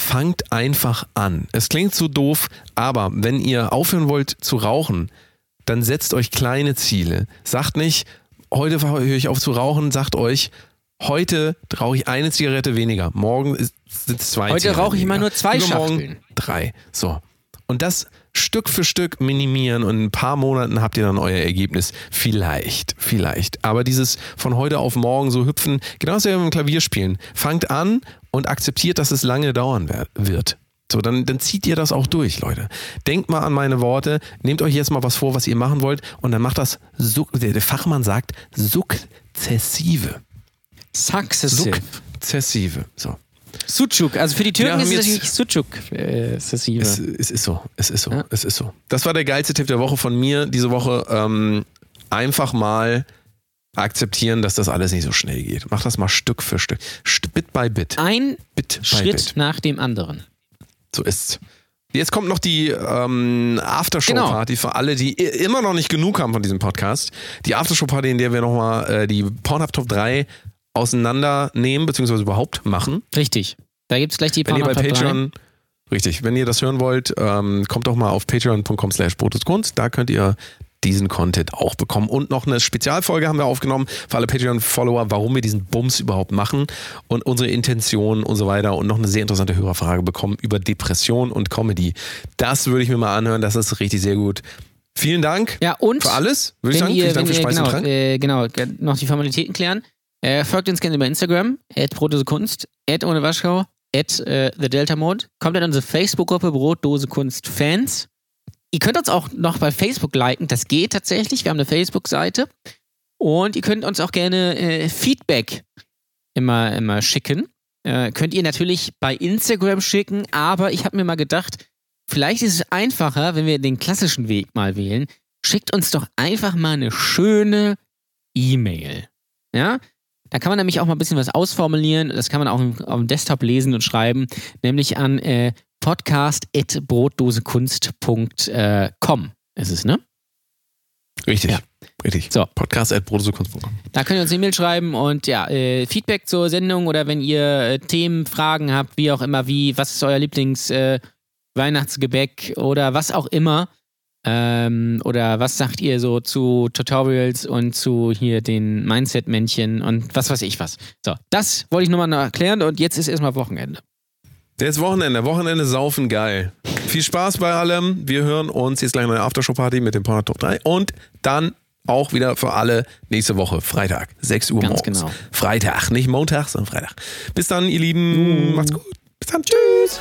Fangt einfach an. Es klingt so doof, aber wenn ihr aufhören wollt zu rauchen, dann setzt euch kleine Ziele. Sagt nicht, heute höre ich auf zu rauchen, sagt euch, heute rauche ich eine Zigarette weniger. Morgen sind es zwei Heute rauche ich mal nur zwei Übermorgen Schachteln. Drei. So. Und das Stück für Stück minimieren und in ein paar Monaten habt ihr dann euer Ergebnis. Vielleicht, vielleicht. Aber dieses von heute auf morgen so hüpfen, genauso wie beim Klavierspielen. Fangt an und akzeptiert, dass es lange dauern wird. So, dann, dann zieht ihr das auch durch, Leute. Denkt mal an meine Worte, nehmt euch jetzt mal was vor, was ihr machen wollt und dann macht das, der, Fachmann sagt, sukzessive. Successive. Sukzessive. So. Sucuk, also für die Türken haben ist es natürlich Sucuk. Äh, Sessive. Es, es ist so, es ist so, Ja. es ist so. Das war der geilste Tipp der Woche von mir diese Woche. Ähm, einfach mal akzeptieren, dass das alles nicht so schnell geht. Mach das mal Stück für Stück. St- Bit by Bit. Ein Bit Schritt Bit. nach dem anderen. So ist's. Jetzt kommt noch die ähm, Aftershow-Party für alle, die immer noch nicht genug haben von diesem Podcast. Die Aftershow-Party, in der wir nochmal äh, die Pornhub Top 3 auseinandernehmen, beziehungsweise überhaupt machen. Richtig. Da gibt es gleich die Wenn ihr bei Pornhub Top 3. Patreon, richtig, wenn ihr das hören wollt, ähm, kommt doch mal auf patreon.com slash Kunst. Da könnt ihr diesen Content auch bekommen. Und noch eine Spezialfolge haben wir aufgenommen für alle Patreon-Follower, warum wir diesen Bums überhaupt machen und unsere Intention und so weiter. Und noch eine sehr interessante Hörerfrage bekommen über Depression und Comedy. Das würde ich mir mal anhören. Das ist richtig sehr gut. Vielen Dank Ja, und für alles. Würde ich sagen. ihr, Vielen Dank für Speis und genau, Trank. äh, genau, ge- noch die Formalitäten klären. Äh, folgt uns gerne über Instagram, at Kunst, at ohne Waschkau, at äh, The Delta Mode. Kommt in unsere Facebook-Gruppe Brotdose Kunst Fans. Ihr könnt uns auch noch bei Facebook liken, das geht tatsächlich. Wir haben eine Facebook-Seite. Und ihr könnt uns auch gerne äh, Feedback immer, immer schicken. Äh, könnt ihr natürlich bei Instagram schicken, aber ich habe mir mal gedacht, vielleicht ist es einfacher, wenn wir den klassischen Weg mal wählen. Schickt uns doch einfach mal eine schöne E-Mail. Ja? Da kann man nämlich auch mal ein bisschen was ausformulieren. Das kann man auch auf dem Desktop lesen und schreiben, nämlich an äh, podcast.brotdosekunst.com ist es, ne? Richtig. Ja. Richtig. So. Podcast at Kunst.com. Da könnt ihr uns eine E-Mail schreiben und ja, äh, Feedback zur Sendung oder wenn ihr äh, Themen, Fragen habt, wie auch immer, wie, was ist euer Lieblings äh, Weihnachtsgebäck oder was auch immer. Ähm, oder was sagt ihr so zu Tutorials und zu hier den Mindset-Männchen und was weiß ich was. So, das wollte ich nochmal noch erklären und jetzt ist erstmal Wochenende. Jetzt Wochenende. Wochenende saufen geil. Viel Spaß bei allem. Wir hören uns jetzt gleich noch eine Aftershow-Party mit dem Porno Top 3 und dann auch wieder für alle nächste Woche, Freitag, 6 Uhr Ganz morgens. genau. Freitag, nicht Montag, sondern Freitag. Bis dann, ihr Lieben. Macht's gut. Bis dann. Tschüss.